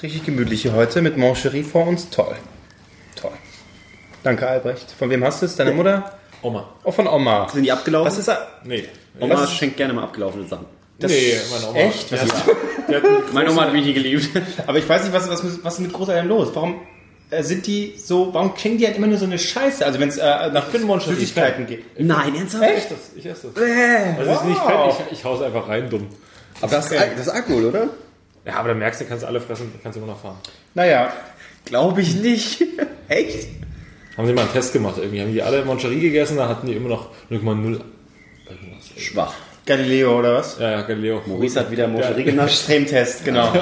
Ist richtig gemütlich hier heute mit Mancherie vor uns. Toll. Toll. Danke, Albrecht. Von wem hast du es? Deine Mutter? Oma. Oh, von Oma. Sind die abgelaufen? Was ist? Nee. Oma was- schenkt gerne mal abgelaufene Sachen. Das nee, meine Oma. Echt? Was einen Meine Oma hat mich nie geliebt. Aber ich weiß nicht, was, was, was ist mit Großeltern los? Warum äh, sind die so, warum kriegen die halt immer nur so eine Scheiße? Also wenn es äh, nach Moncherie. Süßigkeiten geht. Nein, ernsthaft? Echt? Ich esse das. Also ist nicht Wow. fett, ich, ich hau's einfach rein, dumm. Aber das, das ist Alkohol, oder? Ja, aber dann merkst du, kannst alle fressen, kannst du immer noch fahren. Naja, Glaube ich nicht. Echt? Haben sie mal einen Test gemacht irgendwie. Haben die alle Moncherie gegessen, da hatten die immer noch 0,0 irgendwas. Schwach. Galileo oder was? Ja, ja, Galileo. Maurice hat wieder Moscherie genascht. Extremtest, genau.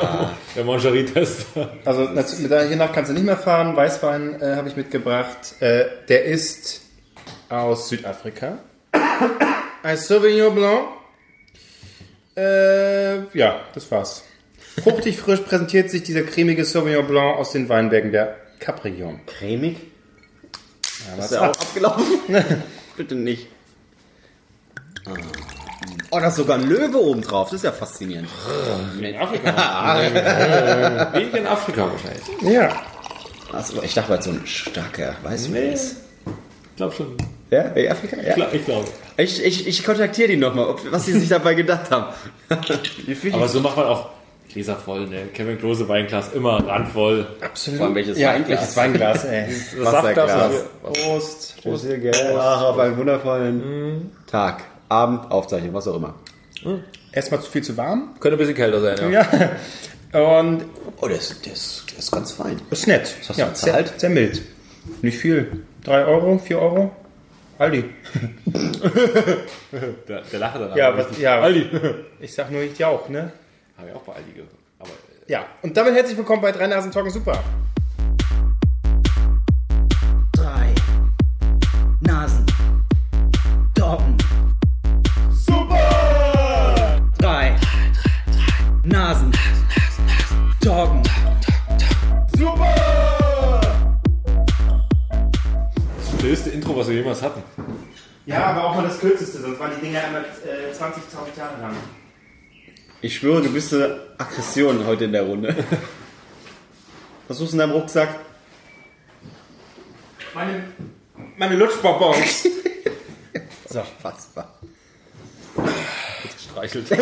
Der Moncherie-Test. Also hiernach kannst du nicht mehr fahren. Weißwein äh, habe ich mitgebracht. Äh, der ist aus Südafrika. Ein Sauvignon Blanc. Äh, ja, das war's. Fruchtig frisch präsentiert sich dieser cremige Sauvignon Blanc aus den Weinbergen der Cap-Region. Cremig? was Ist der auch abgelaufen? Bitte nicht. Ah. Oh, da ist sogar ein Löwe oben drauf. Das ist ja faszinierend. In Afrika. Wie in Afrika wahrscheinlich. Ja. Achso, ich dachte, weil so ein starker Weißwels. Ich glaube schon. Ja, in Afrika? Ja. Klar, ich glaube. Ich, ich, ich kontaktiere die nochmal, was sie sich dabei gedacht haben. Wie Aber so macht man auch Gläser voll, ne? Kevin Klose Weinglas immer randvoll. Absolut. Vor allem welches ja, Weinglas? Welches Weinglas, ey. Wasserglas. das Prost. Prost. Ach, auf einen wundervollen Tag, Abend, Aufzeichnung, was auch immer. Erstmal zu viel zu warm. Könnte ein bisschen kälter sein, ja. Ja. Und Oh, der ist, der ist, der ist ganz fein. ist nett. hast du ja, bezahlt? sehr, sehr mild. Nicht viel. 3 Euro, 4 Euro. Aldi. Der, der Lache danach. Ja, was, ja. Aldi. Ich sag nur, ich auch, ne? Habe ich auch bei Aldi gehört. Aber Ja. Und damit herzlich willkommen bei Drei Nasen Talken Super. drei Nasen. Doggen. Super! Drei Nasen. Doggen. das blödste Intro, was wir jemals hatten. Ja, aber auch mal das kürzeste, sonst waren die Dinger immer äh, 20.000 Jahre lang. Ich schwöre gewisse Aggressionen heute in der Runde. Was suchst du in deinem Rucksack? Meine, meine Lutschbonbons. so. Fassbar. Gestreichelt.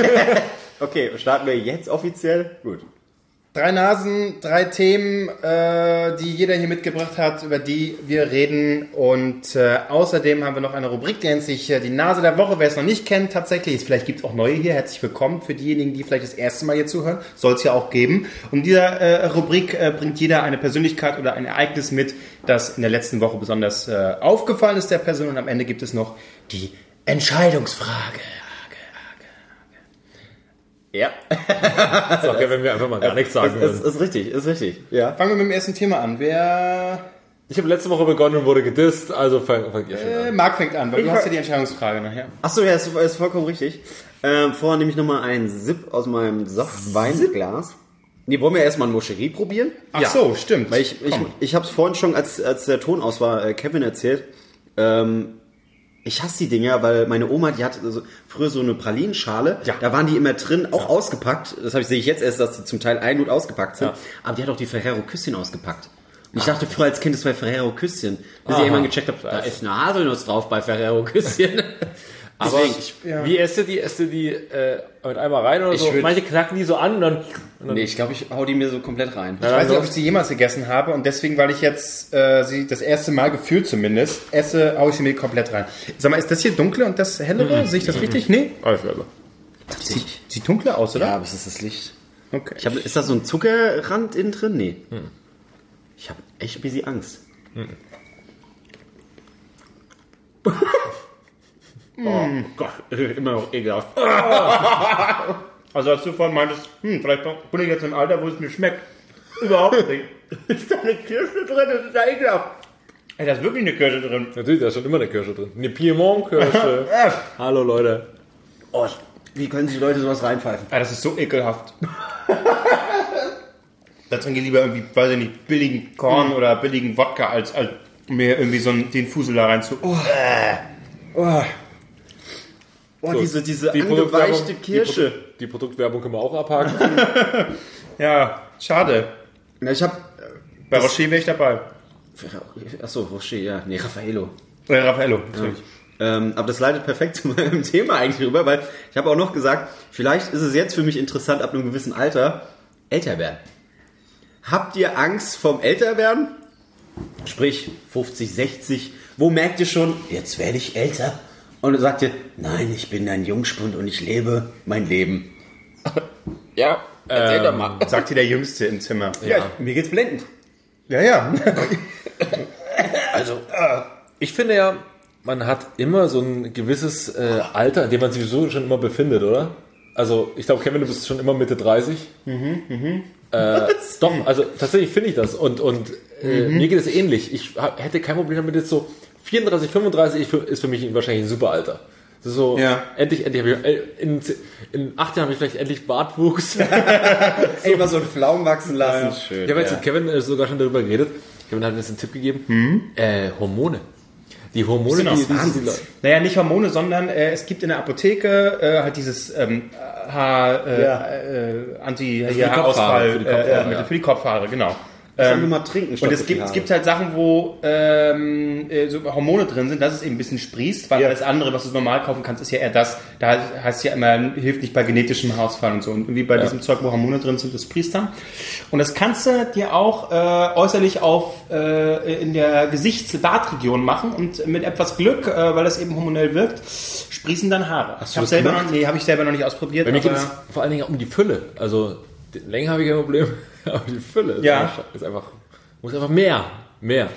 Okay, starten wir jetzt offiziell? Gut. Drei Nasen, drei Themen, äh, die jeder hier mitgebracht hat, über die wir reden. Und äh, außerdem haben wir noch eine Rubrik, die nennt sich äh, die Nase der Woche. Wer es noch nicht kennt, tatsächlich, vielleicht gibt es auch neue hier. Herzlich willkommen für diejenigen, die vielleicht das erste Mal hier zuhören. Soll es ja auch geben. Und in dieser äh, Rubrik äh, bringt jeder eine Persönlichkeit oder ein Ereignis mit, das in der letzten Woche besonders äh, aufgefallen ist der Person. Und am Ende gibt es noch die Entscheidungsfrage. Ja, Sag ja, wenn wir einfach mal gar nichts sagen ist, ist, ist richtig, ist richtig. Ja. Fangen wir mit dem ersten Thema an. Wer Ich habe letzte Woche begonnen und wurde gedisst, also fangt fang ihr schon äh, an. Marc fängt an, weil Ich du hast ja die Entscheidungsfrage nachher. Achso, ja, ist, ist vollkommen richtig. Ähm, vorher nehme ich nochmal einen Sip aus meinem Saftweinglas. Nee, wollen wir erstmal ein Moscherie probieren? Ach Ja. so, stimmt. Weil ich, ich, Komm. ich habe es vorhin schon, als, als der Ton aus war, äh, Kevin erzählt. Ähm, ich hasse die Dinger, weil meine Oma, die hatte so, früher so eine Pralinenschale. Ja. Da waren die immer drin, auch ausgepackt. Das hab ich, sehe ich jetzt erst, dass die zum Teil ein- und ausgepackt sind. Ja. Aber die hat auch die Ferrero Küsschen ausgepackt. Und ich dachte früher als Kind, das wäre Ferrero Küsschen. Bis Aha. ich irgendwann gecheckt habe, da ist eine Haselnuss drauf bei Ferrero Küsschen. Aber Deswegen, ich, Ja. wie esst ihr die? Esst die äh, mit einmal rein oder Ich so? würd- Manche knacken die so an und dann... Und dann nee, ich glaube, ich hau die mir so komplett rein. Ich weiß nicht, ob ich sie jemals gegessen habe und deswegen, weil ich jetzt äh, sie das erste Mal gefühlt zumindest esse, haue ich sie mir komplett rein. Sag mal, ist das hier dunkle und das hellere? Sehe ich das richtig? Nee? Alles selber. Sieht, sieht dunkler aus, oder? Ja, aber es ist das Licht. Okay. Ich hab, ist da so ein Zuckerrand innen drin? Nee. Ich habe echt ein bisschen Angst. Oh Gott, immer noch ekelhaft. also als du vorhin meintest, hm, vielleicht bin ich jetzt im Alter, wo es mir schmeckt. Überhaupt nicht. Ist da eine Kirsche drin? Das ist ja ekelhaft. Ey, da ist wirklich eine Kirsche drin. Natürlich, da ist schon immer eine Kirsche drin. Eine Piemont-Kirsche. Ah, Hallo Leute. Oh, wie können sich Leute sowas reinpfeifen? das ist so ekelhaft. da trinke ich lieber irgendwie, weiß ich nicht, billigen Korn oder billigen Wodka, als, als mir irgendwie so einen, den Fusel da rein zu... Oh, diese, diese Die angeweichte Kirsche. Die, Produ die Produktwerbung können wir auch abhaken. Ja, schade. Na, ich habe Bei Rocher wäre ich dabei. Achso, Rocher, ja. Nee, Raffaello. Äh, Raffaello, natürlich. Ähm, aber das leitet perfekt zu meinem Thema eigentlich rüber, weil ich habe auch noch gesagt, vielleicht ist es jetzt für mich interessant, ab einem gewissen Alter älter werden. Habt ihr Angst vom Älterwerden? Sprich 50, 60. Wo merkt ihr schon, jetzt werde ich älter? Und dann sagt ihr, nein, ich bin ein Jungspund und ich lebe mein Leben. Ja, erzähl doch mal. Sagt dir der Jüngste im Zimmer. Ja, mir geht's blendend. Ja, ja. Also, ich finde ja, man hat immer so ein gewisses äh, Alter, in dem man sich sowieso schon immer befindet, oder? Also, ich glaube, Kevin, du bist schon immer Mitte 30. Äh, doch, also tatsächlich finde ich das. Und, und äh, mir geht es ähnlich. Ich hab, hätte kein Problem damit, jetzt so 34, 35 ist für- für mich wahrscheinlich ein super Alter. Das ist so, Ja. endlich, endlich habe ich, äh, in, in acht Jahren habe ich vielleicht endlich Bartwuchs. Ey, mal so einen Pflaumen wachsen lassen. Schön. Ich habe jetzt mit Kevin äh, sogar schon darüber geredet. Kevin hat mir jetzt einen Tipp gegeben. Äh, Hormone. Die Hormone, Genau. die, die, die, Naja, nicht Hormone, sondern äh, es gibt in der Apotheke äh, halt dieses ähm, Haar, äh, Ja. äh, Anti die hier, Haarausfall Kopfhaare, für die äh, Kopfhaare, äh, Mittel ja. für die Kopfhaare, genau. Sollen wir mal trinken Und es gibt, es gibt halt Sachen, wo ähm, äh, so Hormone drin sind, dass es eben ein bisschen sprießt, weil Ja. alles andere, was du normal kaufen kannst, ist ja eher das. Da heißt ja immer, hilft nicht bei genetischem Haarausfall und so. Und irgendwie bei diesem Zeug, wo Hormone drin sind, das sprießt dann. Und das kannst du dir auch äh, äußerlich auf äh, in der Gesichtsbartregion machen und mit etwas Glück, äh, weil das eben hormonell wirkt, sprießen dann Haare. Hast ich du habe das selber noch, nee, habe ich selber noch nicht ausprobiert. Bei mir geht es vor allen Dingen um die Fülle. Also Länge habe ich kein Problem, aber die Fülle ist, Ja. einfach, ist einfach muss einfach mehr, mehr.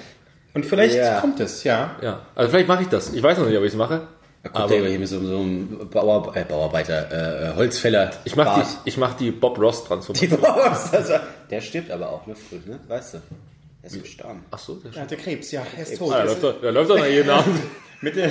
und vielleicht Ja. kommt es, ja. Ja, also vielleicht mache ich das. Ich weiß noch nicht, ob ich es mache. Guck Aber der hier mit so, so einem Bauer, äh, Bauarbeiter, äh, Holzfäller. ich mache Bart. die, ich mach die Bob Ross Die Transformation. Bauers, also, der stirbt aber auch, ne, früh, ne? Weißt du? Er ist gestorben. Ach so, der Er hatte Krebs, ja, er ist tot. Ah, der läuft doch, der läuft doch noch jeden Abend. Mit In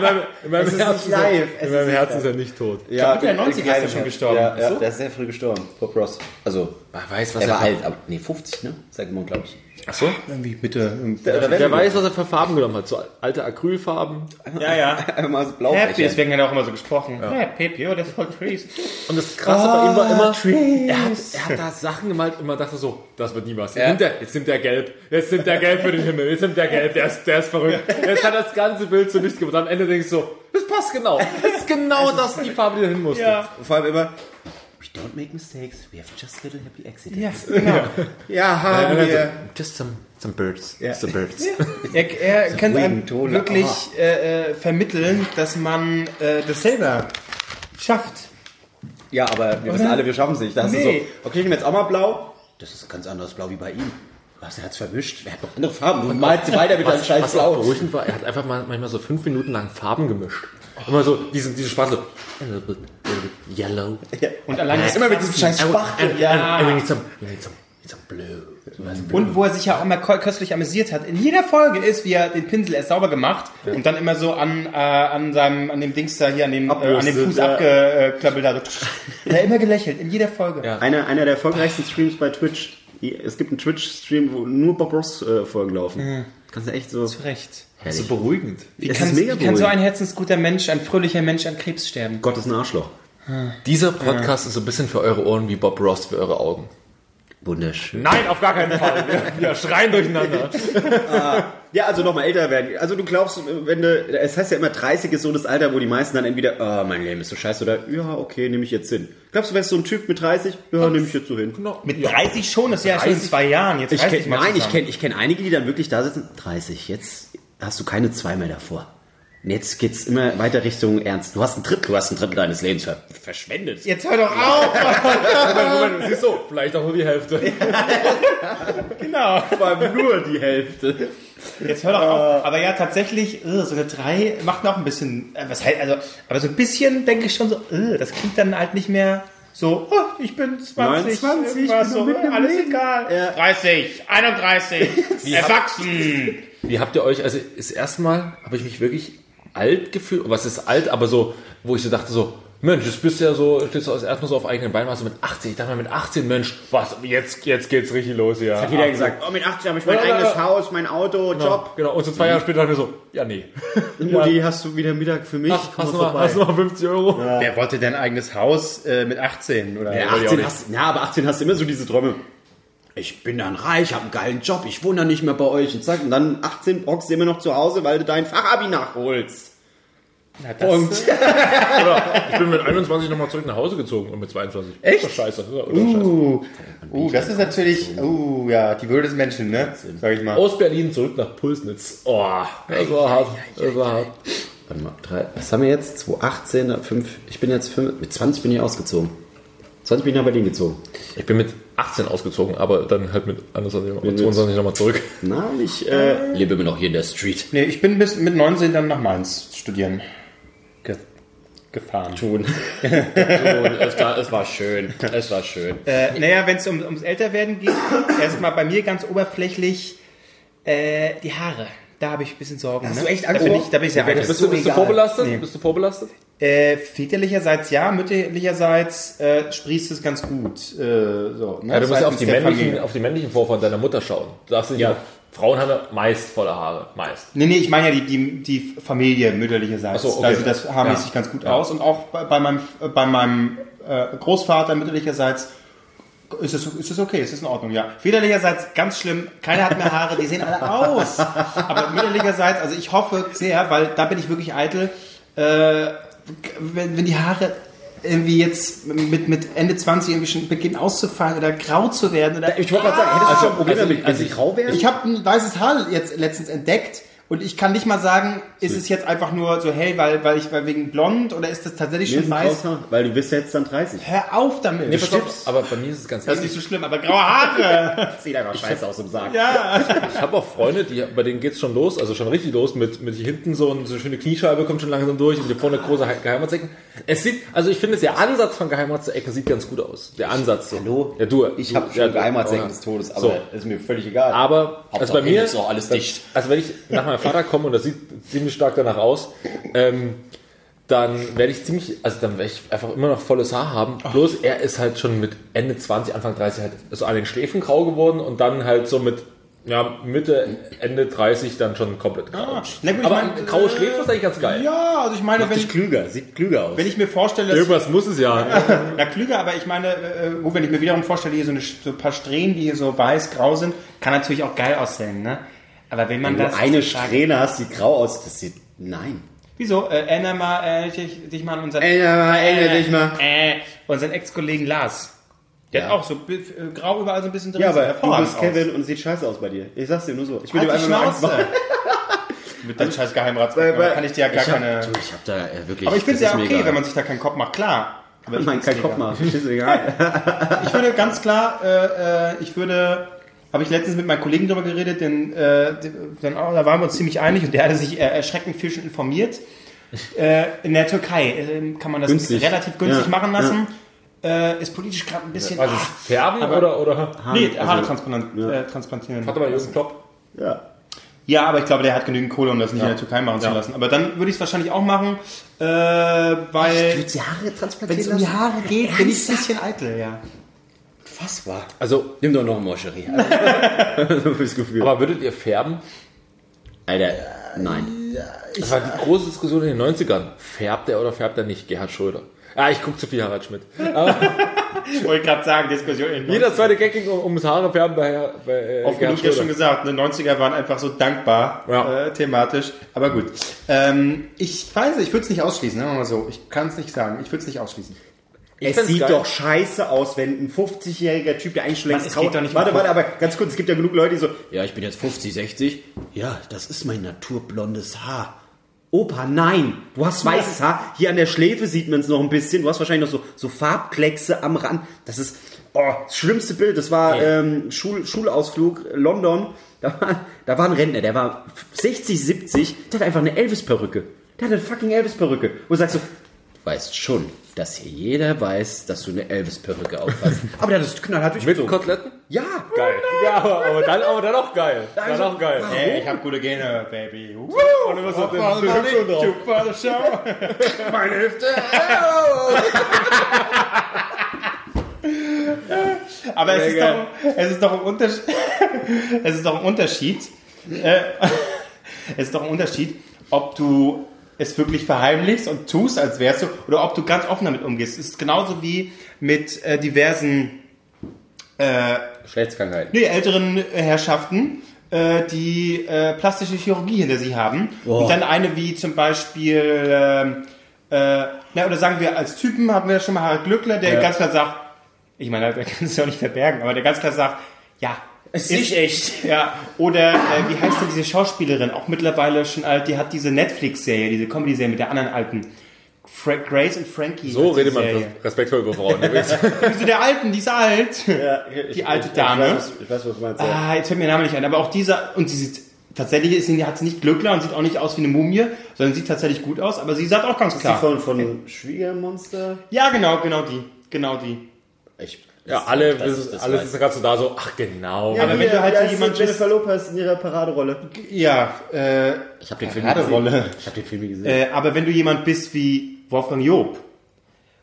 meinem, in meinem Es ist Herzen, live, Ist, er- in ist meinem nicht Herzen live. ist er nicht tot. Ja, Mitte der 90er ist er schon gestorben. Ja, ja So? der ist sehr früh gestorben. Bob Ross. Also, Wer weiß, was er war für- alt, aber, nee, 50, ne? Sagt man, glaube ich. Ach so? irgendwie Mitte. irgendwie- Wer weiß, was er für Farben genommen hat. So alte Acrylfarben. Ja, ja. Einfach mal so blau. Happy, deswegen hat er auch immer so gesprochen. Happy, beautiful trees. Und das Krasse bei ihm war immer, er hat, er hat da Sachen gemalt und man dachte so, das wird nie was. Jetzt, Ja. nimmt, er, jetzt nimmt er gelb, jetzt nimmt er gelb für den Himmel, jetzt nimmt er gelb, der ist, der ist verrückt. Jetzt hat das ganze Bild zu nichts gemacht. Am Ende denkst du so, das passt genau. Das ist genau das, die Farbe, die da hin musste. Ja, Vor allem immer, we don't make mistakes, we have just little happy accidents. ja, genau. Ja, haben Und dann so, wir. Just some, some birds. Some birds. Er, er kann einem wirklich aha. äh, äh, vermitteln, dass man äh, das selber schafft. Ja, aber wir wissen alle, wir schaffen es nicht. Da Nee. so, okay, ich nehme jetzt auch mal blau. Das ist ein ganz anderes Blau wie bei ihm. Was, er hat's vermischt. Er hat noch andere Farben. Du malst weiter mit deinem scheiß Was Blau. beruhigend war, er hat einfach mal, manchmal so fünf Minuten lang Farben gemischt. Immer so, diesen, diese Spaß so, a little bit, a little bit yellow. Und allein das Immer mit diesem scheiß Spachtel. And, and, and we need some, we need some, need some blue. Und wo er sich ja auch immer köstlich amüsiert hat. In jeder Folge ist, wie er den Pinsel erst sauber gemacht und dann immer so an, äh, an seinem, an dem Dings da hier, an dem, äh, an dem Fuß ja. abgeklappelt hat. Er hat immer gelächelt, in jeder Folge. Ja. Einer, einer der erfolgreichsten Streams bei Twitch. Es gibt einen Twitch-Stream, wo nur Bob Ross-Folgen laufen. Kannst du echt so... Zu Recht. Das ist so beruhigend. Wie, Es kann, ist mega wie kann so beruhigend. ein herzensguter Mensch, ein fröhlicher Mensch an Krebs sterben? Gott ist ein Arschloch. Dieser Podcast ist so ein bisschen für eure Ohren wie Bob Ross für eure Augen. Wunderschön. Nein, auf gar keinen Fall. Wir, wir schreien durcheinander. Ja, also nochmal älter werden. Also du glaubst, wenn du, es heißt ja immer 30 ist so das Alter, wo die meisten dann entweder, ah, mein Leben ist so scheiße oder, ja, okay, nehme ich jetzt hin. Glaubst du, wärst so ein Typ mit 30? Ja, nehme ich jetzt so hin. Mit 30 schon, das ist ja schon in 30? zwei Jahren. Jetzt Ich kenn, mal nein, ich zusammen. kenne ich kenn einige, die dann wirklich da sitzen. 30, jetzt hast du keine zwei mehr davor. Jetzt geht's immer weiter Richtung Ernst. Du hast ein Drittel, du hast ein Drittel deines Lebens ver verschwendet. Jetzt hör doch auf! Moment, Moment, siehst du, vielleicht auch nur die Hälfte. genau. Vor allem nur die Hälfte. Jetzt hör doch auf. Aber ja, tatsächlich, äh, so eine 3 macht noch ein bisschen, äh, was heißt, also, aber so ein bisschen denke ich schon so, äh, das klingt dann halt nicht mehr so, oh, ich bin 20, 29, irgendwas bin so, alles Leben. egal. Ja. 30, 31, erwachsen. Wie habt ihr euch, also das erste Mal habe ich mich wirklich alt gefühlt, was ist alt, aber so, wo ich so dachte so, Mensch, jetzt bist du ja so, stehst du als erstmal so auf eigenen Beinen, warst du mit 18, ich dachte mal mit 18, Mensch, was, jetzt, jetzt geht's richtig los, ja. Hat jeder gesagt, oh, mit 80 habe ich mein Ja, ja, eigenes ja. Haus, mein Auto, Genau, Job. genau, und so zwei Jahre später haben wir so, ja, nee. Mutti, hast du wieder Mittag für mich? Ach, hast, du mal hast du noch 50 Euro? Wer wollte denn ein eigenes Haus äh, mit 18? Oder? Ja, wollte ich auch 18 nicht. hast, ja, aber 18 hast du immer so diese Träume. Ich bin dann reich, habe einen geilen Job, ich wohne dann nicht mehr bei euch. Und zack, und dann 18 hockst du immer noch zu Hause, weil du dein Fachabi nachholst. Na, das, Punkt. Oder ich bin mit 21 nochmal zurück nach Hause gezogen und mit 22. Echt? Das ist doch scheiße. Das ist doch scheiße. Uh, uh, das ist natürlich, uh, ja, die Würde des Menschen, ne? Sag ich mal. Aus Berlin zurück nach Pulsnitz. Oh, das war hart. Das war hart. Warte mal, drei, was haben wir jetzt? 2018, 5, ich bin jetzt 5, mit 20 bin ich ausgezogen. 20 bin ich nach Berlin gezogen. Ich bin mit 18 ausgezogen, aber dann halt mit 21 Mit- und 22 nochmal zurück. Nein, ich äh, lebe immer noch hier in der Street. Nee, ich bin bis mit 19 dann nach Mainz studieren ge gefahren. Tun. es, war, es war schön. Es war schön. Äh, naja, wenn es um, ums Älterwerden geht, erstmal bei mir ganz oberflächlich äh, die Haare. Da habe ich ein bisschen Sorgen. Hast ne? du echt da Angst bin vor? ich, da bin ich sehr Das eitel. Bist du, bist du vorbelastet? Nee. Bist du vorbelastet? Äh, väterlicherseits ja, mütterlicherseits äh, sprießt es ganz gut. Äh, so, ne? Ja, du musst ja auf die, männlichen, auf die männlichen Vorfahren deiner Mutter schauen. Du darfst nicht Ja. ja. Frauen haben ja meist volle Haare. Meist. Nee, nee, ich meine ja die, die, die Familie mütterlicherseits. So, okay. Sieht das haarmäßig Ja. ganz gut Ja. aus. Und auch bei, bei meinem, äh, bei meinem äh, Großvater mütterlicherseits ist es, ist es okay, ist es in Ordnung, ja. Väterlicherseits ganz schlimm, keiner hat mehr Haare, die sehen alle aus. Aber mütterlicherseits, also ich hoffe sehr, weil da bin ich wirklich eitel, äh, wenn, wenn die Haare irgendwie jetzt mit, mit Ende 20 irgendwie schon beginnen auszufallen oder grau zu werden oder Ich wollte gerade sagen, hättest du schon Probleme also- damit, wenn also sie grau wären? ich habe ein weißes Haar jetzt letztens entdeckt und ich kann nicht mal sagen, ist es jetzt einfach nur so hell, weil, weil ich weil wegen blond oder ist das tatsächlich Nee, schon weiß? graues Haar, Weil du bist jetzt dann 30. Hör auf damit. Nee, pass auf, aber bei mir ist es ganz das ist nicht so schlimm, aber graue Haare. Sieht einfach scheiße aus im Sarg. ja. Ich habe auch Freunde, die, bei denen geht's schon los, also schon richtig los, mit, mit hier hinten so, ein, so eine schöne Kniescheibe kommt schon langsam durch und hier vorne große He- Geheimratsecken. Es sieht, also ich finde, der Ansatz von Geheimratsecken sieht ganz gut aus. Der Ansatz. So. Hallo? Ja, du. Ich du, habe schon ja, Geheimratsecken ja. des Todes, aber So. ist mir völlig egal. Aber also Hauptsache bei mir ist auch alles dicht. Also wenn ich nach meinem Vater komme und das sieht ziemlich stark danach aus, ähm, dann werde ich ziemlich, also dann werde ich einfach immer noch volles Haar haben. Bloß er ist halt schon mit Ende 20, Anfang 30 halt so an den Schläfen grau geworden und dann halt so mit ja, Mitte, Ende 30 dann schon komplett grau. Ah, ich Aber mein, ein graue Schläfe ist eigentlich ganz geil. Ja, also ich meine, wenn Macht dich ich, klüger, sieht klüger aus. wenn ich mir vorstelle, dass Irgendwas muss es ja. Na, klüger, aber ich meine, äh, wenn ich mir wiederum vorstelle, hier so, eine, so ein paar Strähnen, die hier so weiß-grau sind, kann natürlich auch geil aussehen, ne? Aber wenn man Wenn das... du eine Strähne hast, die grau aus, das sieht, nein. Wieso? Äh, erinnere mal äh, dich, dich mal an unseren... Erinnere mal, erinnere dich mal. Äh, unseren Ex-Kollegen Lars. Der Ja. hat auch so äh, grau überall so ein bisschen drin. Ja, aber du bist Kevin und sieht scheiße aus bei dir. Ich sag's dir nur so. Ich will Halt dir einfach mal Angst machen. Mit dem scheiß Geheimrats Weil- weil- kann ich dir ja gar hab, keine... Du, ich hab da äh, wirklich. Aber ich finde es das ja okay, egal. wenn man sich da keinen Kopf macht, klar. Aber Ich meine, kein Kopf machen. Ist egal. Ich würde ganz klar, äh, äh, ich würde, habe ich letztens mit meinem Kollegen darüber geredet, denn äh, dann, auch, da waren wir uns ziemlich einig und der hatte sich äh, erschreckend viel schon informiert. Äh, in der Türkei äh, kann man das Günstig. relativ günstig Ja, machen lassen. Äh, ist politisch gerade ein bisschen. Also ah, färben aber- oder, oder? nee, also- Haare transplant, äh, transplantieren. Hat aber Jürgen Klopp. ja. Ja, aber ich glaube, der hat genügend Kohle, um das nicht in der Türkei machen zu Ja. lassen. Aber dann würde ich es wahrscheinlich auch machen, äh, weil die Haare wenn es transplantieren um die Haare geht, bin ich ein bisschen eitel, ja. Fassbar. Also, Nimm doch noch ein Moscherie. so fürs Gefühl. aber würdet ihr färben? Alter, nein. Das war die große Diskussion in den 90ern. Färbt er oder färbt er nicht? Gerhard Schröder. Ja, ich gucke zu viel Harald Schmidt. Ich wollte gerade sagen, Diskussion in Jeder zweite Gag ging um, ums Haare färben bei, bei äh, Oft Gerhard genug ja schon gesagt, ne, 90er waren einfach so dankbar Ja. äh, thematisch. Aber gut. Ähm, ich weiß, ich würde es nicht ausschließen, sagen wir mal so. Ich kann es nicht sagen. Ich würde es nicht ausschließen. Es find's sieht geil. doch scheiße aus, wenn ein 50-jähriger Typ, der eigentlich schon längst es um Warte, um warte, aber ganz kurz, es gibt ja genug Leute, die so, ja, ich bin jetzt 50, 60. Ja, das ist mein naturblondes Haar. Opa, nein, du hast weißes Haar. Hier an der Schläfe sieht man es noch ein bisschen. Du hast wahrscheinlich noch so, so Farbkleckse am Rand. Das ist oh, das schlimmste Bild. Das war ähm, Schul, Schulausflug London. Da war, da war ein Rentner, der war 60, 70. Der hat einfach eine Elvis-Perücke. Der hat eine fucking Elvis-Perücke. Wo du sagst so, du weißt schon, dass hier jeder weiß, dass du eine Elvis-Perücke aufhast. Aber der hat das knallhart Mit durchgezogen. Koteletten? Ja, Geil. Ja, aber, aber, dann, aber dann auch geil. Dann Also, auch geil. Hey, ich habe gute Gene, Baby. Uh, Und immer so den, den Hüpfung drauf. Super Show. Meine Hüfte. Aber es ist, doch, es ist doch ein Unterschied. es ist doch ein Unterschied. Äh, es ist doch ein Unterschied, ob du es wirklich verheimlichst und tust, als wärst du, oder ob du ganz offen damit umgehst. Es ist genauso wie mit äh, diversen Geschlechtskrankheiten. nee, älteren äh, Herrschaften, äh, die äh, plastische Chirurgie hinter sich haben. Und dann eine wie zum Beispiel, ähm, äh, na, oder sagen wir als Typen haben wir schon mal Harald Glückler, der ganz klar sagt, ich meine, der kann es ja auch nicht verbergen, aber der ganz klar sagt, ja, Es ist nicht echt. Ja, oder äh, wie heißt denn diese Schauspielerin, auch mittlerweile schon alt, die hat diese Netflix-Serie, diese Comedy-Serie mit der anderen alten. Fra Grace und Frankie. So redet man Serie. respektvoll über Frauen. Wieso der Alten, die ist alt. Die alte Dame. Ich weiß, ich weiß, was du meinst. ja. Ah, jetzt fällt mir der Name nicht ein, aber auch dieser, und sie sieht, tatsächlich ist sie, hat sie nicht Glückler und sieht auch nicht aus wie eine Mumie, sondern sieht tatsächlich gut aus, aber sie sagt auch ganz Die klar. von, von Schwiegermonster? Ja, genau, genau die. Genau die. Ich, ja, alle, das- wissen- das alle weiß sitzen gerade so da so, ach genau. aber wenn du halt so jemand bist- Jennifer Lopez in ihrer Paraderolle. Ja, äh, Ich habe den Film Paraderolle. gesehen. Ich habe den Film gesehen. äh, aber wenn du jemand bist wie Wolfgang Job,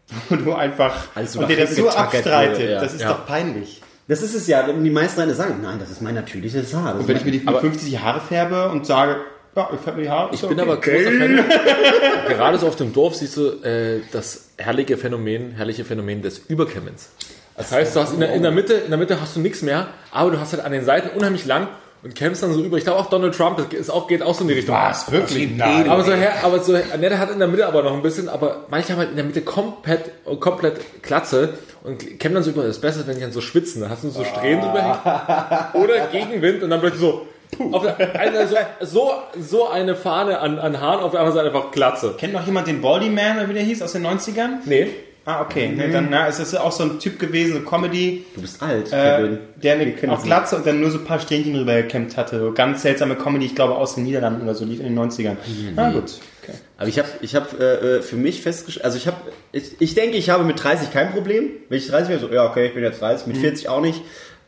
wo du einfach, Alles so und der nach das so abstreitet, ja. das ist Ja. doch peinlich. Das ist es ja, wenn die meisten eine sagen, nein, das ist mein natürliches Haar. Das Und wenn ist ich mir die mit 50 die Haare färbe und sage, ja, ich färbe mir die Haare, Ich bin aber großer Fan. Gerade so auf dem Dorf siehst du äh, das herrliche Phänomen, herrliche Phänomen des Überkämmens. Das heißt, du hast in der, in der Mitte, in der Mitte hast du nichts mehr, aber du hast halt an den Seiten unheimlich lang und kämmst dann so über. Ich glaube auch Donald Trump, das ist auch, geht auch so in die Richtung. Was? Wirklich? Nein. Aber so, her, aber so, ne, der hat in der Mitte aber noch ein bisschen, aber manche haben halt in der Mitte komplett, komplett Glatze und kämmen dann so über. Das Beste, wenn die dann so schwitzen, dann hast du so Strähnen drüber hängen. Oder Gegenwind und dann plötzlich so, auf der, eine, so, so, eine Fahne an, an Haaren, auf der anderen Seite einfach Glatze. Kennt noch jemand den Baldy Man, oder wie der hieß, aus den 90ern? Nee. Ah, okay. Ne, dann na, ist das auch so ein Typ gewesen, so Comedy, Du bist alt, äh, Kevin. der Wir eine, auch das Glatze und dann nur so ein paar Strähnchen drüber gekämmt hatte. So ganz seltsame Comedy, ich glaube aus den Niederlanden oder so, lief in den 90ern. Na gut. Okay. Aber ich habe ich hab, äh, für mich festgestellt, also ich habe, ich, ich denke, ich habe mit 30 kein Problem. Wenn ich 30 wäre, so, ja, okay, ich bin jetzt 30, mit 40 auch nicht.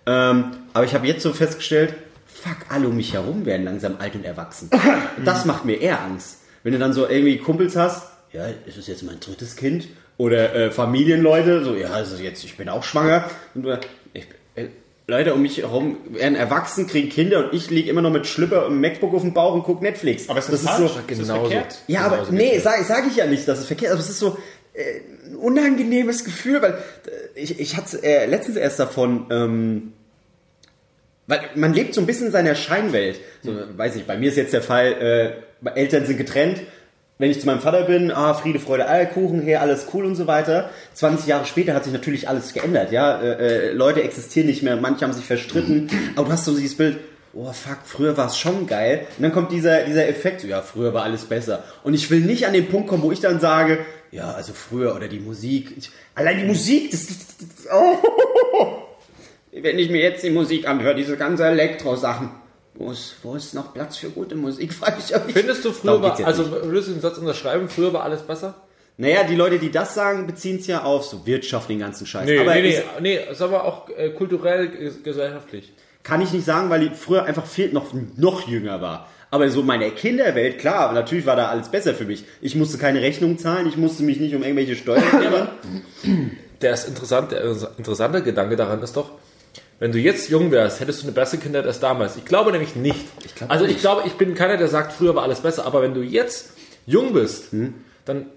Ähm, aber ich habe jetzt so festgestellt, fuck, alle um mich herum werden langsam alt und erwachsen. Das macht mir eher Angst. Wenn du dann so irgendwie Kumpels hast, ja, ist es jetzt mein drittes Kind? Oder äh, Familienleute, so, ja, also jetzt, ich bin auch schwanger. Und du, ich, äh, Leute um mich herum werden erwachsen, kriegen Kinder und ich liege immer noch mit Schlüpper und MacBook auf dem Bauch und gucke Netflix. Aber ist das, ist falsch? so, Ist das genauso. verkehrt? ja, Genau aber so nee, sage sag ich ja nicht, dass es verkehrt ist, aber es ist so äh, ein unangenehmes Gefühl, weil äh, ich, ich hatte äh, letztens erst davon, ähm, weil man lebt so ein bisschen in seiner Scheinwelt. So, weiß nicht, bei mir ist jetzt der Fall, äh, Eltern sind getrennt. Wenn ich zu meinem Vater bin, ah, Friede, Freude, Eierkuchen, her, alles cool und so weiter. 20 Jahre später hat sich natürlich alles geändert, ja. Äh, äh, Leute existieren nicht mehr, manche haben sich verstritten, aber du hast so dieses Bild, oh fuck, früher war es schon geil. Und dann kommt dieser, dieser Effekt, so, ja, früher war alles besser. Und ich will nicht an den Punkt kommen, wo ich dann sage, ja, also früher oder die Musik. Ich, allein die Musik, das, das, das oh. Wenn ich mir jetzt die Musik anhöre, diese ganze Elektro-Sachen, wo ist, wo ist noch Platz für gute Musik, frage ich mich. Findest du früher war, also nicht. würdest du den Satz unterschreiben, früher war alles besser? Naja, die Leute, die das sagen, beziehen es ja auf so Wirtschaft, den ganzen Scheiß. Nee, aber nee, nee, ist- nee, ist aber auch äh, kulturell, ges- gesellschaftlich. kann ich nicht sagen, weil ich früher einfach viel noch, noch jünger war. Aber so meine Kinderwelt, klar, natürlich war da alles besser für mich. Ich musste keine Rechnung zahlen, ich musste mich nicht um irgendwelche Steuern kümmern. Der ist interessant, der interessante Gedanke daran ist doch, wenn du jetzt jung wärst, hättest du eine bessere Kindheit als damals. Ich glaube nämlich nicht. glaube also auch ich nicht. glaube, ich bin keiner, der sagt, früher war alles besser. Aber wenn du jetzt jung bist, Hm? dann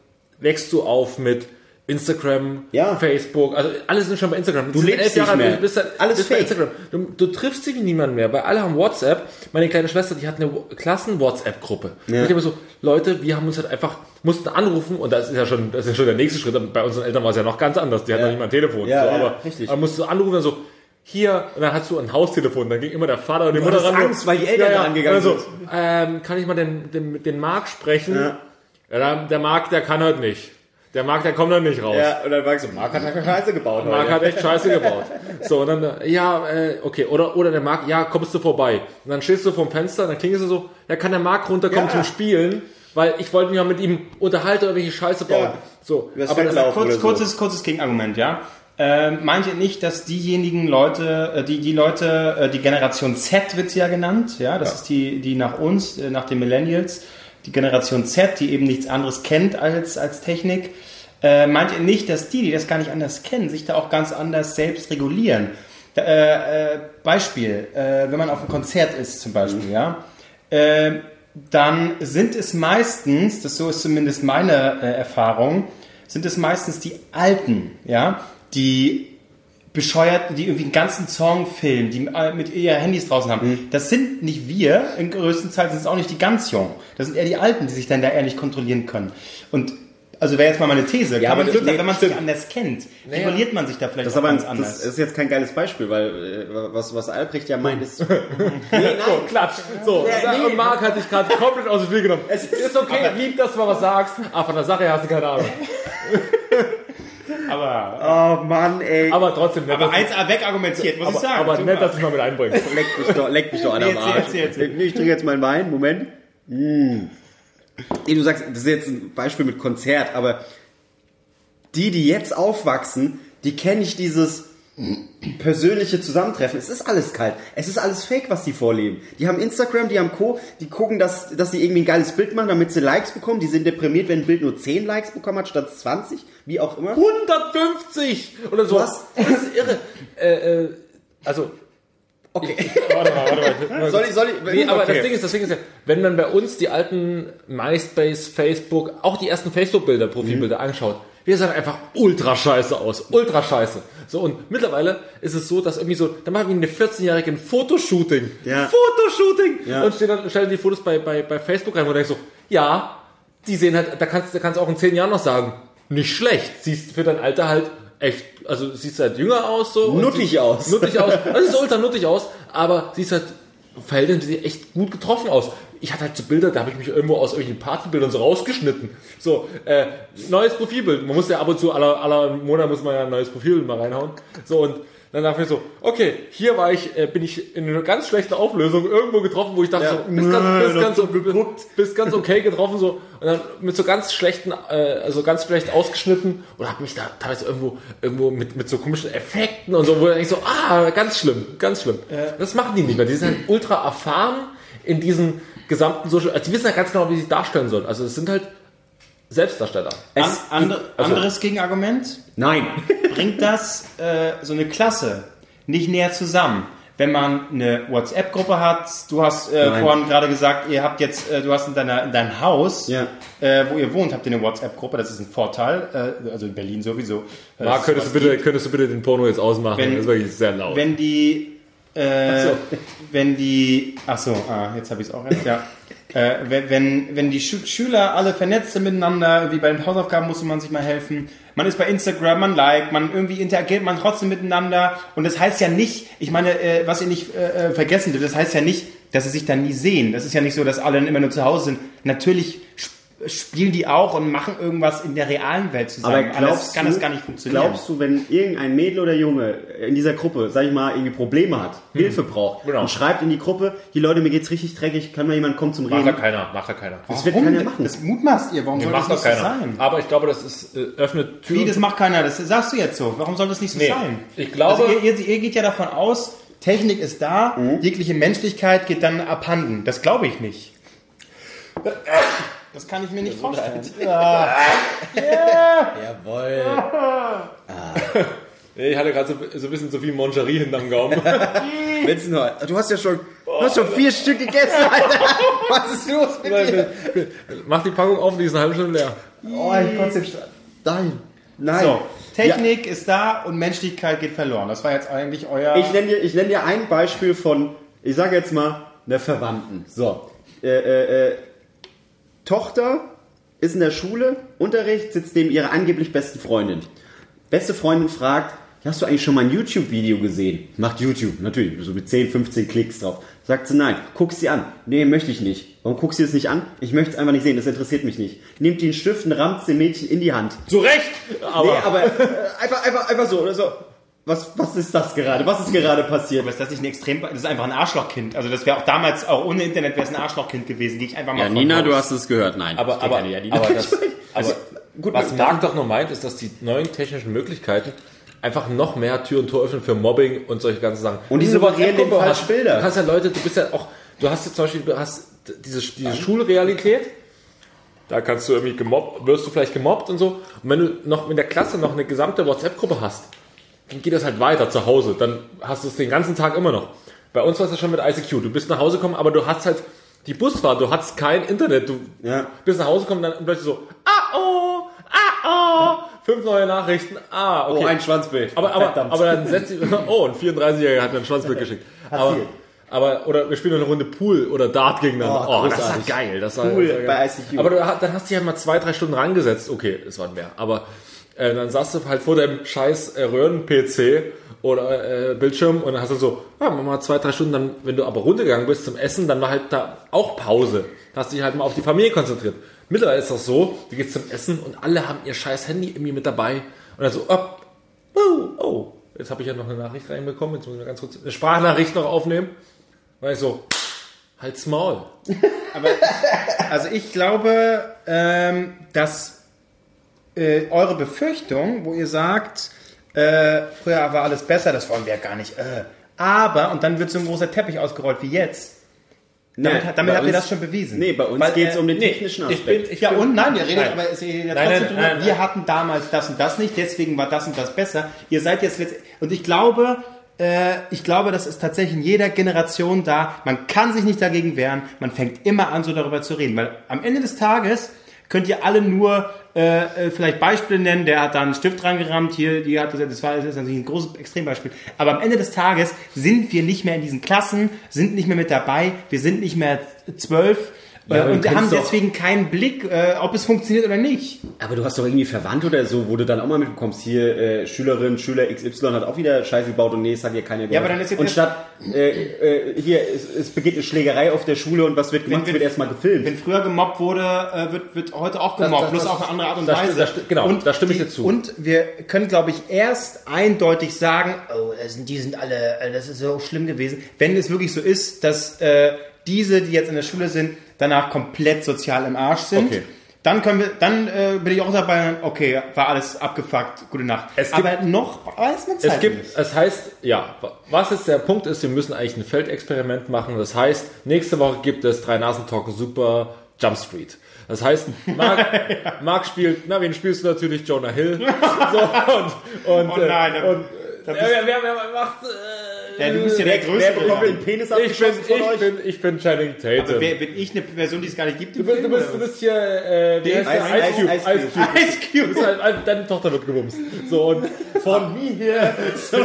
wächst du auf mit Instagram, Ja. Facebook, also alle sind schon bei Instagram. Du lebst nicht mehr. alt, bist, Alles bist bei. Instagram. Du, du triffst dich mit niemandem mehr, weil alle haben WhatsApp. Meine kleine Schwester, die hat eine Klassen-WhatsApp-Gruppe. Und ich immer so, Leute, wir haben uns halt einfach, mussten anrufen und das ist ja schon, das ist ja schon der nächste Schritt. Bei unseren Eltern war es ja noch ganz anders. Die hatten noch nicht mal ein Telefon. Ja, so, ja, aber, richtig. aber musst du anrufen und so, hier, und dann hast du ein Haustelefon, dann ging immer der Vater und die Mutter ran. Angst, weil die Eltern da angegangen also, sind. Ähm, kann ich mal den, den, den Marc sprechen? Ja. Ja, der- Marc, der kann halt nicht. Der Marc, der kommt dann nicht raus. Ja, und dann war ich so, Marc hat eine Scheiße gebaut. Marc heute. hat echt Scheiße gebaut. So, und dann, äh, ja, äh, okay, oder, oder der Marc, ja, kommst du vorbei. Und dann stehst du vorm Fenster, dann klingelst du so, ja, kann der Marc runterkommen Ja. zum Spielen, weil ich wollte mich mal mit ihm unterhalten oder welche Scheiße bauen. Ja. So, Übers aber das. Kurz, kurzes, kurzes Gegenargument, ja. Ähm, meint ihr nicht, dass diejenigen Leute, äh, die, die Leute, äh, die Generation Z wird sie ja genannt, ja, das ist die, die nach uns, äh, nach den Millennials, die Generation Z, die eben nichts anderes kennt als, als Technik, äh, meint ihr nicht, dass die, die das gar nicht anders kennen, sich da auch ganz anders selbst regulieren? Da, äh, äh, Beispiel, äh, wenn man auf einem Konzert ist zum Beispiel, ja, äh, dann sind es meistens, das so ist zumindest meine äh, Erfahrung, sind es meistens die Alten, ja, die bescheuert, die irgendwie einen ganzen Song filmen, die äh, mit ihr Handys draußen haben. Das sind nicht wir, in größten Teil sind es auch nicht die ganz Jungen. Das sind eher die Alten, die sich dann da eher nicht kontrollieren können. Und also wäre jetzt mal meine These. Ja, aber man das- da, nee, wenn man sich anders kennt, reguliert man sich da vielleicht Das ist auch aber ganz anders. das ist jetzt kein geiles Beispiel, weil äh, was, was Albrecht ja meint ist. nee, nein. So, klatsch. So, Ja, und nee. Marc hat dich gerade komplett aus dem Spiel genommen. Es ist- ist okay, lieb, dass du mal was sagst, aber von der Sache her hast du keine Ahnung. aber Oh Mann, ey. Aber trotzdem, nett, aber dass, 1A wegargumentiert, muss ich aber, sagen. aber Super. nett, dass du mal mit einbringst. leck mich doch, leck mich doch an Nee, am Arsch. erzähl, erzähl. Ich trinke jetzt meinen Wein, Moment. Mm. Nee, du sagst, das ist jetzt ein Beispiel mit Konzert, aber die, die jetzt aufwachsen, die kenne ich dieses persönliche Zusammentreffen. Es ist alles kalt. Es ist alles fake, was die vorleben. Die haben Instagram, die haben Co., die gucken, dass, dass sie irgendwie ein geiles Bild machen, damit sie Likes bekommen. Die sind deprimiert, wenn ein Bild nur 10 Likes bekommen hat, statt 20, wie auch immer. 150 oder so. Was? Das ist irre. äh, äh, also, Okay. warte mal, warte mal. Soll ich, soll ich? Nee, aber okay. das Ding ist, das Ding ist ja, wenn man bei uns die alten MySpace, Facebook, auch die ersten Facebook-Bilder, Profilbilder Mhm. anschaut, wir sahen einfach ultra scheiße aus. Ultra scheiße. So, und mittlerweile ist es so, dass irgendwie so, da machen wir eine 14-Jährige ein Fotoshooting. Ja. Fotoshooting! Ja. Und stellen dann, stellen die Fotos bei, bei, bei Facebook rein, wo du denkst so, ja, die sehen halt, da kannst, da kannst du auch in 10 Jahren noch sagen, nicht schlecht. Siehst für dein Alter halt echt, also siehst halt jünger aus so. Nuttig siehst- aus. Nuttig aus. Also siehst ultra nuttig aus, aber siehst halt verhältnismäßig echt gut getroffen aus. Ich hatte halt so Bilder, da habe ich mich irgendwo aus irgendwelchen Partybildern so rausgeschnitten. So, äh, neues Profilbild. Man muss ja ab und zu, aller, aller Monat muss man ja ein neues Profilbild mal reinhauen. So, und dann dachte ich so, okay, hier war ich, äh, bin ich in einer ganz schlechten Auflösung irgendwo getroffen, wo ich dachte, Ja. so, bist ganz, bist ganz, so, geguckt. bist ganz okay getroffen, so, und dann mit so ganz schlechten, äh, also ganz schlecht ausgeschnitten, oder hab mich da teilweise irgendwo, irgendwo mit, mit so komischen Effekten und so, wo ich so, ah, ganz schlimm, ganz schlimm. Das machen die nicht mehr, die sind halt ultra erfahren in diesen gesamten Social, also die wissen ja ganz genau, wie sie sich darstellen sollen, also es sind halt Selbstdarsteller. An, andre, also- anderes Gegenargument, Nein. bringt das äh, so eine Klasse nicht näher zusammen. Wenn man eine WhatsApp-Gruppe hat, du hast äh, vorhin gerade gesagt, ihr habt jetzt, äh, du hast in, deiner, in deinem Haus, Ja. äh, wo ihr wohnt, habt ihr eine WhatsApp-Gruppe, das ist ein Vorteil, äh, also in Berlin sowieso. Äh, Marc, könntest du bitte, könntest du bitte den Porno jetzt ausmachen? Wenn- das ist wirklich sehr laut. Wenn die, äh, so. wenn die, ach so, ah, jetzt habe ich es auch erst, ja. Äh, wenn, wenn, die Schü Schüler alle vernetzt sind miteinander, wie bei den Hausaufgaben musste man sich mal helfen. Man ist bei Instagram, man liked, man irgendwie interagiert man trotzdem miteinander. Und das heißt ja nicht, ich meine, äh, was ihr nicht äh, äh, vergessen dürft, das heißt ja nicht, dass sie sich dann nie sehen. Das ist ja nicht so, dass alle immer nur zu Hause sind. Natürlich spielen die auch und machen irgendwas in der realen Welt zusammen. Aber glaubst Anders kann du, das gar nicht funktionieren. Glaubst du, wenn irgendein Mädel oder Junge in dieser Gruppe, sag ich mal, irgendwie Probleme hat, Hilfe braucht Genau. und schreibt in die Gruppe, hier Leute, mir geht's richtig dreckig, kann mal jemand kommen zum macht da Reden? keiner, macht da keiner. Das wird Warum keiner denn? machen. Das mutmaßt ihr. Warum soll das macht nicht so keiner. sein? Aber ich glaube, das ist, äh, öffnet Türen. Wie, das macht keiner. Das sagst du jetzt so. Warum soll das nicht so Nee, sein? ich glaube- Also ihr, ihr, ihr geht ja davon aus, Technik ist da, Mhm. jegliche Menschlichkeit geht dann abhanden. Das glaube ich nicht. Das kann ich mir nicht vorstellen. Jawohl. Ich hatte gerade so, so ein bisschen so viel Moncherie hinterm Gaumen. Willst du noch? Du hast ja schon, du hast schon vier Stück gegessen, Alter. Was ist los mit dir? Mach die Packung auf, die ist eine halbe Stunde leer. Oh, ich kotze. Nein. Nein. So, Technik ist da und Menschlichkeit geht verloren. Das war jetzt eigentlich euer... Ich nenne dir, ich nenn dir ein Beispiel von, ich sage jetzt mal, einer Verwandten. So. Äh, äh, äh, Tochter ist in der Schule, Unterricht, sitzt neben ihrer angeblich besten Freundin. Beste Freundin fragt, hast du eigentlich schon mal ein YouTube-Video gesehen? Macht YouTube, natürlich, so mit 10, 15 Klicks drauf. Sagt sie, nein, guck sie an. Nee, möchte ich nicht. Warum guckst du es nicht an? Ich möchte es einfach nicht sehen, das interessiert mich nicht. Nimmt den Stift und rammt dem Mädchen in die Hand. Zu Recht! Aber, nee, aber äh, einfach, einfach, einfach so, oder so. Was, was ist das gerade? Was ist gerade passiert? Aber ist das nicht ein extrem... Das ist einfach ein Arschlochkind. Also das wäre auch damals, auch ohne Internet, wäre es ein Arschlochkind gewesen, gehe ich einfach mal von aus. hast es gehört. Nein. aber, aber, keine Janina. aber, das, aber gut, was Marc doch nur meint, ist, dass die neuen technischen Möglichkeiten einfach noch mehr Tür und Tor öffnen für Mobbing und solche ganzen Sachen. Und die Diese suggerieren den WhatsApp-Gruppe falsch hast- Bilder. Du hast ja Leute, du bist ja auch, du hast jetzt zum Beispiel, du hast diese, diese Schulrealität, da kannst du irgendwie gemobbt, wirst du vielleicht gemobbt und so. Und wenn du noch in der Klasse noch eine gesamte WhatsApp-Gruppe hast, geht das halt weiter zu Hause. Dann hast du es den ganzen Tag immer noch. Bei uns war es ja schon mit ICQ. Du bist nach Hause gekommen, aber du hast halt die Busfahrt, du hast kein Internet. Du Ja. bist nach Hause gekommen und dann plötzlich so, ah oh, ah oh, fünf neue Nachrichten. Ah, okay. Oh, ein Schwanzbild. Aber, aber, Verdammt. aber dann setzt sich, oh, ein 34-Jähriger hat mir ein Schwanzbild geschickt. Aber, aber, oder wir spielen noch eine Runde Pool oder Dart gegeneinander. Oh, Oh, das war geil. Das war, Cool, das war bei geil. ICQ. Aber du, dann hast du dich halt mal zwei, drei Stunden rangesetzt. Okay, es waren mehr. Aber äh, dann saßt du halt vor deinem scheiß äh, Röhren-PC oder äh, Bildschirm und dann hast du so, ja, mach mal zwei, drei Stunden. Dann, wenn du aber runtergegangen bist zum Essen, dann war halt da auch Pause. Da hast du dich halt mal auf die Familie konzentriert. Mittlerweile ist das so, du gehst zum Essen und alle haben ihr scheiß Handy irgendwie mit dabei. Und dann so, oh, oh, oh. Jetzt habe ich ja noch eine Nachricht reinbekommen. Jetzt muss ich mal ganz kurz eine Sprachnachricht noch aufnehmen. Weil ich so, halt's Maul. Also ich glaube, ähm, dass äh, eure Befürchtung, wo ihr sagt, äh, früher war alles besser, das wollen wir ja gar nicht. Äh. Aber, und dann wird so ein großer Teppich ausgerollt wie jetzt. Damit, Nee, damit bei habt ihr uns- das schon bewiesen. Nee, bei uns geht es äh, um den technischen ich Aspekt. bin- ich ja, bin- und nein, wir reden Nein. aber es redet ja Nein, trotzdem nein, drüber. wir hatten damals das und das nicht, deswegen war das und das besser. Ihr seid jetzt letzt und ich glaube, äh, ich glaube, das ist tatsächlich in jeder Generation da. Man kann sich nicht dagegen wehren. Man fängt immer an, so darüber zu reden, weil am Ende des Tages könnt ihr alle nur äh, äh, vielleicht Beispiele nennen. Der hat da einen Stift dran gerammt. Hier, die hat das war das ist natürlich ein großes Extrembeispiel. Aber am Ende des Tages sind wir nicht mehr in diesen Klassen, sind nicht mehr mit dabei. Wir sind nicht mehr zwölf. Ja, und haben deswegen keinen Blick, äh, ob es funktioniert oder nicht. Aber du hast doch irgendwie verwandt oder so, wo du dann auch mal mitbekommst, hier äh, Schülerin, Schüler XY hat auch wieder Scheiße gebaut und nee, es hat hier keiner Ja, aber dann ist jetzt Und statt, äh, äh, hier, es, es beginnt eine Schlägerei auf der Schule und was wird gemacht, wenn- wird erstmal gefilmt. Wenn früher gemobbt wurde, äh, wird, wird heute auch gemobbt, das- bloß das- auf eine andere Art und Weise. genau, da stimme ich die- dir zu. Und wir können, glaube ich, erst eindeutig sagen, oh, das sind, die sind alle, äh, das ist so schlimm gewesen, wenn es wirklich so ist, dass äh, diese, die jetzt in der Schule sind, danach komplett sozial im Arsch sind. Okay. Dann können wir, dann äh, bin ich auch dabei, okay, war alles abgefuckt, gute Nacht. Es gibt- Aber noch weiß man Zeit Es gibt, nicht. es heißt, ja, was jetzt der Punkt ist, wir müssen eigentlich ein Feldexperiment machen. Das heißt, nächste Woche gibt es drei Nasentalken Super Jump Street. Das heißt, Marc, Marc spielt, na, wen spielst du natürlich? Jonah Hill. So, und, und, Oh nein, äh, und, da äh, bist- wer, wer, wer macht, äh, Ja, du bist ja der wer Größte. bekommt den Penis ich bin, abgeschossen von ich euch? bin, ich bin Channing Tatum. Wer, bin ich eine Person, die es gar nicht gibt? du, bist, du, bist, du bist hier, äh, der? Ice- Ice Cube. Ice- Ice Ice Cube. Ice Du Cube. bist halt, halt- deine Tochter wird gebumst. So, und von mir hier, so,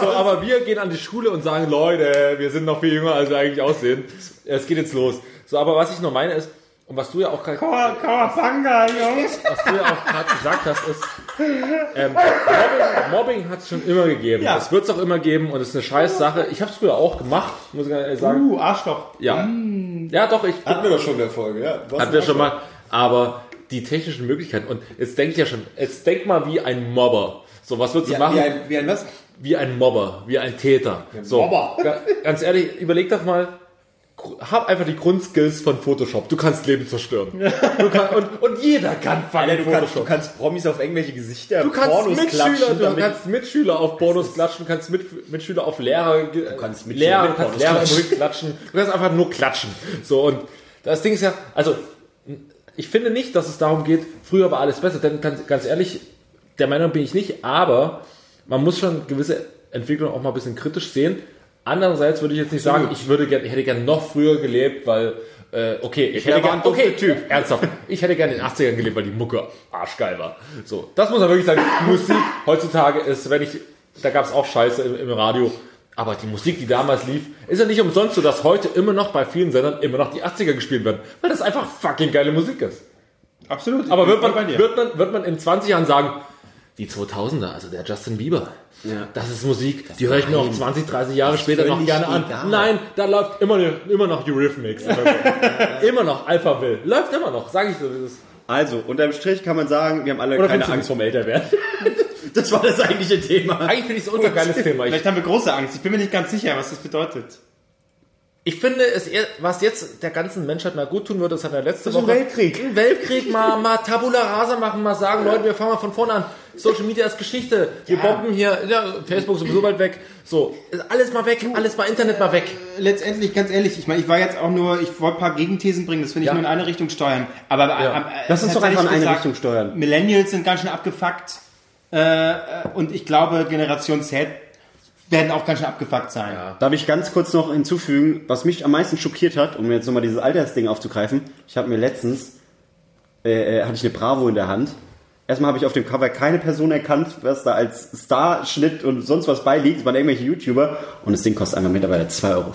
so, aber wir gehen an die Schule und sagen, Leute, wir sind noch viel jünger, als wir eigentlich aussehen. Es geht jetzt los. So, aber was ich noch meine ist, und was du ja auch gerade Kawabanga, Jungs. was du ja auch gerade gesagt hast, ist, ähm, Mobbing, Mobbing hat es schon immer gegeben. Ja. Es wird es auch immer geben und es ist eine scheiß Sache. Ich habe es früher auch gemacht, muss ich ganz ehrlich sagen. Uh, Arschloch. Ja. Ja, doch, ich Hatten wir doch schon in der Folge, ja. Du hatten wir schon mal. Aber die technischen Möglichkeiten, und jetzt denkt ja schon, jetzt denk mal wie ein Mobber. So, was würdest du Wie, machen? wie, ein, wie ein was? wie ein Mobber, wie ein Täter. So, Mobber. ga- Ganz ehrlich, überleg doch mal, hab einfach die Grundskills von Photoshop. Du kannst Leben zerstören. Kann, und, und jeder kann fucking du, kannst, du Photoshop. kannst Promis auf irgendwelche Gesichter, Du kannst Pornos Mitschüler, klatschen, du kannst Mitschüler auf Bonus klatschen, du kannst mit, Mitschüler auf Lehrer, du kannst Mitschüler Lehrer, mit kannst Pornos Lehrer klatschen. Klatschen, du kannst einfach nur klatschen. So, und das Ding ist ja, also, ich finde nicht, dass es darum geht, früher war alles besser, denn ganz, ganz ehrlich, der Meinung bin ich nicht, aber man muss schon gewisse Entwicklungen auch mal ein bisschen kritisch sehen. Andererseits würde ich jetzt nicht sagen, ich würde gern, ich hätte gern noch früher gelebt, weil, äh, okay, ich hätte war gern, okay, Typ, ernsthaft, ich hätte gern in den 80ern gelebt, weil die Mucke arschgeil war. So, das muss man wirklich sagen. Musik heutzutage ist, wenn ich, da gab es auch Scheiße im, im Radio, aber die Musik, die damals lief, ist ja nicht umsonst so, dass heute immer noch bei vielen Sendern immer noch die 80er gespielt werden, weil das einfach fucking geile Musik ist. Absolut. Aber Ich wird man, wird, man, wird man in 20 Jahren sagen, die 2000er, also der Justin Bieber, Ja. das ist Musik, die höre ich mir auch 20, 30 Jahre später noch gerne an. egal. Nein, da läuft immer, immer noch Eurythmics. immer noch Alpha Will. Läuft immer noch, sage ich so. ist. Also, unterm Strich kann man sagen, wir haben alle Oder keine Angst vorm Älterwerden. das war das eigentliche Thema. Eigentlich finde ich es unser geiles Thema. Ich, Vielleicht haben wir große Angst. Ich bin mir nicht ganz sicher, was das bedeutet. ich finde, es, was jetzt der ganzen Menschheit mal gut tun würde, das hat er letzte ist ein Woche. Weltkrieg. Ein Weltkrieg, mal, mal Tabula Rasa machen, mal sagen, Leute, wir fangen mal von vorne an. Social Media ist Geschichte. Wir bomben hier, ja, Facebook sowieso bald weg. So, alles mal weg, alles mal Internet mal weg. Letztendlich, ganz ehrlich, ich meine, ich war jetzt auch nur, ich wollte ein paar Gegenthesen bringen, das will ich Ja. nur in eine Richtung steuern. Aber Ja. äh, äh, Lass uns doch tatsächlich einfach in eine gesagt, Richtung steuern. Millennials sind ganz schön abgefuckt. Äh, äh, und ich glaube, Generation Z werden auch ganz schön abgefuckt sein. Darf ich ganz kurz noch hinzufügen, was mich am meisten schockiert hat, um jetzt nochmal dieses Altersding aufzugreifen. Ich habe mir letztens, äh, äh, hatte ich eine Bravo in der Hand Erstmal habe ich auf dem Cover keine Person erkannt, was da als Starschnitt und sonst was beiliegt. Es waren irgendwelche YouTuber. Und das Ding kostet einfach mittlerweile 2,40 Euro.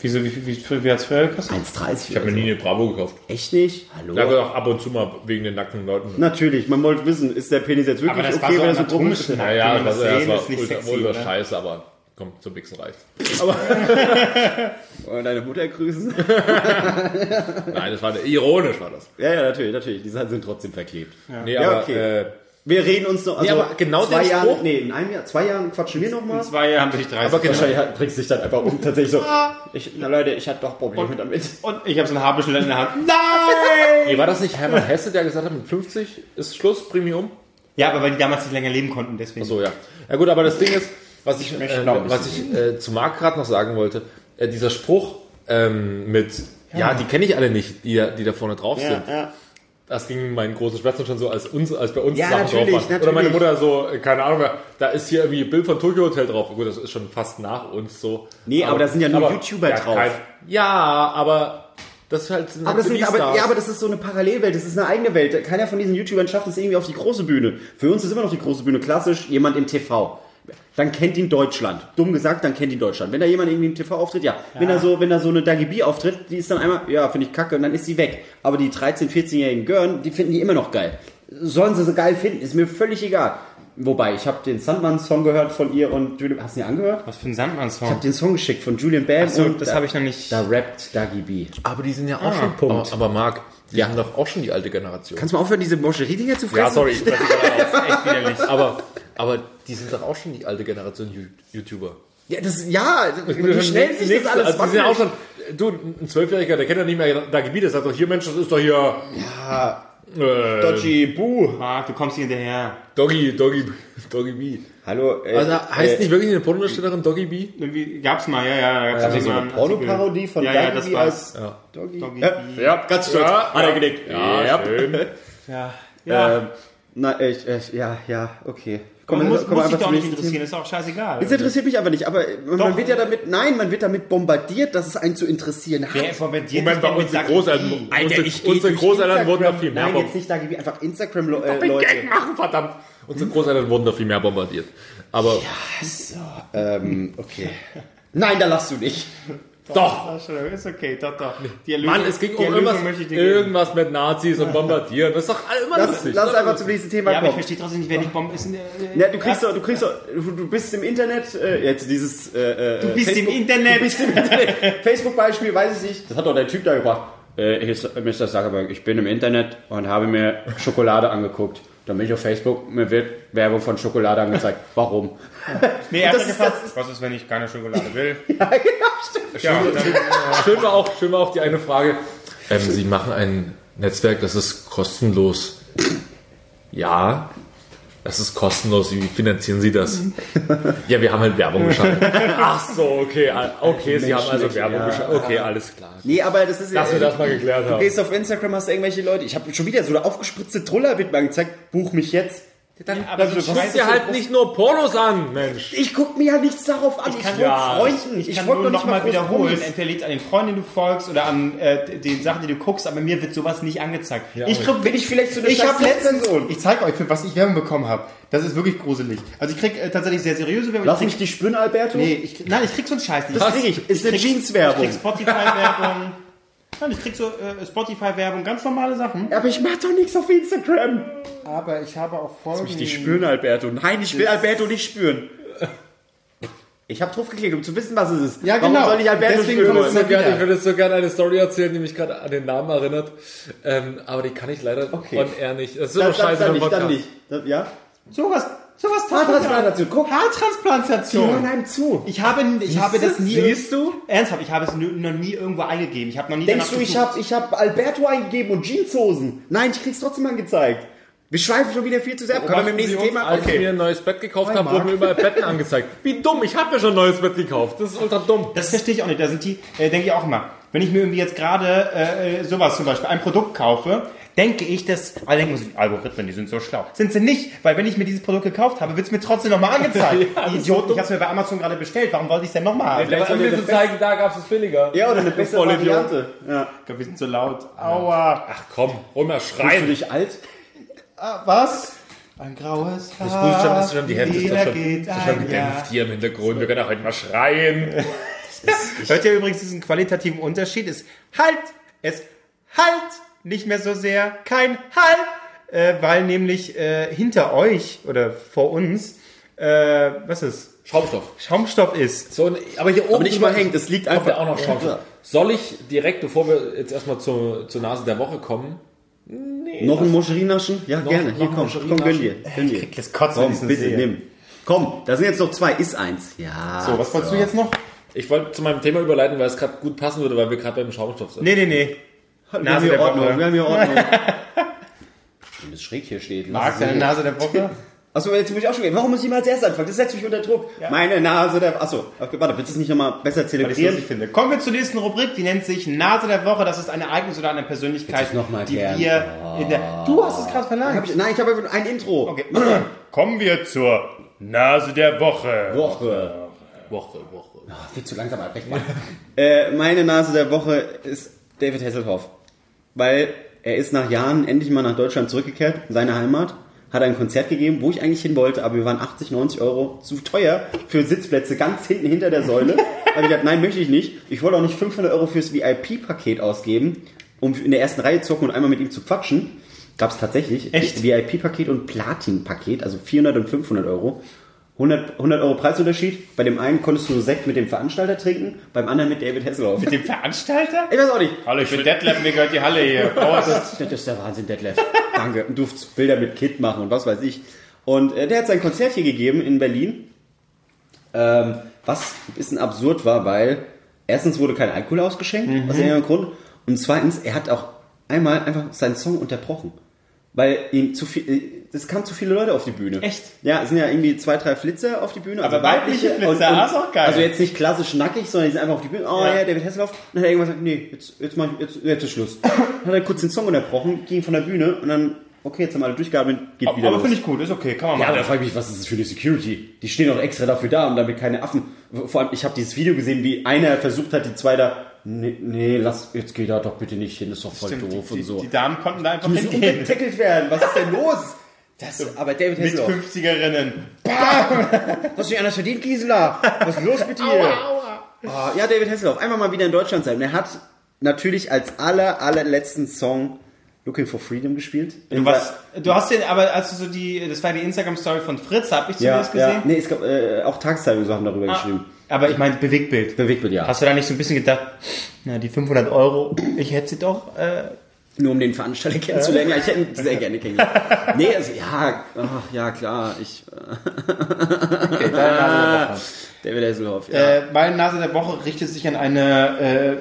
Wieso, wie, wie, wie, wie hat es vorher gekostet? 1,30 Ich habe mir nie eine Bravo gekauft. Echt nicht? Hallo? Ja, auch ab und zu mal wegen den nackten Leuten. Natürlich, man wollte wissen, ist der Penis jetzt wirklich das war okay, so wenn er so komisch ist? nackt. Ja, ja, Wenn man das, das das sehen, war ist nicht ultra, sexy, ultra oder? scheiße, aber komm, zum Wichsen reicht. Wollen deine Mutter grüßen? Nein, das war ironisch, war das. ja, ja, natürlich, natürlich. Die Sachen sind trotzdem verklebt. Nee, Ja, aber okay. äh, Wir reden uns noch, also Nee, aber genau zwei Jahren, Spruch- nee, in einem Jahr, zwei Jahren quatschen wir nochmal. In zwei Jahren bin ich 30. Aber genau. Wahrscheinlich bringst du dich dann einfach um, tatsächlich so. Ich, na Leute, ich hatte doch Probleme damit. Und ich habe so einen Haarbüschel in der Hand. nee, war das nicht Hermann Hesse, der gesagt hat, mit 50 ist Schluss, bring mich um? Ja, aber weil die damals nicht länger leben konnten, deswegen. So, ja. Ja gut, aber das Ding ist, was ich, äh, noch ein was ich äh, zu Marc gerade noch sagen wollte, äh, dieser Spruch ähm, mit, ja, die kenne ich alle nicht, die, da- die da vorne drauf sind. ja. Das ging meinen großen Schwestern schon so, als, uns, als bei uns Ja, Sachen natürlich, drauf waren. Oder meine natürlich. Mutter so, äh, keine Ahnung, da ist hier irgendwie Bild von Tokyo Hotel drauf. Gut, das ist schon fast nach uns so. Nee, aber da sind ja nur YouTuber ja, drauf. kein- ja, aber das ist halt, Aber halt das so sind, aber, ja, aber das ist so eine Parallelwelt, das ist eine eigene Welt. Keiner von diesen YouTubern schafft es irgendwie auf die große Bühne. Für uns ist immer noch die große Bühne klassisch jemand im TV. Dann kennt ihn Deutschland. Dumm gesagt, dann kennt ihn Deutschland. Wenn da jemand irgendwie im TV auftritt, ja. Wenn da so, wenn da so eine Dagi B auftritt, die ist dann einmal, ja, finde ich kacke, und dann ist sie weg. Aber die 13-, 14-jährigen Girls, die finden die immer noch geil. Sollen sie so geil finden, ist mir völlig egal. Wobei, ich habe den Sandmann-Song gehört von ihr und Julian, hast du den angehört? Was für ein Ich habe Sandmann-Song. den Song geschickt von Julian Bam So, und das da- habe ich noch nicht. Da rappt Dagi B. aber die sind ja auch schon Punkt. Aber, aber Marc, die haben doch auch schon die alte Generation. Kannst du mal aufhören, diese Moscherie-Dinger zu fressen? ja, sorry, ich gerade auf. echt widerlich. Aber, aber die sind doch auch schon die alte Generation YouTuber. Ja, das, ja, wie schnell sich das alles also die sind ja auch schon, du, ein Zwölfjähriger, der kennt ja nicht mehr da Gebiet, der sagt doch, hier Mensch, das ist doch hier, Ja, äh, Dodgy Boo. Marc, du kommst hier hinterher. Doggy, Doggy, Doggy B. Hallo, äh, Also heißt äh, nicht wirklich eine Pornodarstellerin Doggy B? Irgendwie gab's mal, ja, ja. Gab's also so eine Pornoparodie von Ja, ja, Dagi das B war's. als Ja. Doggy? Doggy Ja, B. ja, ganz stolz. Ja, Hat er ja. genickt. Ja, schön. Ja. Ja. Ähm, na, ich, ich, ja, ja, okay. Komm, wir- muss, wir muss einfach doch nicht interessieren, ist auch scheißegal. Das interessiert mich aber nicht, aber man Doch. wird ja damit, nein, man wird damit bombardiert, dass es einen zu interessieren hat. Wer bombardiert Moment, bei uns Großeltern? Alter, unsere, ich unsere Großeltern wurden da viel mehr Nein, jetzt bombardiert. nicht Dagi B, einfach Instagram-Leute. Ein Gag machen, verdammt. Unsere Großeltern wurden da viel mehr bombardiert. Aber ähm, okay. Nein, da lachst du nicht. Doch, schon, Ist okay, doch, doch. Die Erlösung, Mann, es ging um irgendwas, irgendwas mit Nazis und bombardieren. Das ist doch immer Lass, lustig. lass einfach zum nächsten Thema Ja, aber ich kommen. verstehe trotzdem nicht, wer dich bombt. Ist, äh, Ja, du kriegst doch, du kriegst doch, du du bist im Internet, äh, jetzt dieses, äh, äh, Du bist im Internet. Du bist im Internet. Facebook-Beispiel, weiß ich nicht. Das hat doch der Typ da gebracht. Äh, Mr. Zuckerberg, ich bin im Internet und habe mir Schokolade angeguckt. Dann bin ich auf Facebook, mir wird Werbung von Schokolade angezeigt. Warum? Nee, er hat Das ist gefragt, was ist, wenn ich keine Schokolade will? ja, genau, stimmt. Ja, dann, Schön war auch, schön war auch die eine Frage. Ähm, Sie machen ein Netzwerk, das ist kostenlos. Ja, das ist kostenlos. Wie finanzieren Sie das? ja, wir haben halt Werbung geschaltet. Ach so, okay. ah, Okay, Sie haben also Werbung ja. geschaltet. Okay, alles klar. Nee, aber das ist ja. Dass wir das mal geklärt Du haben. gehst auf Instagram, hast irgendwelche Leute. Ich habe schon wieder so eine aufgespritzte Truller wird mir angezeigt. Buch mich jetzt. Dann aber so guckst dir halt nicht nur Pornos an, Mensch. Ich guck mir ja nichts darauf an. Ich, kann- folge ja, Freunden. ich Ich, kann nur noch nicht mal wiederholen. Promis. Entweder liegt an den Freunden, die du folgst, oder an äh, den Sachen, die du guckst, aber mir wird sowas nicht angezeigt. ich Ich guck, bin ich vielleicht so eine Ich habe letztens, Person. ich zeige euch, für was ich Werbung bekommen habe. Das ist wirklich gruselig. Also ich krieg äh, tatsächlich sehr seriöse Werbung. Lass ich mich dich spüren, Alberto. Nee, ich, krieg- nein, ich krieg so einen Scheiß nicht. Das krieg ich. Ist eine krieg- Jeans-Werbung. Ich krieg Spotify-Werbung. Nein, ich krieg so äh, Spotify-Werbung, ganz normale Sachen. Aber ich mach doch nichts auf Instagram. Aber ich habe auch Folgen. Ich dich spüren, Alberto. Nein, ich will Alberto nicht spüren. Ich habe drauf geklickt, um zu wissen, was es ist. Ja, Warum genau. soll ich Alberto Deswegen spüren? kommt es so wieder. ich würde jetzt so gerne eine Story erzählen, die mich gerade an den Namen erinnert. Ähm, aber die kann ich leider Okay. on air nicht. Das ist Dann, immer dann, scheiße dann für den nicht, dann Podcast. nicht. Das- Ja? Sowas, sowas Haartransplantation, guck. Die hören Haartransplantation. einem zu. Ich habe, ich habe das nie. Siehst du? Ernsthaft, ich habe es noch nie irgendwo eingegeben. Ich habe noch nie Denkst du, ich habe ich hab Alberto eingegeben und Jeanshosen? Nein, ich krieg's trotzdem angezeigt. Wir schweifen schon wieder viel zu sehr ab. Können wir mit dem nächsten Thema? Als ich mir ein neues Bett gekauft habe, wurden mir überall Betten angezeigt. Wie dumm, ich habe mir schon ein neues Bett gekauft. Das ist ultra dumm. Das verstehe ich auch nicht. Da sind die, äh, denke ich auch immer. Wenn ich mir irgendwie jetzt gerade äh, sowas zum Beispiel, ein Produkt kaufe, denke ich, dass alle denken, sich, Algorithmen, die sind so schlau. Sind sie nicht, weil wenn ich mir dieses Produkt gekauft habe, wird es mir trotzdem nochmal angezeigt. Ja, Die so ich habe es mir bei Amazon gerade bestellt. Warum wollte ich es denn nochmal haben? vielleicht soll um dir der zu zeigen, da gab es es billiger. Ja, oder eine bessere. Variante. Ja. Ich glaube, wir sind so laut. Aua. Ach komm, hol mal Bist du schreien. nicht alt? Ah, was? Ein graues Haar. Das ist gut, schon, das ist schon die Hälfte ist doch schon, ist schon gedämpft hier im Hintergrund. Wir können auch heute mal schreien. Hört ihr übrigens diesen qualitativen Unterschied? Es halt, es halt nicht mehr so sehr, kein Halt, äh, weil nämlich äh, hinter euch oder vor uns, äh, was ist, Schaumstoff. Schaumstoff ist. So, aber hier oben Aber nicht mal hängt, es liegt einfach. auch noch Schaumstoff. Soll ich direkt, bevor wir jetzt erstmal zur, zur Nase der Woche kommen, Noch ein Moscherinnaschen? Ja, gerne. noch Hier, ein komm, komm, gönn dir. Gönn dir. krieg das Kotzen, Komm, bitte, nimm. Komm, da sind jetzt noch zwei. Ist eins. Ja. So, was wolltest du jetzt noch? ich wollte zu meinem Thema überleiten, weil es gerade gut passen würde, weil wir gerade beim Schaumstoff sind. Nee, nee, nee. Wir haben Nase hier der Ordnung. Woche. Wir haben hier Ordnung. Wenn das schräg hier steht. lass Marc, deine. Nase der Woche? Achso, jetzt muss ich auch schon gehen. Warum muss ich mal als erstes anfangen? Das setzt mich unter Druck. Meine Nase der... Achso, okay, warte, willst du es nicht nochmal besser Was ich zelebrieren? finde. Kommen wir zur nächsten Rubrik, die nennt sich Nase der Woche. Das ist ein Ereignis oder eine Persönlichkeit, noch mal die erklären? wir in der... Du hast es gerade Hab verlangt. ich, nein, ich habe ein Intro. Okay. Kommen wir zur Nase der Woche. Woche. Woche, Woche. Ach, viel zu langsam, weg mal. äh, meine Nase der Woche ist David Hasselhoff. Weil er ist nach Jahren endlich mal nach Deutschland zurückgekehrt, in seine Heimat, hat ein Konzert gegeben, wo ich eigentlich hin wollte, aber wir waren 80, 90 Euro zu teuer für Sitzplätze ganz hinten hinter der Säule. habe ich gesagt, nein, möchte ich nicht. Ich wollte auch nicht 500 Euro fürs VIP-Paket ausgeben, um in der ersten Reihe zu hocken und einmal mit ihm zu quatschen. Gab es tatsächlich. Echt? VIP-Paket und Platin-Paket, also 400 und 500 Euro. 100, 100 Euro Preisunterschied. Bei dem einen konntest du Sekt mit dem Veranstalter trinken, beim anderen mit David Hasselhoff. Mit dem Veranstalter? Ich weiß auch nicht. Hallo, ich bin Detlef, mir gehört die Halle hier. Prost. Das ist der Wahnsinn, Detlef. Danke. Und durftest Bilder mit Kid machen und was weiß ich. Und äh, der hat sein Konzert hier gegeben in Berlin. Ähm, was ein bisschen absurd war, weil erstens wurde kein Alkohol ausgeschenkt, aus irgendeinem Grund. Und zweitens, er hat auch einmal einfach seinen Song unterbrochen. Weil ihm zu viel, äh, es kamen zu viele Leute auf die Bühne. Echt? Ja, es sind ja irgendwie zwei, drei Flitzer auf die Bühne. Aber weibliche Flitzer, ah, ist auch geil. Also jetzt nicht klassisch nackig, sondern die sind einfach auf die Bühne. Oh Ja. ja, David Hasselhoff. Und dann hat er irgendwann gesagt, nee, jetzt, jetzt, mach ich, jetzt, jetzt ist Schluss. Dann hat er kurz den Song unterbrochen, ging von der Bühne und dann, okay, jetzt haben alle durchgeatmet, geht wieder Aber finde ich gut, ist okay, kann man ja, machen. aber da frage ich mich, was ist das für die Security? Die stehen doch extra dafür da, um damit keine Affen. Vor allem, ich habe dieses Video gesehen, wie einer versucht hat, die zwei da. Nee, nee, lass, jetzt geht da doch bitte nicht hin, das ist doch voll Stimmt, doof die, und so. die, die Damen konnten da einfach unbedingt getackelt werden. Was ist denn los? Das, aber David Mit Hasselhoff. 50erinnen. Hast du nicht anders verdient, Gisela? Was ist los mit dir? Ah, ja, David Hasselhoff, einfach mal wieder in Deutschland sein. Und er hat natürlich als aller, allerletzten Song Looking for Freedom gespielt. Du, was, du hast den, aber als du so die, das war die Instagram-Story von Fritz, habe ich ja, zumindest ja. gesehen. Nee, es gab äh, auch Tageszeitungen so haben darüber Ah, geschrieben. Aber ich meine Bewegtbild. Bewegtbild, ja. Hast du da nicht so ein bisschen gedacht, na, die 500 Euro, ich hätte sie doch, äh, Nur um den Veranstalter kennenzulernen. Ja, ich hätte ihn sehr gerne kennengelernt. Nee, also, ja, ach, ja, klar, ich, okay, deine Nase der Woche. David Hasselhoff, ja. Äh, meine Nase der Woche richtet sich an eine äh, äh,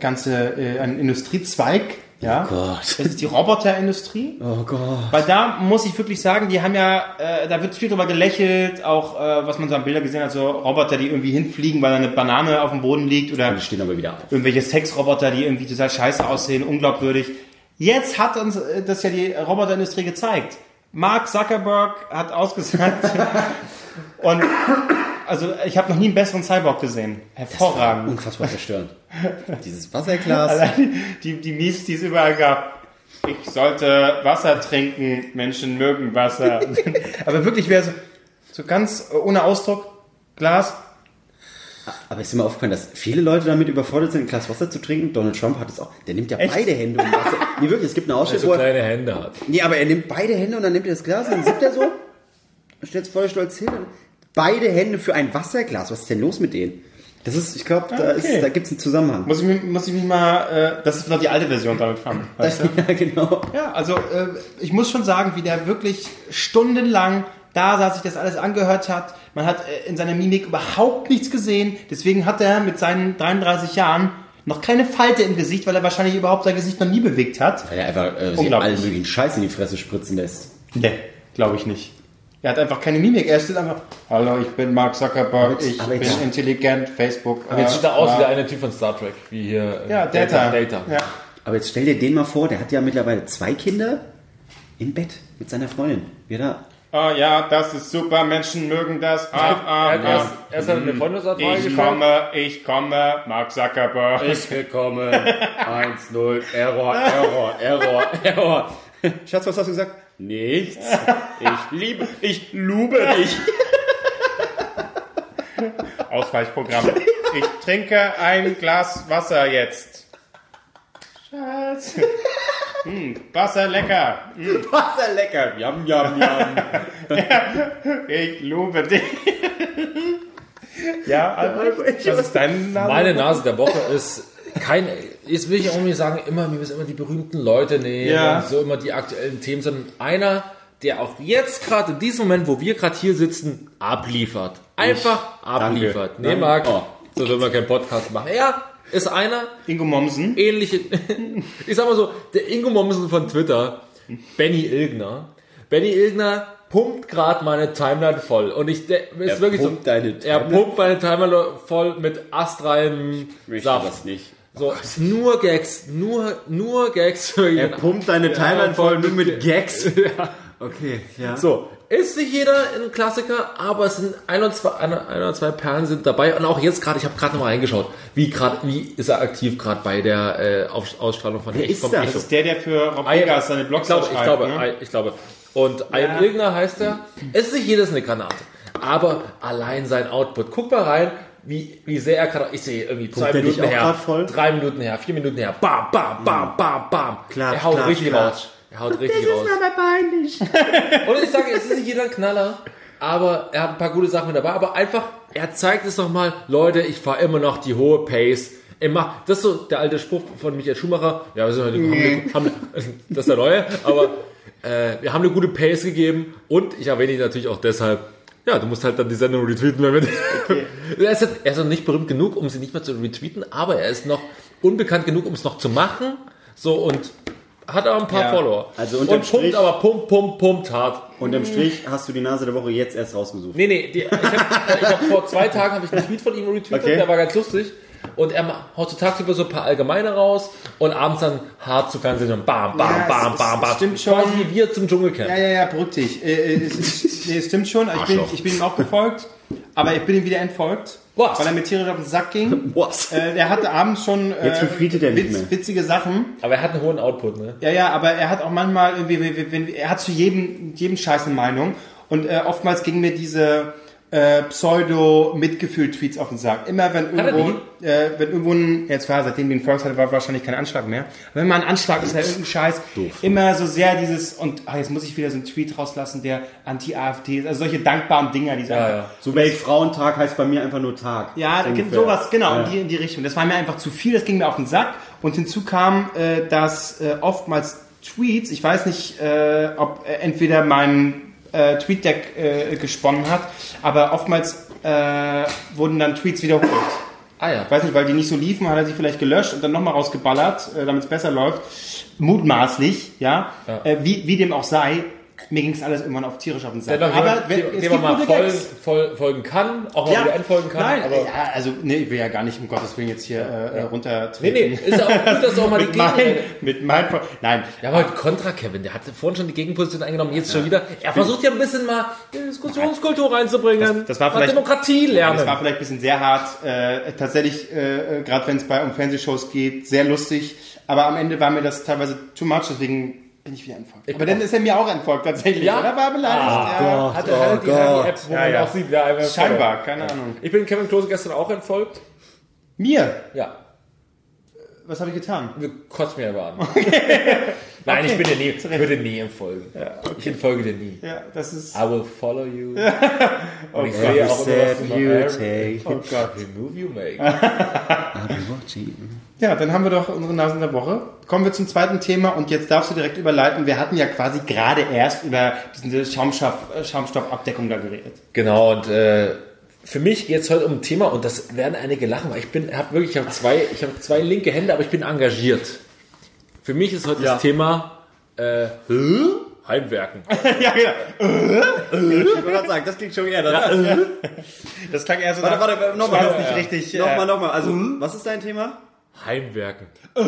ganze, äh, einen Industriezweig. Ja, Oh Gott. das ist die Roboterindustrie. oh Gott. Weil da muss ich wirklich sagen, die haben ja, äh, da wird viel drüber gelächelt, auch äh, was man so an Bildern gesehen hat, so Roboter, die irgendwie hinfliegen, weil da eine Banane auf dem Boden liegt oder Die stehen aber wieder auf. irgendwelche Sexroboter, die irgendwie total scheiße aussehen, unglaubwürdig. Jetzt hat uns äh, das ja die Roboterindustrie gezeigt. Mark Zuckerberg hat ausgesagt und also ich habe noch nie einen besseren Cyborg gesehen. Hervorragend. Unfassbar verstörend. Dieses Wasserglas. Allein die, die Mies, die es überall gab. Ich sollte Wasser trinken, Menschen mögen Wasser. Aber wirklich wäre so, so ganz ohne Ausdruck, Glas. Aber ist dir mal aufgefallen, dass viele Leute damit überfordert sind, ein Glas Wasser zu trinken? Donald Trump hat es auch. Der nimmt ja Echt? beide Hände um Wasser. Nee, wirklich, es gibt eine Weil er so kleine Hände hat. Nee, aber er nimmt beide Hände und dann nimmt er das Glas und dann sippt er so. Stellt es voll stolz hin. Beide Hände für ein Wasserglas. Was ist denn los mit denen? Das ist, ich glaube, da, Ah, ist- okay. da gibt es einen Zusammenhang. Muss ich, mich- muss ich mich mal, äh, das ist noch die alte Version damit fangen. Weißt du? ja, genau. Ja, also äh, ich muss schon sagen, wie der wirklich stundenlang da saß, sich das alles angehört hat. Man hat äh, in seiner Mimik überhaupt nichts gesehen. Deswegen hat er mit seinen 33 Jahren noch keine Falte im Gesicht, weil er wahrscheinlich überhaupt sein Gesicht noch nie bewegt hat. Weil er einfach äh, allen möglichen Scheiß in die Fresse spritzen lässt. Nee, glaube ich nicht. Er hat einfach keine Mimik. Er steht einfach, hallo, ich bin Mark Zuckerberg, ich aber bin intelligent, Facebook. Aber jetzt äh, sieht er aus äh, wie der eine Typ von Star Trek, wie hier äh, Ja, Data. Data. Ja. Aber jetzt stell dir den mal vor, der hat ja mittlerweile zwei Kinder im Bett mit seiner Freundin. Wie da Oh ja, das ist super, Menschen mögen das. Ah, ah, Er hat ah. erst, hat er eine Freundesanfrage Ich geschickt. komme, ich komme, Mark Zuckerberg. ist gekommen. 1-0. Error, Error, Error, Error. Schatz, was hast du gesagt? Nichts. Ich liebe, ich lube dich. Ausweichprogramm. Ich trinke ein Glas Wasser jetzt. Schatz. Hm, Wasser lecker. Wasser lecker. Yam, yam, yam. Ich liebe dich. Ja, Albrecht, was ist dein Name? Meine Nase der Woche ist kein, jetzt will ich auch nicht sagen, immer, wir müssen immer die berühmten Leute nehmen, Ja. und so immer die aktuellen Themen, sondern einer, der auch jetzt gerade in diesem Moment, wo wir gerade hier sitzen, abliefert. Einfach abliefert. Danke. Nee, Marc, Oh. so will man keinen Podcast machen. Er ist einer, Ingo Mommsen. ähnliche, ich sag mal so, der Ingo Mommsen von Twitter, Benny Ilgner. Benny Ilgner pumpt gerade meine Timeline voll. Und ich, der, ist Er wirklich pumpt so, deine er pumpt meine Timeline voll mit Möchte Saft. das nicht. So, nur Gags, nur, nur Gags. für Er jeden. pumpt deine Timeline voll nur mit Gags. Ja. Okay, ja. So, ist nicht jeder ein Klassiker, aber es sind ein oder zwei, ein, ein oder zwei Perlen sind dabei. Und auch jetzt gerade, ich habe gerade noch mal reingeschaut, wie gerade, wie ist er aktiv gerade bei der äh, Auf- Ausstrahlung von Wer ist vom das? Das ist der, der für Vegas seine Blogs ich glaube, ich glaube, ne? Ich glaube. Und I am Ilgner heißt er. Es ist nicht jedes eine Granate. Aber allein sein Output. Guck mal rein, wie, wie sehr er gerade, ich sehe irgendwie zwei dich Minuten her, drei Minuten her, vier Minuten her, bam, bam, bam, bam, bam. Klar, er haut klar, richtig klar. raus. Er haut richtig raus. Und ich sage, es ist nicht jeder ein Knaller, aber er hat ein paar gute Sachen mit dabei. Aber einfach, er zeigt es nochmal, Leute, ich fahre immer noch die hohe Pace. Er macht, das ist so der alte Spruch von Michael Schumacher. Ja, wir sind halt, haben eine, haben, das ist der neue, aber äh, wir haben eine gute Pace gegeben und ich erwähne ihn natürlich auch deshalb. Ja, du musst halt dann die Sendung retweeten, wenn wir. er, ist, er ist noch nicht berühmt genug, um sie nicht mehr zu retweeten, aber er ist noch unbekannt genug, um es noch zu machen. So und hat aber ein paar Ja. Follower. Also und pumpt Strich- aber pumpt, pumpt, pumpt hart. Unterm Strich hast du die Nase der Woche jetzt erst rausgesucht. Nee, nee, die, ich habe hab vor zwei Tagen hab ich einen Tweet von ihm retweetet, Okay. der war ganz lustig. Und er haut so tagsüber so ein paar Allgemeine raus und abends dann hart zu Fernsehen und bam, bam, Ja, bam, es- bam, es bam. stimmt schon. Quasi wie wir zum Dschungelcamp. Ja, ja, ja, dich. Äh, äh, es, nee, es stimmt schon. Ich bin, ich bin ihm auch gefolgt, aber ich bin ihm wieder entfolgt, Was? weil er mir tierisch auf den Sack ging. Was? Äh, er hatte abends schon äh, Jetzt retweetet er nicht mehr. witzige Sachen. Aber er hat einen hohen Output, ne? Ja, ja, aber er hat auch manchmal irgendwie, wenn- wenn, er hat zu jedem, jedem Scheiß eine Meinung. Und äh, oftmals ging mir diese äh, Pseudo-Mitgefühl-Tweets auf den Sack. Immer wenn er irgendwo, äh, wenn irgendwo ein, jetzt war, seitdem wir ihn folgt hatte, war wahrscheinlich kein Anschlag mehr. Aber wenn mal ein Anschlag ist, ja irgendein Scheiß, immer so sehr dieses, und ah, jetzt muss ich wieder so einen Tweet rauslassen, der Anti-AfD ist, also solche dankbaren Dinger, die Ja, ja. So Weltfrauentag heißt bei mir einfach nur Tag. ja, sowas, genau, Ja. in, die, in die Richtung. Das war mir einfach zu viel, das ging mir auf den Sack. Und hinzu kam, äh, dass äh, oftmals Tweets, ich weiß nicht, äh, ob äh, entweder mein äh, TweetDeck äh, gesponnen hat, aber oftmals äh, wurden dann Tweets wiederholt. Ah ja. Weiß nicht, weil die nicht so liefen, hat er sie vielleicht gelöscht und dann nochmal rausgeballert, äh, damit es besser läuft. Mutmaßlich, ja. Ja. Äh, wie, wie dem auch sei, mir ging es alles irgendwann auf tierisch auf den Sack. Der aber wenn- dem, es dem man mal voll, voll folgen kann, auch mal wieder entfolgen kann. Nein, aber, ja, also nee, ich will ja gar nicht um Gottes Willen jetzt hier äh, äh, nee, runtertreten. nee, ist ja auch gut, dass auch mal die Gegenrede... mit mein, Nein, Ja, aber heute Kontra Kevin, der hatte vorhin schon die Gegenposition eingenommen, jetzt schon wieder. Er versucht ja ein bisschen mal Diskussionskultur reinzubringen. Das- das war vielleicht- Demokratie lernen. das war vielleicht ein bisschen sehr hart. Äh, tatsächlich, äh, äh, gerade wenn es bei um Fernsehshows geht, sehr lustig. Aber am Ende war mir das teilweise too much, deswegen bin ich wieder entfolgt. aber dann ist er mir auch entfolgt tatsächlich. Ja? Oder war beleidigt? Ah, ja. Hat er halt die, App, wo Ja, man ja. auch sieht, wer einem Scheinbar, keine Ahnung. Ich bin Kevin Klose gestern auch entfolgt. Mir? Ja. Was habe ich getan? Wir kotzen mir aber an. Nein, ich bin dir nie, ich würde nie entfolgen. Ich entfolge dir nie. Ja, das ist. I will follow you. Und ich Every sehe auch immer, was step du you take. Oh Gott. Every move you make. I'll be watching. Ja, dann haben wir doch unsere Nasen der Woche. Kommen wir zum zweiten Thema und jetzt darfst du direkt überleiten. Wir hatten ja quasi gerade erst über diese Schaumstoff, äh, Schaumstoffabdeckung da geredet. Genau, und äh, für mich geht es heute um ein Thema, und das werden einige lachen, weil ich bin, habe wirklich, ich habe zwei, ich habe zwei linke Hände, aber ich bin engagiert. Für mich ist heute das Thema äh, hä? Heimwerken. ja, genau. Ich wollte gerade sagen, das klingt schon eher danach. Das klang eher so Warte, nach- warte, das nochmal. war jetzt nicht richtig. Nochmal, äh, nochmal. Also, was ist dein Thema? Heimwerken.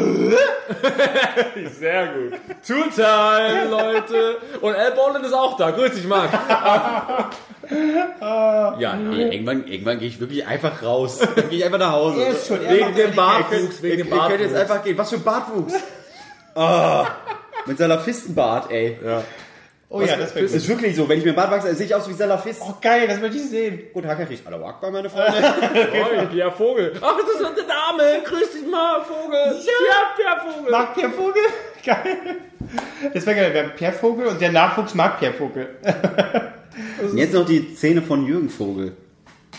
Sehr gut. Two-Time, Leute. Und Al Borland ist auch da. Grüß dich, Marc. ja, nee, Irgendwann, irgendwann gehe ich wirklich einfach raus. Dann gehe ich einfach nach Hause. Ist schon- wegen dem Bartwuchs, wegen Ihr dem könnt jetzt Bartwuchs. einfach gehen. Was für ein Bartwuchs. Ah, mit Salafistenbart, ey. Ja. Oh ja, das wäre Das ist wirklich so. Wenn ich mir Bart wachse, sehe ich aus wie Salafist. Oh, geil, das möchte ich sehen. Gut, Hackerich. Alter, Akbar, meine Freunde. Oh, Pierre Vogel. Ach, das ist eine Dame. Grüß dich mal, Vogel. Ja, Pierre Vogel. Mag Pierre Vogel? Geil. Das wäre geil. Wir haben Pierre Vogel und der Nachwuchs mag Pierre Vogel. Und jetzt noch die Szene von Jürgen Vogel.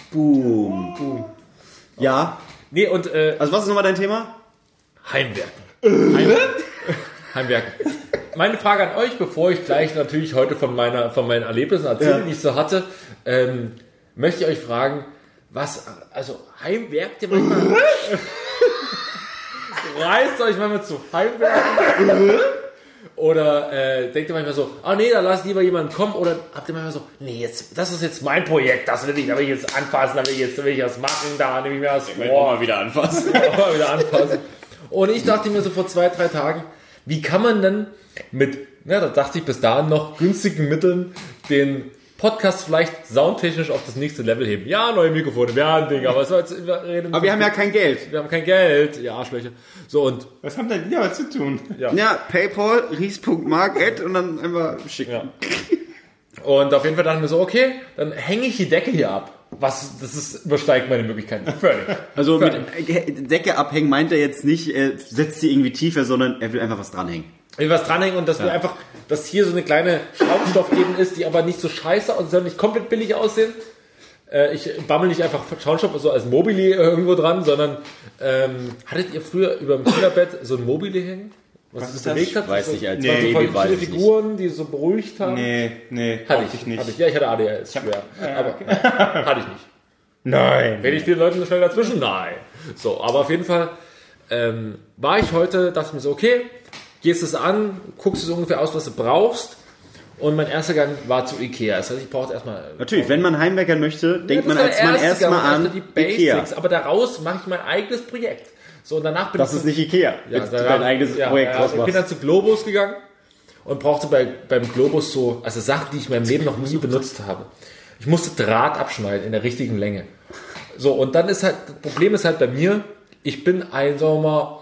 Boom. Boom. Ja. Nee, und äh, Also was ist nochmal dein Thema? Heimwerken. Heimwerken. Heimwerken. Meine Frage an euch, bevor ich gleich natürlich heute von, meiner, von meinen Erlebnissen erzähle, Ja. die ich so hatte, ähm, möchte ich euch fragen, was, also heimwerkt ihr manchmal? Reißt euch manchmal zu Heimwerken? Oder äh, denkt ihr manchmal so, ah nee, da lass lieber jemanden kommen? Oder habt ihr manchmal so, nee, jetzt, das ist jetzt mein Projekt, das will ich, da will ich jetzt anfassen, da will ich jetzt da will ich was machen, da nehme ich mir was vor. mal wieder anfassen. Mal wieder anfassen. Und ich dachte mir so vor zwei, drei Tagen, wie kann man denn mit, na, da dachte ich bis dahin noch, günstigen Mitteln den Podcast vielleicht soundtechnisch auf das nächste Level heben. Ja, neue Mikrofone, ja, ein Ding, aber es soll jetzt, wir, reden Aber wir haben ja kein Geld. wir haben kein Geld, ja, Arschlöcher. So, und, Was haben denn die aber zu tun? ja. Ja, Paypal, ries.mark, und dann einfach schicken. Ja. Und auf jeden Fall dachten wir so, okay, dann hänge ich die Decke hier ab. Was, das ist, übersteigt meine Möglichkeiten. Völlig. Also mit Völlig. äh, Decke abhängen meint er jetzt nicht, äh, setzt sie irgendwie tiefer, sondern er will einfach was dranhängen. Ich will was dranhängen und dass wir einfach, dass hier so eine kleine Schaumstoffebene ist, die aber nicht so scheiße und soll nicht komplett billig aussehen. Äh, ich bammel nicht einfach Schaumstoff so als Mobili irgendwo dran, sondern ähm, hattet ihr früher über dem Kinderbett so ein Mobili hängen? Was, ist es das? bewegt hat? Weiß nicht, als so Baby weiß ich nicht. Figuren, die so beruhigt haben. Nee, nee, Hatte brauchte ich, Hatte ich. Ja, ich hatte ADHS, schwer. Aber hatte ich nicht. Nein. Rede ich vielen Leuten so schnell dazwischen? Nein. So, aber auf jeden Fall ähm, war ich heute, dachte ich mir so, okay, gehst es an, guckst du so ungefähr aus, was du brauchst. Und mein erster Gang war zu Ikea. Das heißt, ich brauchte erstmal. Natürlich, wenn man heimwerkern möchte, denkt man das als Mann erstmal an die Ikea. Basics. Aber daraus mache ich mein eigenes Projekt. So, und danach bin Das ich ist nicht Ikea. ja, Jetzt da- du dein eigenes ja, Projekt ja, draus Ich bin dann zu Globus gegangen und brauchte bei, beim Globus so, also Sachen, die ich in meinem Leben noch nie benutzt habe. Ich musste Draht abschneiden in der richtigen Länge. So, und dann ist halt, das Problem ist halt bei mir, ich bin ein, sagen wir mal,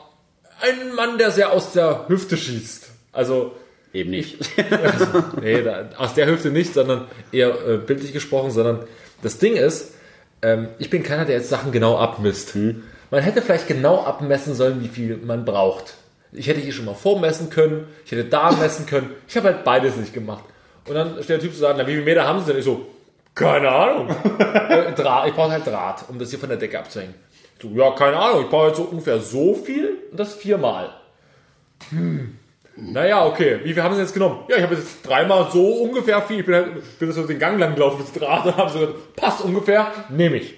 ein Mann, der sehr aus der Hüfte schießt. Also, Eben nicht. nee, da, aus der Hüfte nicht, sondern eher äh, bildlich gesprochen, sondern das Ding ist, ähm, ich bin keiner, der jetzt Sachen genau abmisst. Man hätte vielleicht genau abmessen sollen, wie viel man braucht. Ich hätte hier schon mal vormessen können, ich hätte da messen können. Ich habe halt beides nicht gemacht. Und dann stellt der Typ zu sagen, na, wie viele Meter haben Sie denn? Ich so, keine Ahnung. äh, Draht, ich brauche halt Draht, um das hier von der Decke abzuhängen. So, ja, keine Ahnung, ich brauche jetzt so ungefähr so viel und das viermal. Naja, okay. Wie viel haben Sie jetzt genommen? Ja, ich habe jetzt dreimal so ungefähr viel. Ich bin, halt, bin so den Gang lang gelaufen mit Draht und habe so gesagt, passt ungefähr, nehme ich.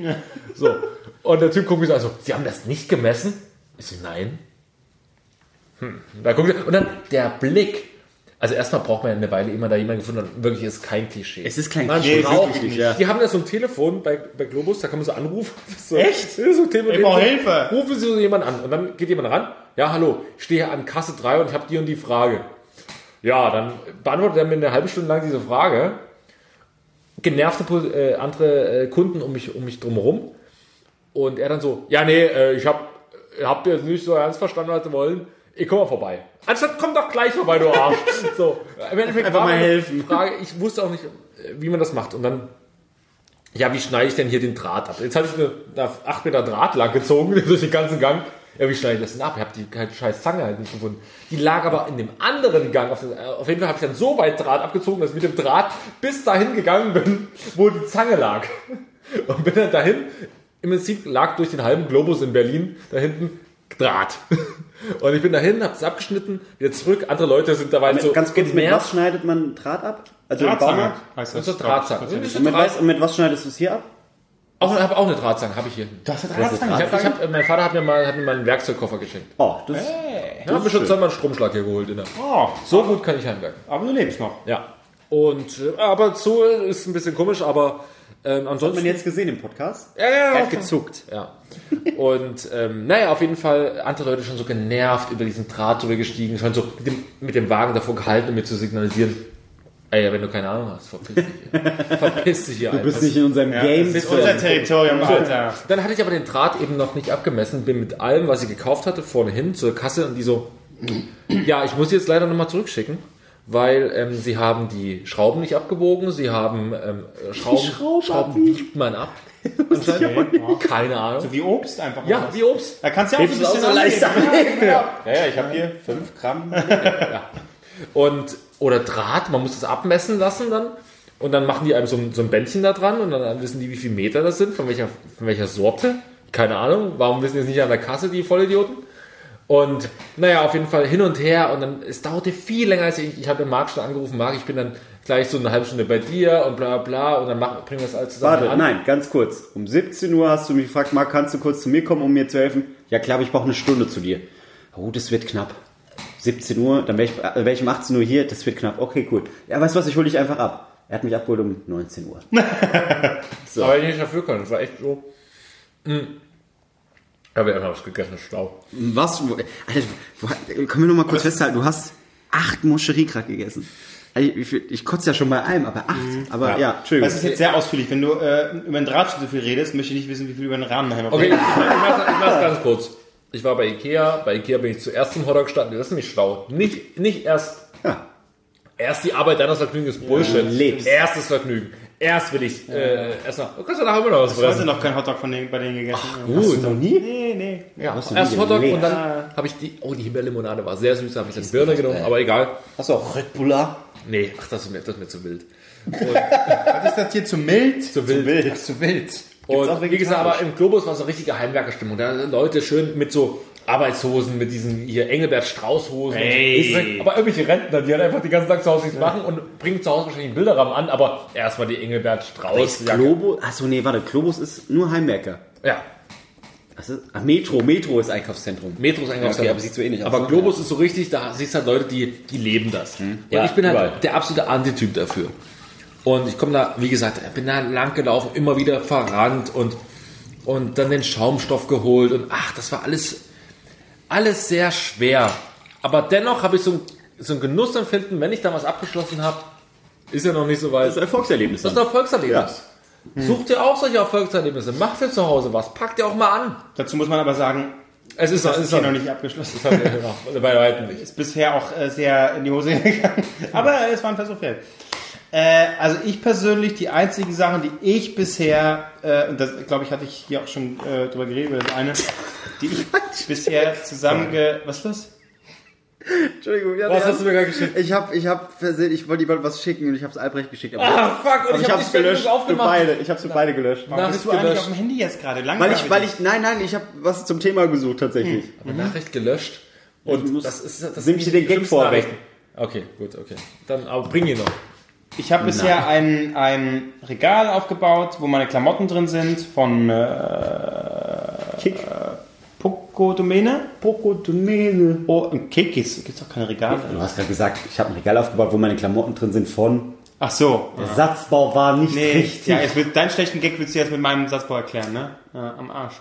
So. Und der Typ guckt mich so an, so, Sie haben das nicht gemessen? Ich so, nein. Hm. Da guckt er, und dann der Blick. Also erstmal braucht man ja eine Weile immer da jemanden gefunden hat. Wirklich ist kein Klischee. Es ist kein Man Klischee, braucht nicht. ja. Die haben ja so ein Telefon bei, bei Globus, da kann man so anrufen. So, Echt? So Telefon, Ich brauche Hilfe. Rufen Sie so jemanden an und dann geht jemand ran. Ja, hallo, ich stehe hier an Kasse 3 und ich habe die und die Frage. Ja, dann beantwortet er mir eine halbe Stunde lang diese Frage. Genervte äh, andere äh, Kunden um mich, um mich drumherum. Und er dann so, ja, nee, äh, ich hab, habt ihr jetzt nicht so ernst verstanden, was sie wollen. Ich komme mal vorbei. Anstatt komm doch gleich vorbei, du Arsch. so, im Endeffekt Einfach mal helfen. Frage, ich wusste auch nicht, äh, wie man das macht. Und dann ja, wie schneide ich denn hier den Draht ab? Jetzt hatte ich eine, eine 8 Meter Draht lang gezogen durch den ganzen Gang. Ja, wie schneide ich das denn ab? Ich habe die keine scheiß Zange halt nicht gefunden. Die lag aber in dem anderen Gang. Auf, den, auf jeden Fall habe ich dann so weit Draht abgezogen, dass ich mit dem Draht bis dahin gegangen bin, wo die Zange lag. Und bin dann dahin. Im Prinzip lag durch den halben Globus in Berlin da hinten Draht. Und ich bin dahin, habe es abgeschnitten, wieder zurück. Andere Leute sind dabei so Ganz kurz, mit was schneidet man Draht ab? Also im Drahtzange Baumarkt? heißt Das das. ist. Und mit was, und mit was schneidest du es hier ab? Auch, habe auch eine Drahtzange, habe ich hier. Das hat Ich Drahtzange. hab, ich hab, mein Vater hat mir mal, hat mir mal einen Werkzeugkoffer geschenkt. Oh, das Ja, hab mir schon zweimal einen Stromschlag hier geholt. In der. Oh, So gut kann ich heimwerken. aber du lebst noch. Ja. Und, äh, aber so ist ein bisschen komisch, aber ähm, hat man ansonsten. jetzt gesehen im Podcast. ja, ja, Er ja, hat gezuckt. ja. Und ähm, naja, auf jeden Fall andere Leute schon so genervt über diesen Draht drüber gestiegen, schon so mit dem, mit dem Wagen davor gehalten, um mir zu signalisieren, ey, wenn du keine Ahnung hast, verpiss dich hier. verpiss dich hier. Du bist nicht in unserem Game. Das ist unser Territorium, Alter. Dann hatte ich aber den Draht eben noch nicht abgemessen, bin mit allem, was ich gekauft hatte, vorne hin zur Kasse und die so, ja, ich muss sie jetzt leider nochmal zurückschicken, weil ähm, sie haben die Schrauben nicht abgewogen, sie haben ähm, Schrauben, Schrauben Schrauben wiegt man ab. Keine Ahnung. So wie Obst einfach. Ja, was? wie Obst. Da kannst du ja auch so ein bisschen auch so leicht angeben. Ja. Ja, ja, ich habe hier 5 Gramm. Und, oder Draht, man muss das abmessen lassen dann. Und dann machen die einem so ein, so ein Bändchen da dran und dann wissen die, wie viel Meter das sind, von welcher, von welcher Sorte. Keine Ahnung. Warum wissen die es nicht an der Kasse, die Vollidioten? Und naja, auf jeden Fall hin und her und dann, es dauerte viel länger als ich, ich habe den Marc schon angerufen, Marc, ich bin dann gleich so eine halbe Stunde bei dir und bla bla und dann mach, bringen wir das alles zusammen Warte, an. nein, ganz kurz. Um 17 Uhr hast du mich gefragt, Marc, kannst du kurz zu mir kommen, um mir zu helfen? Ja klar, aber ich brauche eine Stunde zu dir. Oh, das wird knapp. 17 Uhr, dann wäre ich, äh, wär ich um 18 Uhr hier, das wird knapp. Okay, cool. Ja, weißt du was, ich hole dich einfach ab. Er hat mich abgeholt um 19 Uhr. Aber ich nicht dafür kann, das war echt so. Hm. Ich habe ja immer was gegessen, Stau. Was? Alter, können wir noch mal kurz festhalten, du hast acht Moscherie-Crack gegessen. Also Ich, ich, ich kotze ja schon bei einem, aber acht. Aber ja, Entschuldigung. Das ist jetzt sehr ausführlich. Wenn du äh, über den Draht so viel redest, möchte ich nicht wissen, wie viel über den Rahmen nachher noch Okay, ich mach's, ich mach's ganz kurz. Ich war bei Ikea, bei Ikea bin ich zuerst zum Hotdog gestanden, das ist nämlich schlau. Nicht, nicht erst, Ja. erst die Arbeit, dann das Vergnügen ist Bullshit. lebst. Erstes Vergnügen. Erst will ich, äh, erst noch, du kannst ja nachher immer noch was Ich habe fressen. noch kein Hotdog von denen, bei denen gegessen. Gut. Hast du noch nie? Nee, nee. Ja, hast du erst Hotdog gelebt. und dann habe ich die, oh, die Himbeerlimonade war sehr süß, da habe ich dann Birne genommen, aber egal. Hast du auch Red Buller? Nee, ach, das ist mir, das ist mir zu wild. Was ist das hier zu mild? Zu wild. Ach, zu wild. Und wie gesagt, aber im Globus war so richtige Heimwerkerstimmung. Da sind Leute schön mit so Arbeitshosen, mit diesen hier Engelbert Strauß-Hosen. Hey. Aber irgendwelche Rentner, die halt einfach den ganzen Tag zu Hause nichts machen und bringen zu Hause wahrscheinlich einen Bilderrahmen an, aber erstmal die Engelbert Strauß. Globus? Achso, nee, warte, Globus ist nur Heimwerker. Ja, ist? Ach, Metro, Metro ist Einkaufszentrum. Metro ist eigentlich Okay, aber sieht so ähnlich aus, Aber ne? Globus ist so richtig, da siehst du halt Leute, die, die leben das. Und Ja, ich bin halt überall. der absolute Antityp dafür. Und ich komme da, wie gesagt, bin da lang gelaufen, immer wieder verrannt und, und dann den Schaumstoff geholt und ach, das war alles, alles sehr schwer. Aber dennoch habe ich so ein, so ein Genussempfinden, wenn ich da was abgeschlossen habe, ist ja noch nicht so weit. Das ist ein Erfolgserlebnis. Das ist ein Erfolgserlebnis. Sucht ihr auch solche Erfolgserlebnisse, macht ihr zu Hause was, packt ihr auch mal an. Dazu muss man aber sagen, Es ist, das es ist ist hier noch noch nicht. abgeschlossen. Wir noch bei weitem nicht. Ist bisher auch äh, sehr in die Hose gegangen. Aber es war ein Versuch wert. Äh, also ich persönlich, die einzigen Sachen, die ich bisher, äh, und das glaube ich, hatte ich hier auch schon äh, drüber geredet, über das eine, die ich bisher zusammenge... Was ist los? Entschuldigung, ja, Was hast du mir gerade geschickt? Ich hab, ich hab versehen, ich wollte jemand was schicken und ich hab's Albrecht geschickt. Aber Ah, fuck, und aber ich, ich hab hab's die gelöscht für beide. Ich hab's für beide gelöscht. Warum Nachricht bist du eigentlich gelöscht. auf dem Handy jetzt gerade? Weil ich, weil ich, nein, nein, ich habe was zum Thema gesucht tatsächlich. Eine Nachricht gelöscht. Und das ist das Nimm ich dir den Gag vorweg. Okay, gut, okay. Dann aber bring ihn noch. Ich habe bisher ein, ein Regal aufgebaut, wo meine Klamotten drin sind von äh, Kick. Poco Domäne. Poco Domene. Oh, im Kekis. Gibt es doch keine Regale. Du hast gerade gesagt, ich habe ein Regal aufgebaut, wo meine Klamotten drin sind von. Ach so. Der Satzbau war nicht Nee, richtig. ja, jetzt wird, deinen schlechten Gag willst du jetzt mit meinem Satzbau erklären, ne? Ja, am Arsch.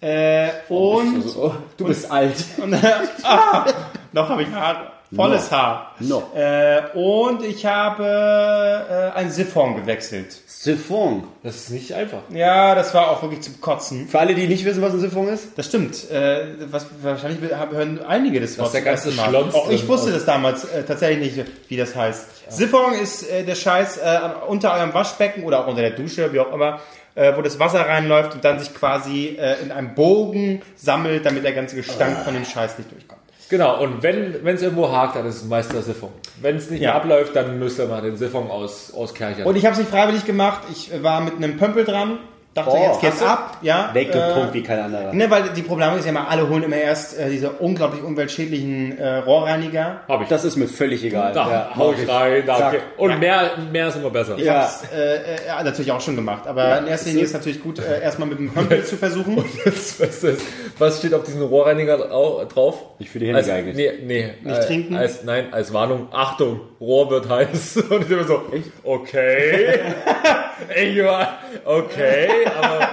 Äh, und, Oh, du bist alt. und ah, noch habe ich Haare. Volles Haar. No. Äh, und ich habe äh, ein Siphon gewechselt. Siphon. Das ist nicht einfach. Ja, das war auch wirklich zum Kotzen. Für alle, die nicht wissen, was ein Siphon ist. Das stimmt. Äh, was, wahrscheinlich hören einige das Wort ist der ganze Mal. Schlons Auch ich wusste das damals äh, tatsächlich nicht, wie das heißt. Siphon ist äh, der Scheiß äh, unter eurem Waschbecken oder auch unter der Dusche, wie auch immer, äh, wo das Wasser reinläuft und dann sich quasi äh, in einem Bogen sammelt, damit der ganze Gestank von dem Scheiß nicht durchkommt. Genau, und wenn es irgendwo hakt, dann ist es meist der Siphon. Wenn es nicht Ja. mehr abläuft, dann müsst ihr mal den Siphon aus, auskerchern. Und ich habe es nicht freiwillig gemacht. Ich war mit einem Pömpel dran. Dachte, Oh, jetzt geht's ab. Ja, Weggepumpt äh, wie kein anderer. Ne, weil die Problematik ist ja immer, alle holen immer erst äh, diese unglaublich umweltschädlichen äh, Rohrreiniger. Hab ich. Das ist mir völlig egal. da Ja, hau ich rein. Da. Und mehr, mehr ist immer besser. Ich Ja. hab's äh, äh, ja, natürlich auch schon gemacht. Aber in erster Linie ist es natürlich gut, äh, erstmal mit dem Pömpel zu versuchen. Das Beste ist, was steht auf diesem Rohrreiniger drau- drauf? Nicht für die Hände geeignet. Nee, nee. Nicht trinken? Als, nein, als Warnung. Achtung, Rohr wird heiß. Und ich immer so, okay. ich war, okay, aber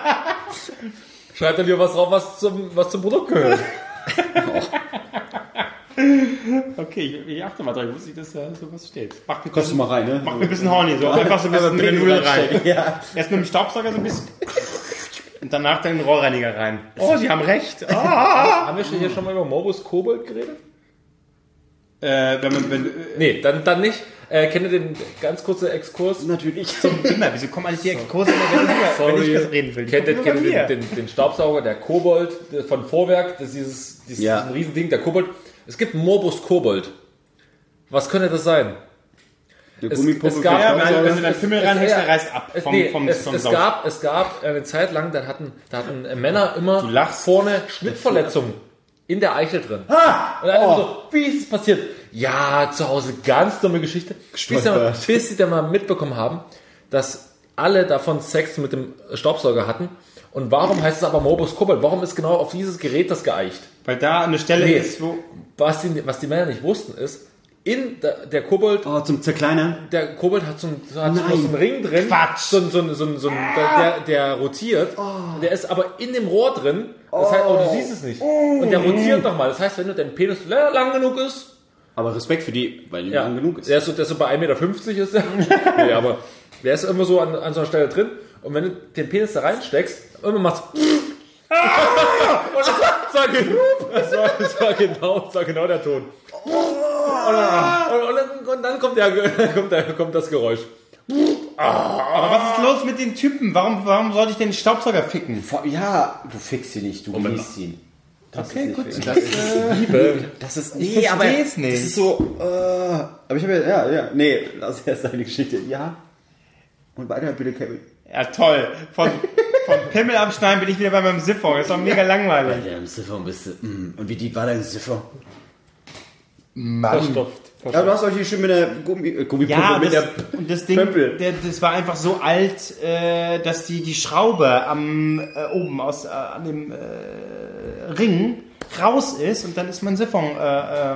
schreibt dann lieber was drauf, was zum, was zum Produkt gehört. Okay, ich, ich achte mal drauf, ich wusste nicht, dass da sowas steht. Mach mir, Kommst du mal rein, ne? mach mir ein bisschen horny, so einfach so ein bisschen mit der Nudel rein. Ja. Erst mit dem Staubsauger so ein bisschen. Und danach dann den Rohrreiniger rein. Oh, Sie haben recht. Ah. Haben wir schon hier schon mal über Morbus Kobold geredet? Äh, wenn man, wenn, äh, Nee, dann, dann nicht. Äh, kennt ihr den ganz kurzen Exkurs? Natürlich. immer, wieso kommen eigentlich die Kurse immer, wenn ich, über- wenn ich was reden will? Die Kennt ihr, kennt den, den, den Staubsauger, der Kobold von Vorwerk, das ist dieses, dieses Ja. diesen Riesending, der Kobold. Es gibt einen Morbus Kobold. Was könnte das sein? Der Es- Gummipuppe es gab- Ja, Staubsauger. wenn, wenn du deinen Fimmel reinhängst, ja, der reißt ab Es, vom, nee, vom, es, vom es, gab, es gab eine Zeit lang, da hatten, da hatten Männer immer vorne Schnittverletzungen in der Eichel drin. Und Oh. einfach so, wie ist es passiert? Ja, zu Hause ganz dumme Geschichte. Bis sie, bis sie dann mal mitbekommen haben, dass alle davon Sex mit dem Staubsauger hatten. Und warum heißt es aber Morbus Kobold? Warum ist genau auf dieses Gerät das geeicht? Weil da eine Stelle Nee. ist, wo... Was die, was die Männer nicht wussten ist, in der, der Kobold Oh, zum Zerkleinern. der Kobold hat so einen, so hat so Nein. einen Ring drin. Quatsch. So, ein- so, ein- so, ein- so, ein- der, der rotiert. Der ist aber in dem Rohr drin. Das heißt, oh, du siehst es nicht. Und der rotiert nochmal. Das heißt, wenn du dein Penis la- lang genug ist, Aber Respekt für die, weil die ja, lang genug ist. Der ist so, der ist so bei 1,50 Meter ist der. nee, aber der ist immer so an, an so einer Stelle drin. Und wenn du den Penis da reinsteckst, irgendwann macht's. Und das war, das war, genug. Das war, das war genau, das war genau der Ton. Und dann, und dann, und dann kommt, der, kommt, der, kommt das Geräusch. Aber was ist los mit den Typen? Warum, warum sollte ich den Staubsauger ficken? Ja, du fixst ihn nicht, du genießt ihn. Okay, gut. Liebe. Das ist, Ich nee, aber versteh's nicht. das ist so, äh, aber ich habe ja, ja, ja, nee, lass erst deine Geschichte, ja. Und weiter bitte, Kevin. Ja, toll. Von, von Pimmel abschneiden bin ich wieder bei meinem Siphon. Das ist doch mega langweilig. Ja, im Siphon bist du, mm. und wie deep war dein Siphon? Verstopft. Ja, du hast euch hier schön mit der Gummi, äh, Gummipumpe, Ja, mit das, der, und das Ding, der, das war einfach so alt, äh, dass die, die Schraube am äh, oben aus äh, an dem äh, Ring raus ist und dann ist mein Siphon. Äh, äh,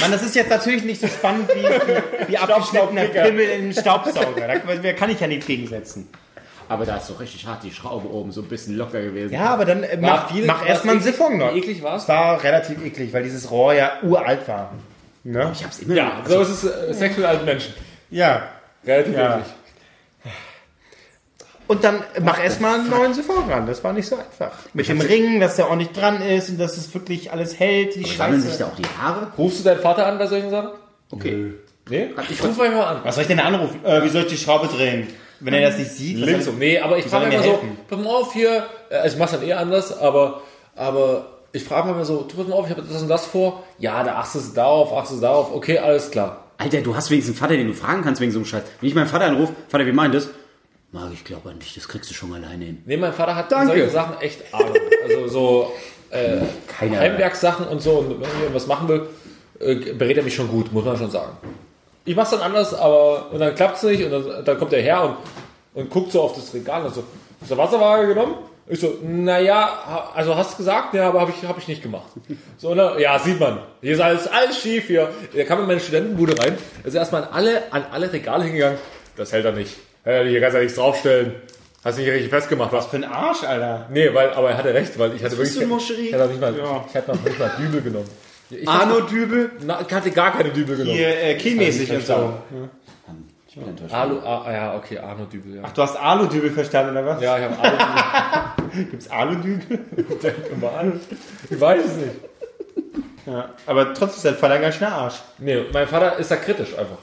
Mann, das ist jetzt natürlich nicht so spannend wie, wie, wie abgeschnittener Pimmel in den Staubsauger. Da kann- kann ich ja nichts gegensetzen. aber da ist doch richtig hart die Schraube oben, so ein bisschen locker gewesen. Ja, aber dann äh, mach, viel- mach war erstmal ein eklig- Siphon noch. Wie eklig war's? Es war relativ eklig, weil dieses Rohr ja uralt war. Ne? Ich hab's immer Ja, so ist es äh, Sex mit alten Menschen. Ja. Relativ Ja. eklig. Und dann mach erstmal einen neuen Siphon ran. Das war nicht so einfach. Mit dem Ring, dass der ordentlich dran ist und dass es wirklich alles hält. Die Sammeln sich Scheiße. da auch die Haare? Rufst du deinen Vater an bei solchen Sachen? Okay. Nee? Ich rufe euch mal an. Was soll ich denn anrufen? Äh, wie soll ich die Schraube drehen? Wenn er das nicht sieht? Links um. Nee, aber ich frage er immer so, pass mal auf hier, äh, also ich mach's dann eh anders, aber, aber ich frage mal so, du pass mal auf, ich habe das und das vor. Ja, da achtest du darauf, achtest du darauf, okay, alles klar. Alter, du hast wenigstens einen Vater, den du fragen kannst wegen so einem Scheiß. Wenn ich meinen Vater anrufe, Vater, wie meint das? Mag ich glaube an dich, das kriegst du schon alleine hin. Nee, mein Vater hat Danke. solche Sachen echt Ahnung. Also so äh, Keine Heimwerkssachen und so, und wenn ich irgendwas machen will, äh, berät er mich schon gut, muss man schon sagen. Ich mach's dann anders, aber und dann klappt's nicht und dann, dann kommt er her und, und guckt so auf das Regal und so, hast du Wasserwaage genommen? Ich so, naja, also hast du gesagt, ja, aber habe ich, hab ich nicht gemacht. So, ne? Ja, sieht man. Hier ist alles, alles schief hier. Der kam in meine Studentenbude rein, ist erstmal an alle, an alle Regale hingegangen. Das hält er nicht. Hier kannst du ja nichts draufstellen. Hast nicht richtig festgemacht. Was Für ein Arsch, Alter. Nee, weil, aber er hatte recht, weil ich hatte bist wirklich. du? Ich hatte nicht mal, Ja. ich hatte noch nicht mal Dübel genommen. Ich Arno Dübel? Na, ich hatte gar keine Dübel genommen. Hier, äh, kielmäßig und so. Ich bin enttäuscht. Alu, ah, ja, okay, Arno Dübel, ja. Ach, du hast Aludübel verstanden, oder was? Ja, ich habe Alu Gibt's Aludübel? Dübel mal. Ich weiß es nicht. Ja. Aber trotzdem ist dein Vater ganz schön Arsch. Nee, mein Vater ist da kritisch einfach.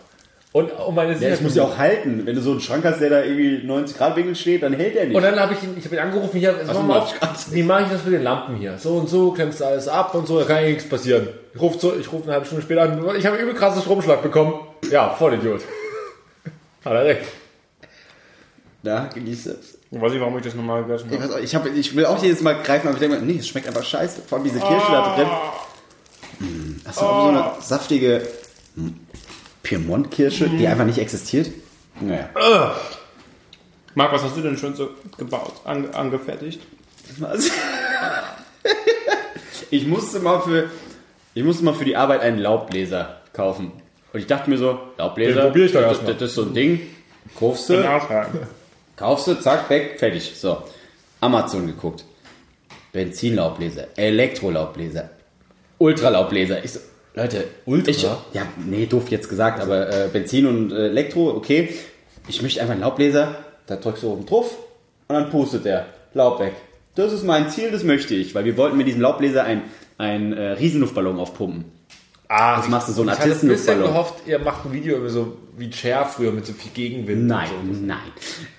Und um meine Ja, das Sicherheit- muss ja auch halten. Wenn du so einen Schrank hast, der da irgendwie 90 Grad Winkel steht, dann hält der nicht. Und dann habe ich ihn, ich habe ihn angerufen, hier, sag du mal wie mache ich das mit den Lampen hier? So und so, klemmst du alles ab und so, da kann ja nichts passieren. Ich rufe so, ich rufe eine halbe Stunde später an, ich habe übel krassen Stromschlag bekommen. Ja, voll Idiot. Hat er recht. Ja, genieß es. Ich weiß nicht, warum ich das nochmal gegessen Ich, weiß auch, ich, hab, ich will auch jedes Mal greifen, aber ich denke mir, nee, es schmeckt einfach scheiße. Vor allem diese Kirsche da drin. Mm, Hast du auch so eine saftige mm, Piemont-Kirsche, die einfach nicht existiert? Naja. Marc, was hast du denn schon so gebaut, an, angefertigt? Was? ich musste mal für ich musste mal für die Arbeit einen Laubbläser kaufen. Und ich dachte mir so, Laubbläser, Den probier ich doch das, das, ist so ein Ding. Kaufst du, Nachfragen. kaufst du, zack, weg, fertig. So. Amazon geguckt. Benzinlaubbläser, Elektrolaubbläser, Ultralaubbläser. Ich so, Leute, Ultra? Ich, ja, nee, doof jetzt gesagt, aber äh, Benzin und äh, Elektro, okay. Ich möchte einfach einen Laubbläser, da drückst du oben drauf und dann pustet der. Laub weg. Das ist mein Ziel, das möchte ich, weil wir wollten mit diesem Laubbläser ein, ein äh, Riesenluftballon aufpumpen. Ah, das machst du so einen Ich hatte ein bisschen Artistenluftballon. gehofft, ihr macht ein Video über so wie Cher früher mit so viel Gegenwind. Nein, Und so. nein.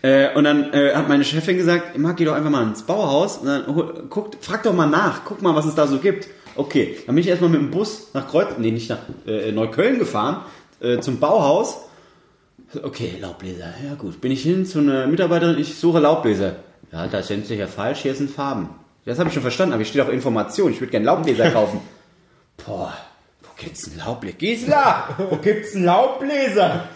Äh, und dann äh, hat meine Chefin gesagt, Marc, geh doch einfach mal ins Bauhaus und dann hol- guck, frag doch mal nach, guck mal, was es da so gibt. Okay, dann bin ich erstmal mit dem Bus nach Kreuz, nee, nicht nach äh, Neukölln gefahren, äh, zum Bauhaus. Okay, Laubbläser, ja gut. Bin ich hin zu einer Mitarbeiterin, ich suche Laubbläser. Ja, da sind Sie ja falsch, hier sind Farben. Das habe ich schon verstanden, aber hier steht auch Information, ich würde gerne Laubbläser kaufen. Boah, gibt's einen Laubbläser? Gisela, wo gibt's einen Laubbläser?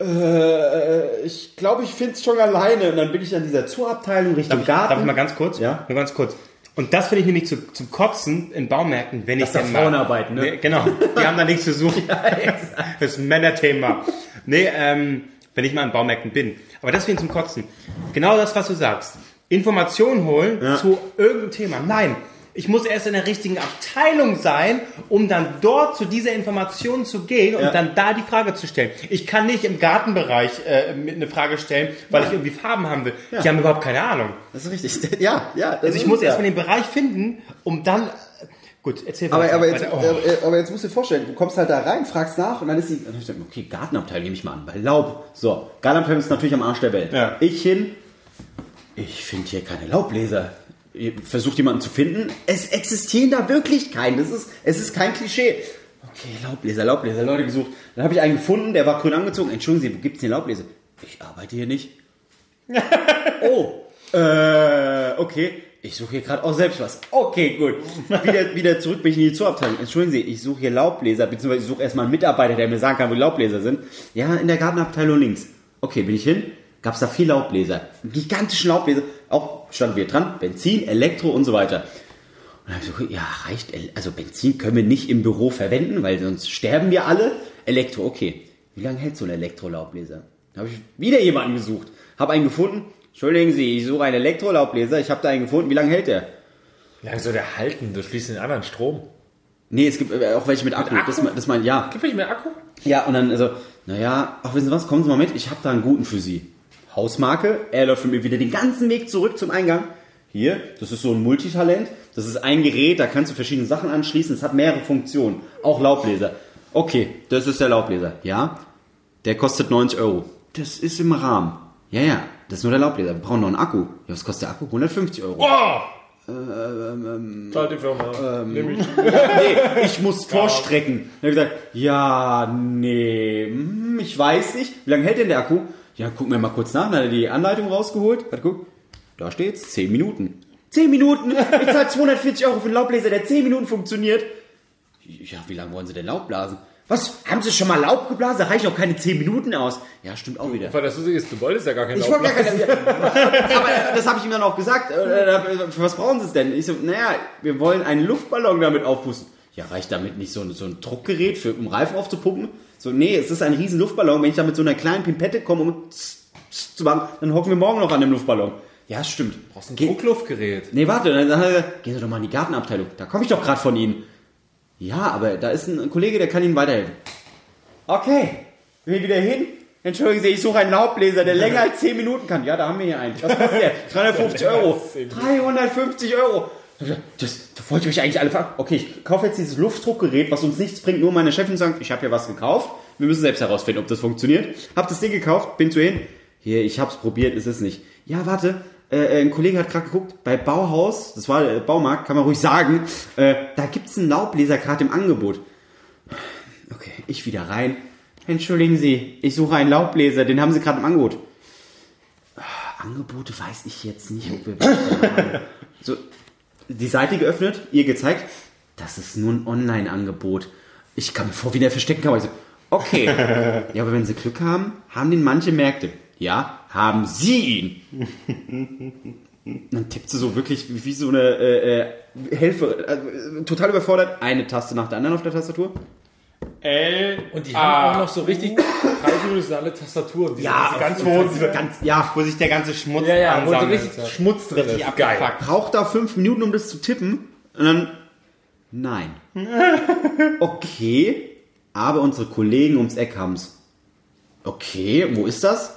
Äh, ich glaube, ich finde es schon alleine. Und dann bin ich an dieser Zoobabteilung Richtung Garten. Darf ich mal ganz kurz? Ja. Nur ganz kurz. Und das finde ich nämlich zu, zum Kotzen in Baumärkten, wenn ich ist ja denn mal- Frauenarbeit, ne? Nee, genau. Die haben da nichts zu suchen. das ist ein Männerthema. Nee, ähm, wenn ich mal in Baumärkten bin. Aber das finde ich zum Kotzen. Genau das, was du sagst. Informationen holen zu irgendeinem Thema. Nein. Ich muss erst in der richtigen Abteilung sein, um dann dort zu dieser Information zu gehen und Ja. dann da die Frage zu stellen. Ich kann nicht im Gartenbereich äh, eine Frage stellen, weil ich irgendwie Farben haben will. Die haben überhaupt keine Ahnung. Das ist richtig. Ja, ja. Also ich muss ja. erstmal den Bereich finden, um dann. Gut, erzähl Aber, aber, jetzt. Oh. äh, aber jetzt musst du dir vorstellen, du kommst halt da rein, fragst nach und dann ist die. Dann ich gesagt, okay, Gartenabteilung nehme ich mal an, bei Laub. So, Gartenabteilung ist natürlich am Arsch der Welt. Ja. Ich hin, ich finde hier keine Laubbläser. Versucht jemanden zu finden. Es existieren da wirklich keinen. Das ist, es ist kein Klischee. Okay, Laubbläser, Laubbläser, Leute gesucht. Dann habe ich einen gefunden, der war grün angezogen. Entschuldigen Sie, wo gibt's denn Laubbläser? Ich arbeite hier nicht. oh, äh, okay. Ich suche hier gerade auch selbst was. Okay, gut. Wieder, wieder zurück bin ich in die Zoobabteilung. Entschuldigen Sie, ich suche hier Laubbläser, beziehungsweise ich suche erstmal einen Mitarbeiter, der mir sagen kann, wo die Laubbläser sind. Ja, in der Gartenabteilung links. Okay, bin ich hin. Gab's da vier Laubbläser. Gigantischen Laubbläser. Auch standen wir dran. Benzin, Elektro und so weiter. Und dann habe ich so, ja, reicht. Also Benzin können wir nicht im Büro verwenden, weil sonst sterben wir alle. Elektro, okay. Wie lange hält so ein Elektrolaubbläser? Da habe ich wieder jemanden gesucht. Habe einen gefunden. Entschuldigen Sie, ich suche einen Elektrolaubbläser. Ich habe da einen gefunden. Wie lange hält der? Wie lange soll der halten? Du schließt den anderen Strom. Nee, es gibt äh, auch welche mit Akku. Akku? Das, das mein, ja. Gibt nicht mehr Akku? Ja, und dann, also, naja, ach, wissen Sie was, kommen Sie mal mit, ich habe da einen guten für Sie. Hausmarke, er läuft für mich wieder den ganzen Weg zurück zum Eingang. Hier, das ist so ein Multitalent, das ist ein Gerät, da kannst du verschiedene Sachen anschließen, es hat mehrere Funktionen, auch Laubbläser. Okay, das ist der Laubbläser, ja, der kostet 90 Euro. Das ist im Rahmen. Ja, ja, das ist nur der Laubbläser, wir brauchen noch einen Akku. Ja, was kostet der Akku? 150 Euro. Oh! Zahlt die Firma. Nehm ich. nee, ich muss vorstrecken. Habe ich gesagt, ja, nee, hm, ich weiß nicht. Wie lange hält denn der Akku? Ja, gucken wir mal kurz nach. Dann hat er die Anleitung rausgeholt. Hat geguckt, da steht's, 10 Minuten. 10 Minuten? Ich zahle 240 Euro für einen Laubbläser, der 10 Minuten funktioniert. Ja, wie lange wollen Sie denn Laub blasen? Was? Haben Sie schon mal Laub geblasen? Da reichen auch keine 10 Minuten aus. Ja, stimmt auch wieder. Weil das Lustige ist, du wolltest ja gar keinen Ich wollte gar Aufblasen. keine. Aber das habe ich ihm dann auch gesagt. Äh, Für was brauchen Sie es denn? Ich so, naja, wir wollen einen Luftballon damit aufpusten. Ja, reicht damit nicht so, ein- so ein Druckgerät, für, um Reifen aufzupumpen? So, nee, es ist ein riesen Luftballon. Wenn ich da mit so einer kleinen Pimpette komme, um tss, tss zu machen, dann hocken wir morgen noch an dem Luftballon. Ja, stimmt. Brauchst ein Geh- Druckluftgerät. Nee, warte, dann er gesagt, gehen Sie doch mal in die Gartenabteilung. Da komme ich doch gerade von Ihnen. Ja, aber da ist ein Kollege, der kann Ihnen weiterhelfen. Okay, wir wieder hin. Entschuldigen Sie, ich suche einen Laubbläser, der länger als 10 Minuten kann. Ja, da haben wir hier einen. Was kostet der? 350 Euro. 350 Euro. Das, das wollte ich euch eigentlich alle fragen. Okay, ich kaufe jetzt dieses Luftdruckgerät, was uns nichts bringt, nur meine Chefin sagt, ich habe hier was gekauft. Wir müssen selbst herausfinden, ob das funktioniert. Hab das Ding gekauft, bin zu hin. Hier, ich hab's probiert, ist es nicht. Ja, warte, äh, ein Kollege hat gerade geguckt, bei Bauhaus, das war äh, Baumarkt, kann man ruhig sagen, äh, da gibt's einen Laubbläser gerade im Angebot. Okay, ich wieder rein. Entschuldigen Sie, ich suche einen Laubbläser, den haben Sie gerade im Angebot. Ah, Angebote weiß ich jetzt nicht, ob wir. So, die Seite geöffnet, ihr gezeigt, das ist nur ein Online-Angebot. Ich kann mir vor, wie der verstecken kann. Ich so, okay. ja, aber wenn Sie Glück haben, haben den manche Märkte. Ja, haben Sie ihn. Dann tippt sie so wirklich wie, so eine äh, äh, Helfer, äh, total überfordert, eine Taste nach der anderen auf der Tastatur. L. Und die haben auch noch so richtig dreidimensionale Tastaturen. Diese, diese ganz wo, diese, Ganz, ja, wo sich der ganze Schmutz ja, ja, wo so ansammelt. richtig Schmutz drin Richtig ist. Geil. braucht da fünf Minuten, um das zu tippen. Und dann, nein. Okay, aber unsere Kollegen ums Eck haben's. Okay, wo ist das?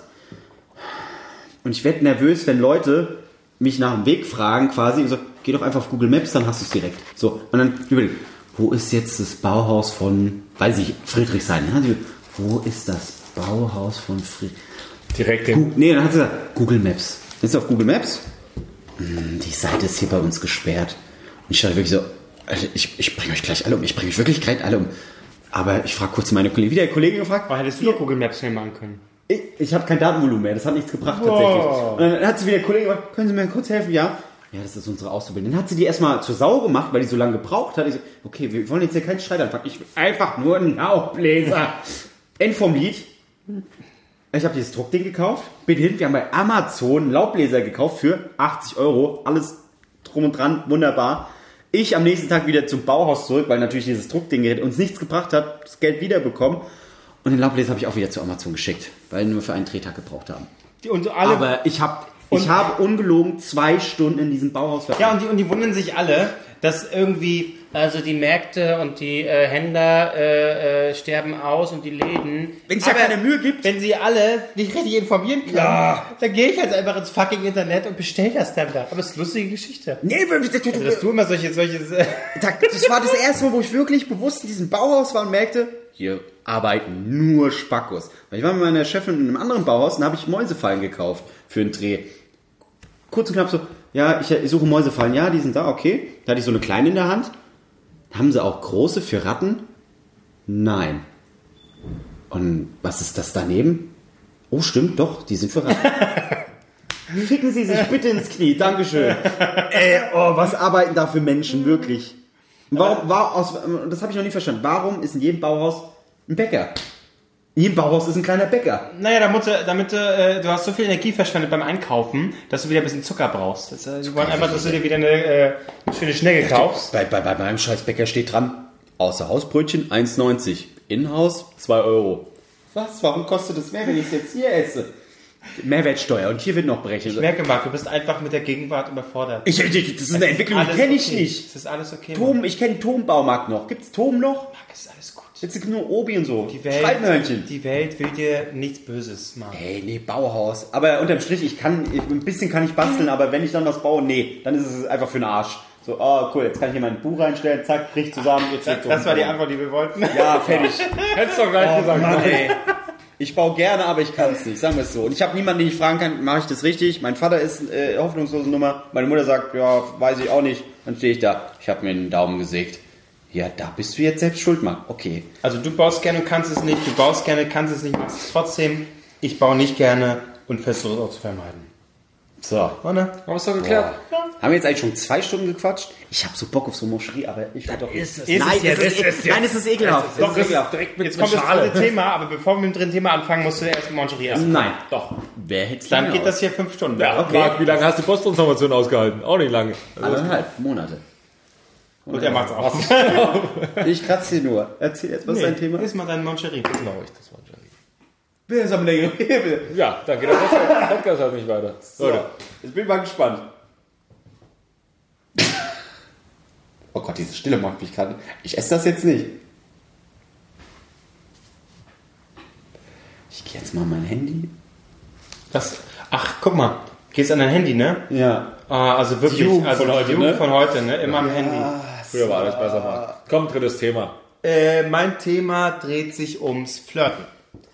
Und ich werde nervös, wenn Leute mich nach dem Weg fragen, quasi, und so, geh doch einfach auf Google Maps, dann hast du es direkt. So, und dann überlegen, wo ist jetzt das Bauhaus von, weiß ich, Friedrichshain? Hat sie, wo ist das Bauhaus von Friedrichshain? Direkt den. Gu- Nee, dann hat sie gesagt, Google Maps. Ist auf Google Maps? Hm, Die Seite ist hier bei uns gesperrt. Und ich dachte wirklich so, also ich, ich bringe euch gleich alle um. Ich bringe euch wirklich gleich alle um. Aber ich frage kurz meine Kollegin, wieder die Kollegin gefragt. Oh, hättest du doch Google Maps schnell machen können. Ich, ich habe kein Datenvolumen mehr, das hat nichts gebracht tatsächlich. Und dann hat sie wieder Kollegin gefragt, können Sie mir kurz helfen? Ja. Ja, das ist unsere Auszubildende. Dann hat sie die erstmal zur Sau gemacht, weil die so lange gebraucht hat. Ich so, okay, wir wollen jetzt hier keinen Streit anfangen. Ich will einfach nur einen Laubbläser. End vom Lied. Ich habe dieses Druckding gekauft, bin hin, wir haben bei Amazon einen Laubbläser gekauft für 80 Euro. Alles drum und dran, wunderbar. Ich am nächsten Tag wieder zum Bauhaus zurück, weil natürlich dieses Druckding uns nichts gebracht hat, das Geld wiederbekommen. Und den Laubbläser habe ich auch wieder zu Amazon geschickt, weil wir nur für einen Drehtag gebraucht haben. Und alle, Aber ich habe ich habe ungelogen zwei Stunden in diesem Bauhaus verbracht. ja, und die, und die wundern sich alle, dass irgendwie, also die Märkte und die äh, Händler äh, äh, sterben aus und die Läden. Wenn es ja Aber keine Mühe gibt. Wenn sie alle nicht richtig informieren können, dann gehe ich jetzt einfach ins fucking Internet und bestell das dann da. Aber es ist eine lustige Geschichte. Nee, Also, dass du immer solche, solche, das war das erste Mal, wo ich wirklich bewusst in diesem Bauhaus war und merkte, hier arbeiten nur Spackos. Weil ich war mit meiner Chefin in einem anderen Bauhaus und habe ich Mäusefallen gekauft für einen Dreh. Kurz und knapp so, ja, ich, ich suche Mäusefallen, ja, die sind da, okay. Da hatte ich so eine kleine in der Hand. Haben sie auch große für Ratten? Nein. Und was ist das daneben? Oh, stimmt, doch, die sind für Ratten. Ficken Sie sich bitte ins Knie, Dankeschön. Ey, oh, was arbeiten da für Menschen, wirklich? Warum, war aus, das habe ich noch nie verstanden. Warum ist in jedem Bauhaus ein Bäcker? Jedem Bauhaus ist ein kleiner Bäcker. naja, damit, du- damit äh, du hast so viel Energie verschwendet beim Einkaufen, dass du wieder ein bisschen Zucker brauchst. Das, äh, die wollen einfach, dass du dir wieder eine, äh, eine schöne Schnecke kaufst. Bei, bei, bei meinem scheiß Bäcker steht dran, außer Hausbrötchen 1,90. Inhouse 2 Euro. Was? Warum kostet das mehr, wenn ich es jetzt hier esse? Mehrwertsteuer und hier wird noch berechnet. Ich merke, Marc, du bist einfach mit der Gegenwart überfordert. Ich, ich, das ist eine Entwicklung, die kenne ich okay. nicht. Es ist alles okay. Tom, ich kenne Tombaumarkt noch. Gibt's Tom noch? Marc, es ist alles gut. Jetzt gibt nur Obi und so. Die Welt, Streitmörnchen. die Welt will dir nichts Böses, Marc. Hey, nee, Bauhaus. Aber unterm Strich, ich kann, ich, ein bisschen kann ich basteln, aber wenn ich dann was baue, nee, dann ist es einfach für den Arsch. So, oh cool, jetzt kann ich hier mein Buch reinstellen, zack, bricht zusammen, jetzt Das, das war die Antwort, die wir wollten. Ja, fertig. Hättest du doch gleich gesagt. Mann, ey. Ich baue gerne, aber ich kann es nicht, sagen wir es so. Und ich habe niemanden, den ich fragen kann, mache ich das richtig? Mein Vater ist äh, hoffnungslose Nummer. Meine Mutter sagt, ja, weiß ich auch nicht. Dann stehe ich da. Ich habe mir den Daumen gesägt. Ja, da bist du jetzt selbst schuld, Mann. Okay. Also du baust gerne und kannst es nicht, du baust gerne, kannst es nicht, machst es trotzdem. Ich baue nicht gerne und versuche es auch zu vermeiden. So. Oder? Haben wir es doch geklärt? Haben wir jetzt eigentlich schon zwei Stunden gequatscht? Ich habe so Bock auf so Moscherie, aber ich will doch ist es. Ist Nein, es jetzt, es ist ist, es nein, es ist ekelhaft. Doch, Es ist das ekelhaft. direkt mit Jetzt kommt das Schale. dritte Thema, aber bevor wir mit dem dritten Thema anfangen, musst du erst Mancherie essen. Nein. Doch. Wer hätte Dann geht das hier fünf Stunden. Ja, Okay. Marc, wie lange hast du Posttransformation ausgehalten? Auch nicht lange. Anderthalb Monate. Und er macht's auch. Ich kratze hier nur. Erzähl jetzt, was ist dein Thema? Ist mal dein Mancherie. Glaube ich, das war Jerry. Wer ist am längeren Hebel? Ja, dann geht der Podcast- Podcast halt nicht weiter. So, Leute, jetzt bin ich mal gespannt. Oh Gott, diese Stille macht mich gerade. Ich esse das jetzt nicht. Ich gehe jetzt mal mein Handy. Das, ach, guck mal. Gehst an dein Handy, ne? Ja. Ah, also wirklich. Die Jugend also von heute, Jugend ne? von heute, ne? Immer am Handy. Früher war alles besser, Marc. Komm, drittes Thema. Äh, mein Thema dreht sich ums Flirten.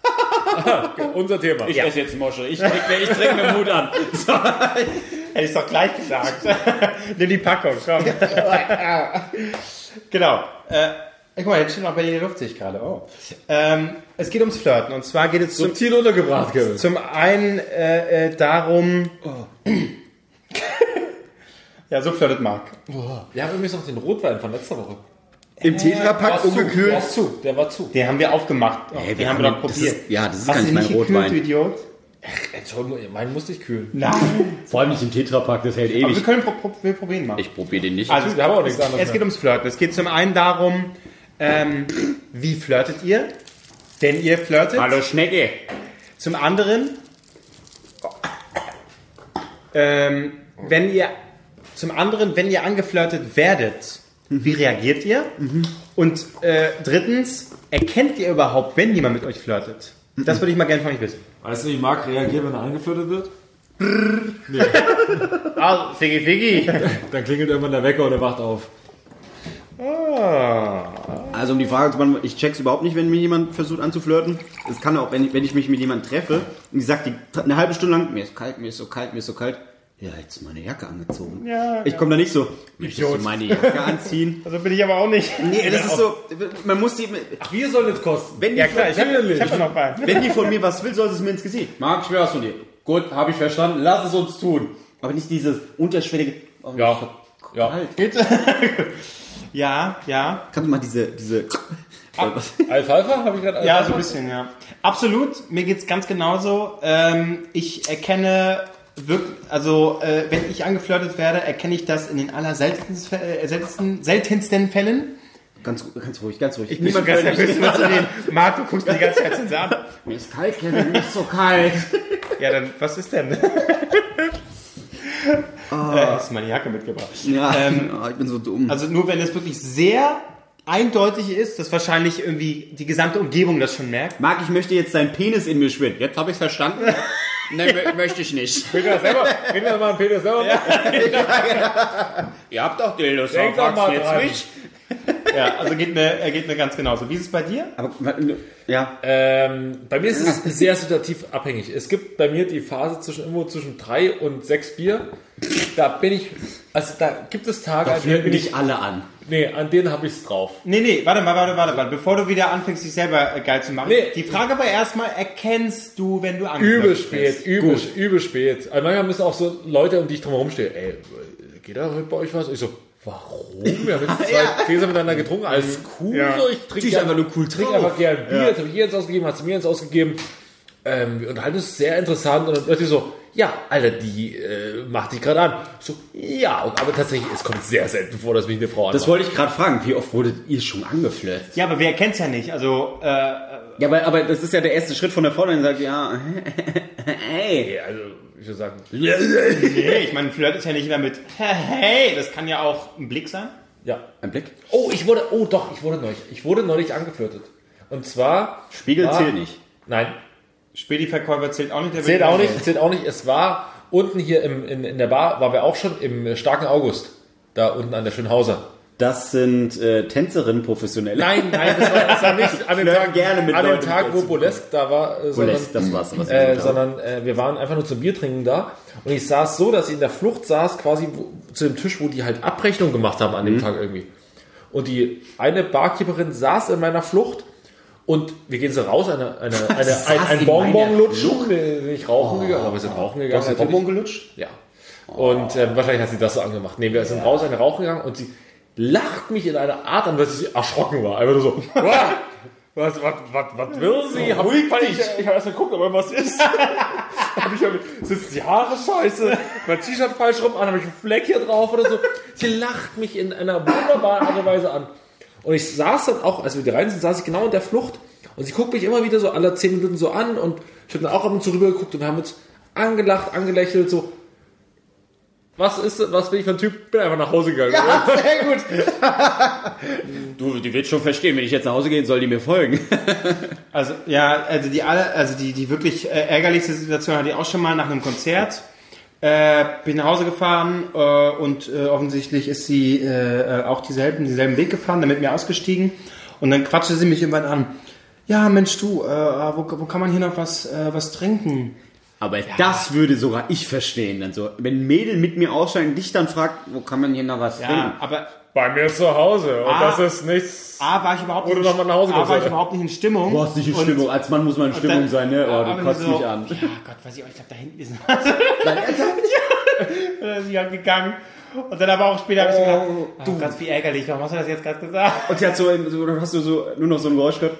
Unser Thema. Ich esse jetzt Mosche. Ich trinke mir, ich trink mir Mut an. Hätte ich doch gleich gesagt. Nimm die Packung, komm. genau. Äh, guck mal, jetzt steht noch bei der Luft, sehe ich gerade. Oh. Ähm, es geht ums Flirten. Und zwar geht es zum, Subtil untergebracht, Kevin. zum einen äh, äh, darum... ja, so flirtet Marc. Wir haben übrigens noch den Rotwein von letzter Woche. Im Tetrapack Der ungekühlt. war zu, der war zu. Den haben wir aufgemacht. Oh, Ey, den haben wir doch das probiert. ist- ja, das ist Hast gar du nicht mein nicht gekühlt, Rotwein. du Idiot? Entschuldigung, meinen musste ich kühlen. Nein. Vor allem nicht im Tetrapack, das hält Aber wir ewig. können pro, pro, wir probieren mal. Ich probiere den nicht. Also, Wir haben auch nichts anderes Es geht ums Flirten. Es geht zum einen darum, ähm, wie flirtet ihr? Denn ihr flirtet. Hallo Schnecke. Zum anderen, ähm, wenn ihr, zum anderen, wenn ihr angeflirtet werdet, wie reagiert ihr? Und äh, drittens, erkennt ihr überhaupt, wenn jemand mit euch flirtet? Das würde ich mal gerne von euch wissen. Weißt du, wie Marc reagiert, wenn er angeflirtet wird? Ah, Figgi Figgi. Dann klingelt irgendwann der Wecker und er wacht auf. Also um die Frage zu beantworten, ich check's überhaupt nicht, wenn mir jemand versucht anzuflirten. Es kann auch, wenn ich, wenn ich mich mit jemandem treffe und ich sag die, eine halbe Stunde lang, mir ist kalt, mir ist so kalt, mir ist so kalt. Ja, jetzt meine Jacke angezogen. Ja, ich komme da nicht so, möchtest du Idiot. meine Jacke anziehen? Also bin ich aber auch nicht. Nee, das ist so, man muss die, Wir sollen es kosten. wenn die, Ja klar, ich von, ich hab noch einen. wenn die von mir was will, soll sie es mir ins Gesicht. Marc, ich will was von dir. Gut, habe ich verstanden, lass es uns tun. Aber nicht dieses unterschwellige, oh, Ja. Ja. kalt. Ja, ja. Kannst du mal diese, diese, was? Alfalfa habe ich gerade Ja, so ein bisschen, ja. Absolut, mir geht's ganz genauso. Ähm, ich erkenne wirklich, also äh, wenn ich angeflirtet werde, erkenne ich das in den allerseltensten äh, seltensten, seltensten Fällen. ganz, ganz ruhig, ganz ruhig. Ich bin ganz nervös, mit zu reden. Marc, du guckst mir die ganze Zeit so an. Mir ist kalt, Kevin, mir ist so kalt. Ja, dann, was ist denn? Äh, hast du meine Jacke mitgebracht? Ja, Ähm, oh, ich bin so dumm. Also nur wenn es wirklich sehr eindeutig ist, dass wahrscheinlich irgendwie die gesamte Umgebung das schon merkt. Marc, ich möchte jetzt deinen Penis in mir schwimmen. Jetzt habe ich verstanden. Nein, mö- möchte ich nicht. Wir selber, reden wir mal einen Peter selber ja. Ihr habt doch Dildos, Denk doch mal dran. Ja, also geht mir, geht mir ganz genauso. Wie ist es bei dir? Aber, ja. ähm, Bei mir ist es sehr situativ abhängig. Es gibt bei mir die Phase zwischen irgendwo zwischen drei und sechs Bier. Da bin ich, also da gibt es Tage, an denen Flirten bin ich, dich alle an. nee, an denen habe ich es drauf. Nee, nee, warte mal, warte, warte, warte. Bevor du wieder anfängst, dich selber äh, geil zu machen. Nee. Die Frage war erstmal, erkennst du, wenn du Übel angeflirtet spät, bist? übel, übel spät. Also manchmal müssen auch so Leute, um die ich drumherum stehe, ey, geht da heute bei euch was? Ich so, warum? Wir haben jetzt zwei Gläser miteinander getrunken, alles cool. Ja. So, ich trinke gern- einfach nur cool trinke drauf. einfach gern Bier. Jetzt habe ich ihr ins ausgegeben, hat sie mir ins ausgegeben. Ähm, wir unterhalten uns sehr interessant und dann plötzlich so, ja, Alter, die äh, macht dich gerade an. Ich So, ja, und, aber tatsächlich, es kommt sehr selten vor, dass mich eine Frau anmacht. Das wollte ich gerade fragen. Wie oft wurdet ihr schon angeflirtet? Ja, aber wer kennt's ja nicht? Also, äh, Ja, aber, aber das ist ja der erste Schritt von der Frau, die sagt, ja, hey. Also, ich würde sagen, nee, ich meine, Flirt ist ja nicht immer mit, hey, das kann ja auch ein Blick sein. ja. Ein Blick? Oh, ich wurde, oh doch, ich wurde neulich, ich wurde neulich angeflirtet. Und zwar... Spiegel war- zählt nicht. Nein, Späti-Verkäufer zählt auch nicht. Der Zählt auch nicht, zählt auch nicht. Es war unten hier im, in, in der Bar, waren wir auch schon im starken August. Da unten an der Schönhauser. Das sind äh, Tänzerinnen professionelle. Nein, nein, das war, das war nicht an dem Tag, gerne mit an dem Leuten, Tag wo Bolesk da war, äh, sondern, Burlesque, das war's, was äh, sondern äh, wir waren einfach nur zum Bier trinken da. Und ich saß so, dass ich in der Flucht saß, quasi wo, zu dem Tisch, wo die halt Abrechnung gemacht haben Mhm. an dem Tag irgendwie. Und die eine Barkeeperin saß in meiner Flucht und wir gehen so raus, eine, eine, eine, ein, ein in Bonbon lutschen, wir sind nicht rauchen gegangen, aber wir sind rauchen gegangen. Hast du. Bonbon gelutscht? Ja. Und äh, wahrscheinlich hat sie das so angemacht. Nee, wir sind raus, eine rauchen gegangen und sie lacht mich in einer Art an, dass sie erschrocken war. Einfach nur so, "Wow, was, was, was, was will sie? Hab ich ich, ich habe erst mal geguckt, aber was ist. hab ich, sitzen die Haare scheiße, mein T-Shirt falsch rum an, habe ich einen Fleck hier drauf oder so. Sie lacht mich in einer wunderbaren Art und Weise an. Und ich saß dann auch, als wir rein sind, saß ich genau in der Flucht und sie guckt mich immer wieder so alle zehn Minuten so an und ich habe dann auch ab und zu rüber geguckt und wir haben uns angelacht, angelächelt, so, was ist, was bin ich für ein Typ? Bin einfach nach Hause gegangen. oder? Sehr gut. du, die wird schon verstehen, wenn ich jetzt nach Hause gehen soll, die mir folgen. Also ja, also die alle, also die, die wirklich äh, ärgerlichste Situation hatte ich auch schon mal nach einem Konzert. Äh, bin nach Hause gefahren äh, und äh, offensichtlich ist sie äh, äh, auch dieselben, dieselben Weg gefahren, dann mit mir ausgestiegen und dann quatschte sie mich irgendwann an. Ja, Mensch, du, äh, wo, wo kann man hier noch was, äh, was trinken? Aber das würde sogar ich verstehen. Dann so, wenn ein Mädel mit mir aussteigt und dich dann fragt, wo kann man hier noch was Ja, trinken? aber Bei mir zu Hause. Und Ah. das ist nichts. A war ich überhaupt Oder nicht, noch mal nach Hause A war ich überhaupt nicht in Stimmung. Du hast nicht in Stimmung. Als Mann muss man in Stimmung dann- sein, ne? Oh, du kotzt so, mich an. Ja, Gott, weiß ich auch, ich glaube, da hinten ist was. dann ist sie halt gegangen. Und dann aber auch später habe ich so gedacht, oh, Gott, wie ärgerlich, warum hast du das jetzt gerade gesagt? Und sie hat so, so, dann hast du so nur noch so ein Geräusch gehört.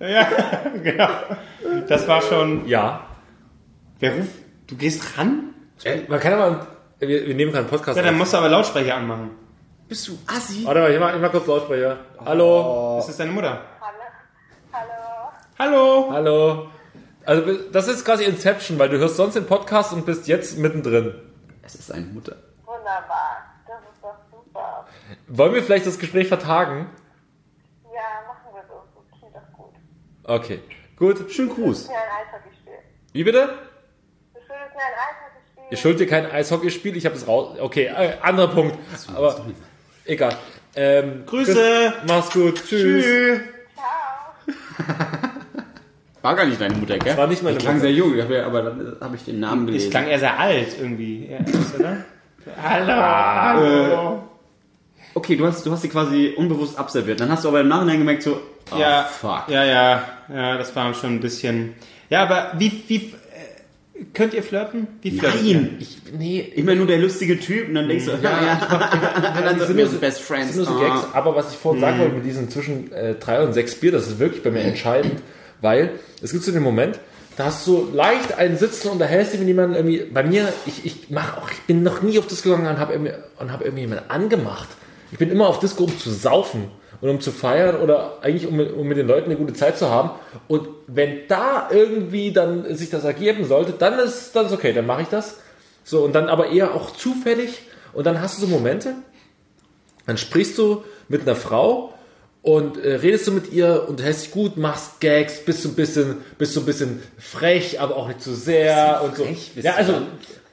ja, genau. Das war schon, Ja. Wer ruft, du gehst ran? Äh, man kann ja mal. Wir, wir nehmen keinen Podcast Ja, dann auf. musst du aber Lautsprecher anmachen. Bist du Assi? Warte mal, ich mach, ich mach kurz Lautsprecher. Hallo. Ist das deine Mutter? Hallo. Hallo. Hallo. Also, das ist quasi Inception, weil du hörst sonst den Podcast und bist jetzt mittendrin. Es ist eine Mutter. Wunderbar. Das ist doch super. Wollen wir vielleicht das Gespräch vertagen? Ja, machen wir so. Das klingt doch gut. Okay. Gut. Schönen Gruß. Wir ein Eishockeyspiel. Wie bitte? Du schuldest mir ein Eishockeyspiel. Ich schuld dir kein Eishockeyspiel, ich habe es raus. Okay, äh, anderer Punkt. Aber egal. Ähm, Grüße. Mach's gut. Tschüss. Tschüss. War gar nicht deine Mutter, gell? War nicht meine Die klang Mutter. sehr jung, ich hab ja- aber dann habe ich den Namen Es gelesen. klang eher sehr alt irgendwie. Ja, oder? Hallo. hallo. Okay, du hast, du hast sie quasi unbewusst abserviert. Dann hast du aber im Nachhinein gemerkt, so, oh, ja, fuck. ja, ja, ja, das war schon ein bisschen. Ja, aber wie, wie äh, könnt ihr flirten? Wie flirtet ihr? Nein! Ich, nee, Immer nur der lustige Typ und dann denkst du, ja, ja, dann die sind wir so Best Friends. sind nur so Ah. Gags. Aber was ich vorhin sagen wollte mit diesen zwischen äh, drei und sechs Bier, das ist wirklich bei mir entscheidend, weil es gibt so den Moment, da hast du so leicht einen Sitzen und unterhältst dich mit jemandem irgendwie. Bei mir, ich, ich mach auch, ich bin noch nie auf Disco gegangen und habe irgendwie, und hab irgendwie jemanden angemacht. Ich bin immer auf Disco, um zu saufen und um zu feiern oder eigentlich um, mit- um mit den Leuten eine gute Zeit zu haben. Und wenn da irgendwie dann sich das ergeben sollte, dann ist dann ist okay, dann mache ich das. So, und dann aber eher auch zufällig. Und dann hast du so Momente, dann sprichst du mit einer Frau und äh, redest du mit ihr und hältst dich gut, machst Gags, bist du ein bisschen, bist du ein bisschen frech, aber auch nicht zu sehr und so. frech Ja, also.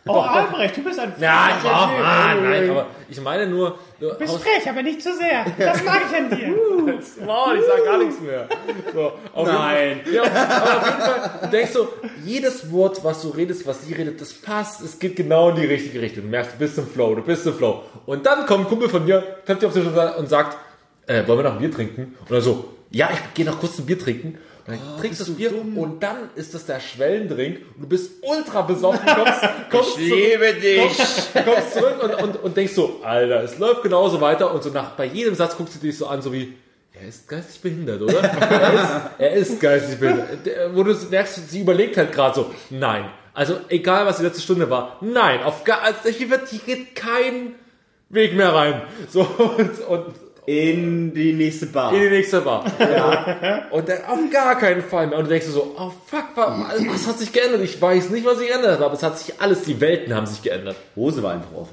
Oh, Albrecht, du bist ein Nein, oh. Mann, nein, aber ich meine nur. Du bist aus- frech, aber nicht zu sehr. Das mag ich an dir. Wow, ich sag gar nichts mehr. So, auf Nein. Jeden Fall, ja, aber auf jeden Fall, du denkst so, jedes Wort, was du redest, was sie redet, das passt, es geht genau in die richtige Richtung. Du merkst, du bist im Flow, du bist im Flow. Und dann kommt ein Kumpel von mir, klappt dir auf den Schulter und sagt, äh, wollen wir noch ein Bier trinken? Und dann so, ja, ich gehe noch kurz ein Bier trinken. Dann trinkst du das Bier und dann ist das der Schwellendrink und du bist ultra besoffen, kommst, kommst, zurück, liebe dich. kommst, kommst zurück und, und, und denkst so, Alter, es läuft genauso weiter und so nach, bei jedem Satz guckst du dich so an, so wie, er ist geistig behindert, oder? er, ist, er ist geistig behindert. Der- Wo du merkst, sie überlegt halt gerade so, nein. Also egal, was die letzte Stunde war, nein, auf gar, also hier wird, hier geht kein Weg mehr rein. So, und, und In die nächste Bar. in die nächste Bar. Ja. Und dann auf gar keinen Fall mehr. Und du denkst so, oh fuck, was, was hat sich geändert? Ich weiß nicht, was sich geändert hat, aber es hat sich alles, die Welten haben sich geändert. Hose war einfach auf.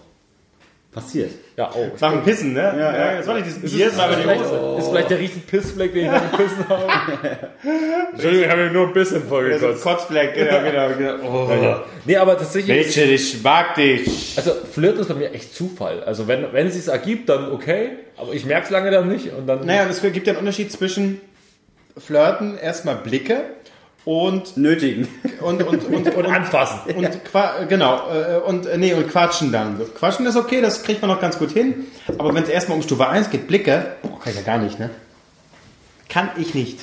Passiert. Ja, oh. War ein Pissen, ne? Ja, ja. Das war nicht dieses Ist, Bier, war aber die vielleicht, Hose. ist vielleicht der riesen Pissfleck, den ich nach dem Pissen habe. Entschuldigung, ich habe mir nur ein bisschen vollgekotzt. Kotzfleck, genau, genau. genau. Oh. Nee, aber tatsächlich, Mädchen, ich mag dich. also Flirten ist bei mir echt Zufall. Also wenn, wenn es sich ergibt, dann okay, aber ich merke es lange dann nicht und dann... Naja, und es gibt ja einen Unterschied zwischen Flirten, erstmal Blicke und Nötigen. und und und, und anfassen. und qua genau äh, und äh, nee und quatschen dann. Quatschen ist okay, das kriegt man noch ganz gut hin. Aber wenn es erstmal um Stufe 1 geht, Blicke, boah, kann ich ja gar nicht, ne? Kann ich nicht.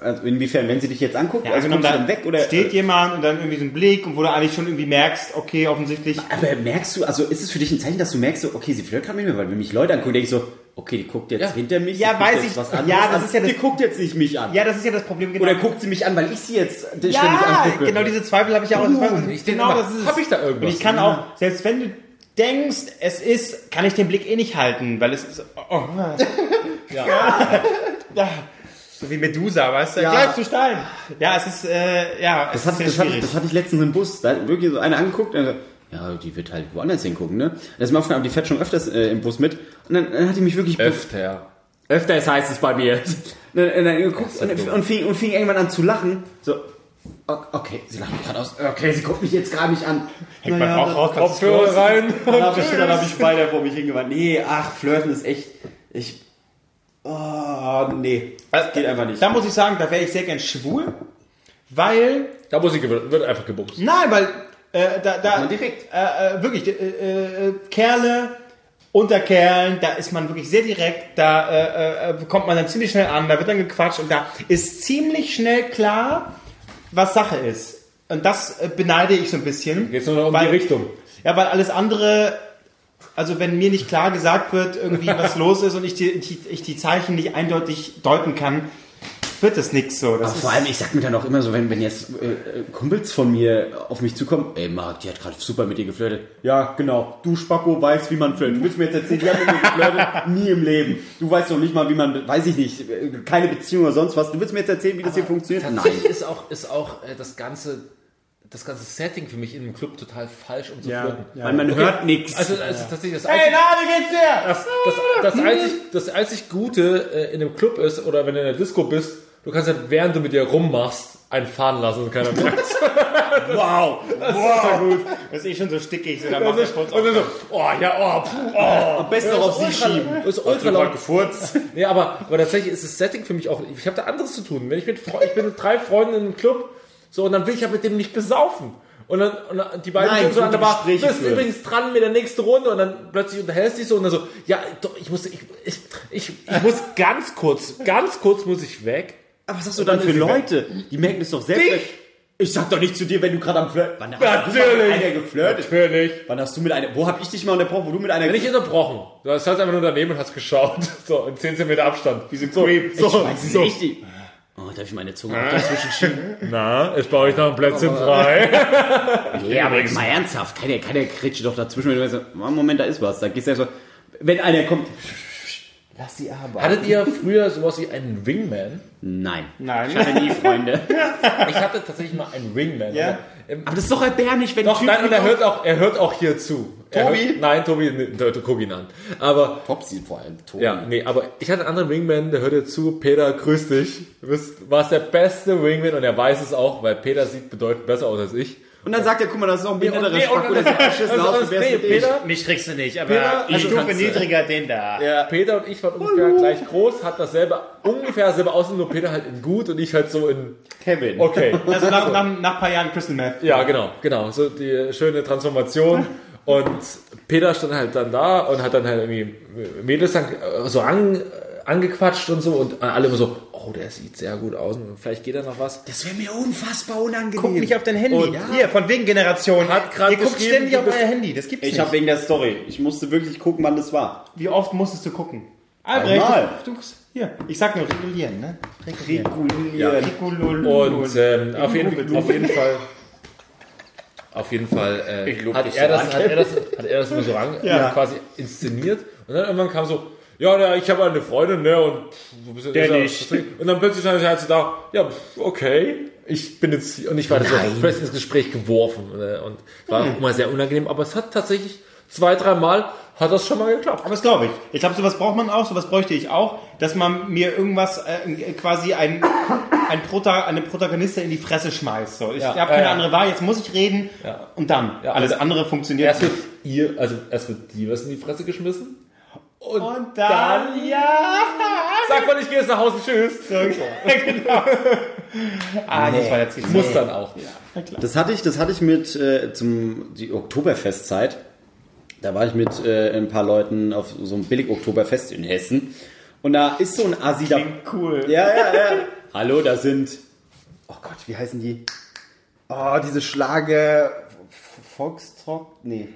Also inwiefern, wenn sie dich jetzt anguckt, also angenommen, kommst du dann weg oder? steht jemand und dann irgendwie so ein Blick und wo du eigentlich schon irgendwie merkst, okay, offensichtlich. aber merkst du, also ist es für dich ein Zeichen, dass du merkst, so, okay, sie flirtet gerade mit mir, weil wenn mich Leute angucken, denke ich so, okay, die guckt jetzt Ja. hinter mich. Ja, weiß ich. Was Ja, das an. ist ja das- Die guckt jetzt nicht mich an. Ja, das ist ja das Problem genau. Oder guckt sie mich an, weil ich sie jetzt ständig ja, angucke. genau diese Zweifel habe ich ja auch. Uh, ich genau, immer, das ist es. hab ich da irgendwas? Und ich kann auch, selbst wenn du denkst, es ist, kann ich den Blick eh nicht halten, weil es ist. Oh, ja. ja. So wie Medusa, weißt du? Ja. Gleich zu Stein. Ja, es ist, äh, ja, es Das, hat, ist sehr das, hatte, schwierig. das hatte ich letztens im Bus. Da hat wirklich so einer angeguckt und ja, die wird halt woanders hingucken, ne? Das ist mir aufgefallen, aber die fährt schon öfters äh, im Bus mit. Und dann, dann hat die mich wirklich Öfter. Öfters heißt es bei mir. Und dann, dann geguckt und, und, fing, und fing irgendwann an zu lachen. So, okay, sie lacht mich gerade aus. Okay, sie guckt mich jetzt gerade nicht an. Hängt man auch ist Kopfhörer rein. Dann habe ich, hab ich weiter vor mich hingewandt. Nee, ach, Flirten ist echt. Ich. Oh, nee. Das geht einfach nicht. Da muss ich sagen, da wäre ich sehr gern schwul, weil Da muss ich wird einfach gebumst. Nein, weil äh, da, da direkt. Äh, äh, wirklich äh, äh, Kerle unter Kerlen, da ist man wirklich sehr direkt, da äh, äh, kommt man dann ziemlich schnell an, da wird dann gequatscht und da ist ziemlich schnell klar, was Sache ist. Und das beneide ich so ein bisschen. Geht's nur noch um weil, die Richtung. Ja, weil alles andere, also wenn mir nicht klar gesagt wird, irgendwie was los ist und ich die, ich, ich die Zeichen nicht eindeutig deuten kann, wird das nix so. Das vor allem, ich sag mir dann auch immer so, wenn, wenn jetzt äh, Kumpels von mir auf mich zukommen, ey Marc, die hat gerade super mit dir geflirtet. Ja, genau. Du Spacko weißt, wie man flirtet. Du willst mir jetzt erzählen, die hat mit mir geflirtet? Nie im Leben. Du weißt doch nicht mal, wie man, weiß ich nicht, äh, keine Beziehung oder sonst was. Du willst mir jetzt erzählen, wie das hier funktioniert? Nein. Ist auch, ist auch äh, das ganze das ganze Setting für mich in einem Club total falsch, um zu flirten. Weil man hört nichts. Also, also tatsächlich das Hey, einzig, na, wie geht's dir? das, das, das, einzig, das einzig Gute äh, in einem Club ist, oder wenn du in der Disco bist, du kannst halt, während du mit dir rummachst, einen fahren lassen und keiner merkt. wow, wow. gut. Das ist eh schon so stickig. So, dann macht Furz auch. Und dann so, oh ja, oh, puh, oh. Am besten noch auf sie schieben. Das ist ultra laut. gefurzt. Nee, aber, aber tatsächlich ist das Setting für mich auch, ich habe da anderes zu tun. Wenn ich mit, ich bin mit drei Freunden in einem Club, so, und dann will ich ja mit dem nicht besaufen. Und dann, und dann die beiden Nein, so an der Bar, du bist führen. übrigens dran mit der nächsten Runde und dann plötzlich unterhältst du dich so und dann so, ja, doch, ich muss, ich, ich, ich, ich muss ganz kurz, ganz kurz muss ich weg. Aber was hast du dann für Leute? Die merken das doch selbst. Dich? Ich sag doch nicht zu dir, wenn du gerade am Flirt. Wann hast du Natürlich. mit einer geflirtet? Natürlich. Wann hast du mit einer. Wo hab ich dich mal unterbrochen, wo du mit einer Wenn ich unterbrochen. Du hast halt einfach nur daneben und hast geschaut. So, in 10 cm Abstand. Wie so, so, Ich weiß so. nicht. Darf ich meine Zunge auch dazwischen schieben? Na, jetzt baue ich noch ein Plätzchen frei. Ja, aber jetzt mal ernsthaft. Keiner, keiner kritscht doch dazwischen, wenn du weißt, Moment, da ist was. Da gehst du ja so. Wenn einer kommt. Lass sie arbeiten. Hattet ihr früher sowas wie einen Wingman? Nein. Nein. Ich hatte nie Freunde. Ich hatte tatsächlich mal einen Wingman. Ja. Aber, ähm, Aber das ist doch erbärmlich, wenn Doch, ein Typ nein, und er hört auch, er hört auch hier zu. Tobi? Hört, nein, Tobi, der guck ihn an. Aber, Topsy vor allem. Tobi. ja, nee, aber ich hatte einen anderen Wingman, der hört dir zu. Peter, grüß dich. Du bist, warst der beste Wingman und er weiß es auch, weil Peter sieht bedeutend besser aus als ich. Und dann sagt er, guck mal, das ist noch ein behinderterer nee, und- Spacko, der sieht beschissen also, aus, also, nee, ich? Peter, Mich kriegst du nicht, aber Peter, die also Stufe niedriger den da. Ja. Peter und ich waren ungefähr gleich groß, hatten dasselbe, ungefähr dasselbe Aussehen, nur Peter halt in gut und ich halt so in Kevin. okay. Also nach, nach, nach ein paar Jahren Crystal Meth. Ja, genau, genau. So die schöne Transformation. Und Peter stand halt dann da und hat dann halt irgendwie Mädels dann äh, so an, angequatscht und so und alle immer so, oh, der sieht sehr gut aus und vielleicht geht da noch was. Das wäre mir unfassbar unangenehm. Guck nicht auf dein Handy. Und- Hier, von wegen Generation. Hat Ihr guckt ständig auf euer Handy. Das gibt's Ich nicht. habe wegen der Story. Ich musste wirklich gucken, wann das war. Wie oft musstest du gucken? Albrecht, Einmal. du, hier. Ich sag nur regulieren, ne? Regulieren. Ja. Regulieren. Und ähm, auf, jeden, auf jeden Fall. Auf jeden Fall äh, hat, er so das, hat, er das, hat er das immer so an, Ja. quasi inszeniert. Und dann irgendwann kam so, ja, na, ich habe eine Freundin, ne, und du bist Der ist er- nicht. Und dann plötzlich stand ich halt so da, ja, okay, ich bin jetzt hier. Und ich war so plötzlich ins Gespräch geworfen. Ne, und war auch mal sehr unangenehm, aber es hat tatsächlich zwei, dreimal hat das schon mal geklappt. Aber das glaube ich. Ich glaube, sowas braucht man auch, sowas bräuchte ich auch, dass man mir irgendwas, äh, quasi ein, ein Prota, eine Protagonistin in die Fresse schmeißt. So. Ich Ja. habe keine Ja, ja. andere Wahl, jetzt muss ich reden Ja. und dann. Ja, Alles also- andere funktioniert Erst wird ihr, also erst wird dir was in die Fresse geschmissen. Und, Und dann, ja. Sag mal, ich gehe jetzt nach Hause, tschüss. genau. Ah, das war jetzt nicht Muss dann auch. Das hatte ich, das hatte ich mit äh, zum die Oktoberfestzeit. Da war ich mit äh, ein paar Leuten auf so einem Billig-Oktoberfest in Hessen. Und da ist so ein Asi da. cool. Ja, ja, ja. Hallo, da sind. Oh Gott, wie heißen die? Oh, diese Schlage. Foxtrot? Nee.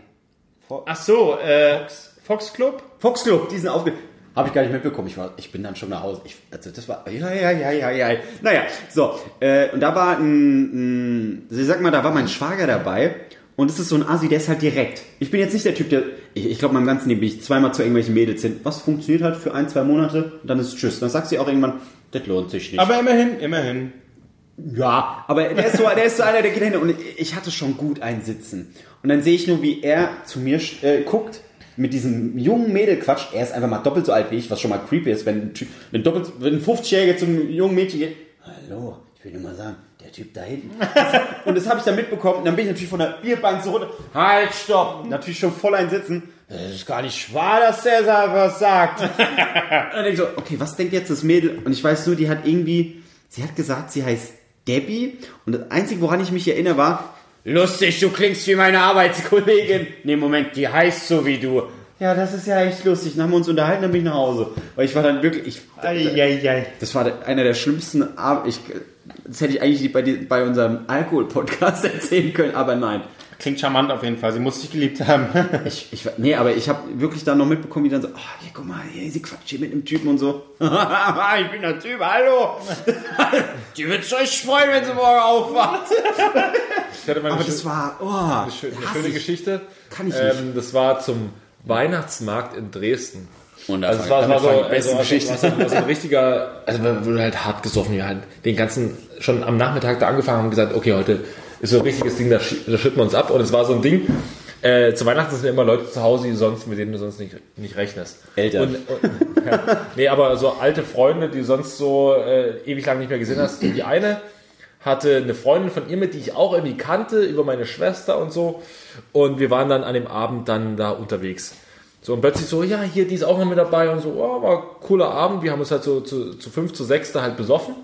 Ach so, äh, Fox Club? Foxclub, die sind aufge. Habe ich gar nicht mitbekommen. Ich, war, ich bin dann schon nach Hause. Ich, also das war. Ja, ja, ja, ja, ja. Naja, so. Äh, und da war ein, ein. Ich sag mal, da war mein Schwager dabei. Und es ist so ein Asi, der ist halt direkt. Ich bin jetzt nicht der Typ, der. Ich, ich glaube, meinem ganzen Leben bin ich zweimal zu irgendwelchen Mädels hin. Was funktioniert halt für ein, zwei Monate und dann ist Tschüss. Dann sagst du auch irgendwann, das lohnt sich nicht. Aber immerhin, immerhin. Ja, aber der ist so, der ist so einer, der geht hin und ich hatte schon gut ein Sitzen. Und dann sehe ich nur, wie er zu mir äh, guckt, mit diesem jungen Mädel quatscht. Er ist einfach mal doppelt so alt wie ich, was schon mal creepy ist, wenn ein, Typ, wenn doppelt, wenn ein 50-Jähriger zum jungen Mädchen geht. Hallo, ich will nur mal sagen, der Typ da hinten. und das habe ich dann mitbekommen. Und dann bin ich natürlich von der Bierbank so runter. Halt, stopp! Natürlich schon voll ein Sitzen. Das ist gar nicht wahr, dass der da was sagt. Und dann denke ich so, okay, was denkt jetzt das Mädel? Und ich weiß nur, die hat irgendwie, sie hat gesagt, sie heißt Debbie. Und das Einzige, woran ich mich erinnere, war, lustig, du klingst wie meine Arbeitskollegin. Nee, Moment, die heißt so wie du. Ja, das ist ja echt lustig. Dann haben wir uns unterhalten, dann bin ich nach Hause. Weil ich war dann wirklich, ich, Eieiei. das war einer der schlimmsten Ab ich Das hätte ich eigentlich bei, bei unserem Alkohol-Podcast erzählen können, aber nein. Klingt charmant auf jeden Fall. Sie muss dich geliebt haben. Ich, ich, nee, aber ich habe wirklich dann noch mitbekommen, wie dann so, oh, hier, guck mal, hier, sie quatscht hier mit einem Typen und so. ich bin der Typ, hallo. Die wird euch freuen, wenn sie morgen aufwacht. Ich hatte mal Aber eine, das war, oh, eine, schö- eine schöne ich. Geschichte. Kann ich ähm, Das war zum Weihnachtsmarkt in Dresden. Und Also es war, war so, also, also, also, also ein richtiger, also wir wurden halt hart gesoffen. Wir halt den ganzen, schon am Nachmittag da angefangen haben und gesagt, okay, heute ist so ein richtiges Ding, da, da schütten wir uns ab. Und es war so ein Ding, äh, zu Weihnachten sind immer Leute zu Hause, die sonst, mit denen du sonst nicht, nicht rechnest. Eltern. Und, und, ja, nee, aber so alte Freunde, die sonst so äh, ewig lang nicht mehr gesehen hast. Die eine hatte eine Freundin von ihr mit, die ich auch irgendwie kannte, über meine Schwester und so. Und wir waren dann an dem Abend dann da unterwegs. So, und plötzlich so, ja, hier, die ist auch noch mit dabei und so, oh, war cooler Abend. Wir haben uns halt so zu, zu fünf, zu sechs da halt besoffen.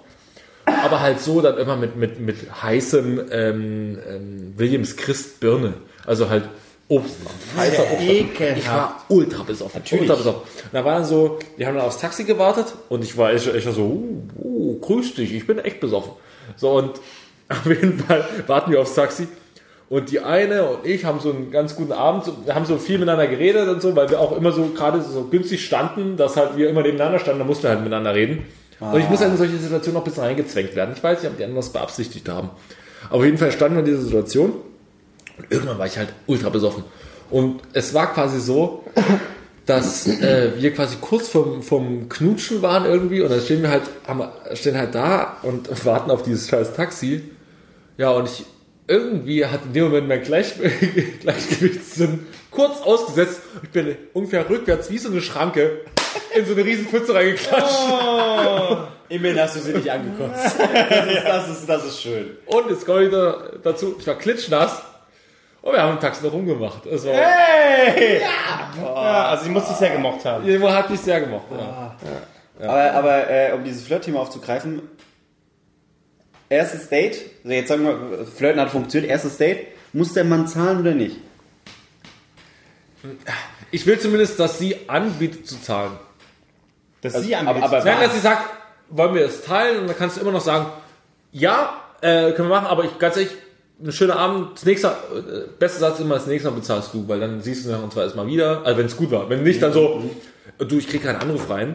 Aber halt so dann immer mit, mit, mit heißem ähm, ähm, Williams Christ Birne. Also halt Obst. Heißer Obst. ekelhaft. Ich war ultra besoffen. Ultra besoffen. Und da war dann so, wir haben dann aufs Taxi gewartet und ich war echt, echt so, uh, uh, grüß dich, ich bin echt besoffen. So und auf jeden Fall warten wir aufs Taxi. Und die eine und ich haben so einen ganz guten Abend, haben so viel miteinander geredet und so, weil wir auch immer so gerade so günstig standen, dass halt wir immer nebeneinander standen, da mussten wir halt miteinander reden. Und ich muss halt in solche Situationen noch ein bisschen reingezwängt werden. Ich weiß nicht, ob die anderen das beabsichtigt haben. Aber auf jeden Fall standen wir in dieser Situation und irgendwann war ich halt ultra besoffen. Und es war quasi so, dass äh, wir quasi kurz vom, vom Knutschen waren irgendwie und dann stehen wir halt, haben, stehen halt da und warten auf dieses scheiß Taxi. Ja, und ich irgendwie hat in dem Moment mein Gleich Gleichgewichtssinn kurz ausgesetzt. Ich bin ungefähr rückwärts wie so eine Schranke in so eine riesen Pfütze reingeklatscht. Immerhin hast du sie nicht angekotzt. Das ist, das ist, das ist schön. Und jetzt komme ich da dazu, ich war klitschnass. Und wir haben im Taxi noch rumgemacht. Es war, Ja, also sie muss dich sehr gemocht haben. Jemand hat mich sehr gemacht. Ja. Aber, aber äh, um dieses Flirt-Thema aufzugreifen, erstes Date, also jetzt sagen wir, Flirten hat funktioniert, erstes Date, muss der Mann zahlen oder nicht? Ich will zumindest, dass sie anbietet zu zahlen. Dass Also, sie aber- anbietet. aber- Nein, dass sie sagt, wollen wir es teilen? Und dann kannst du immer noch sagen, ja, äh, können wir machen, aber ich ganz ehrlich, ein schöner Abend, das nächste, äh, beste Satz immer, das nächste Mal bezahlst du, weil dann siehst du uns zwar erstmal wieder, also wenn es gut war. Wenn nicht, dann so, du, ich krieg keinen Anruf rein.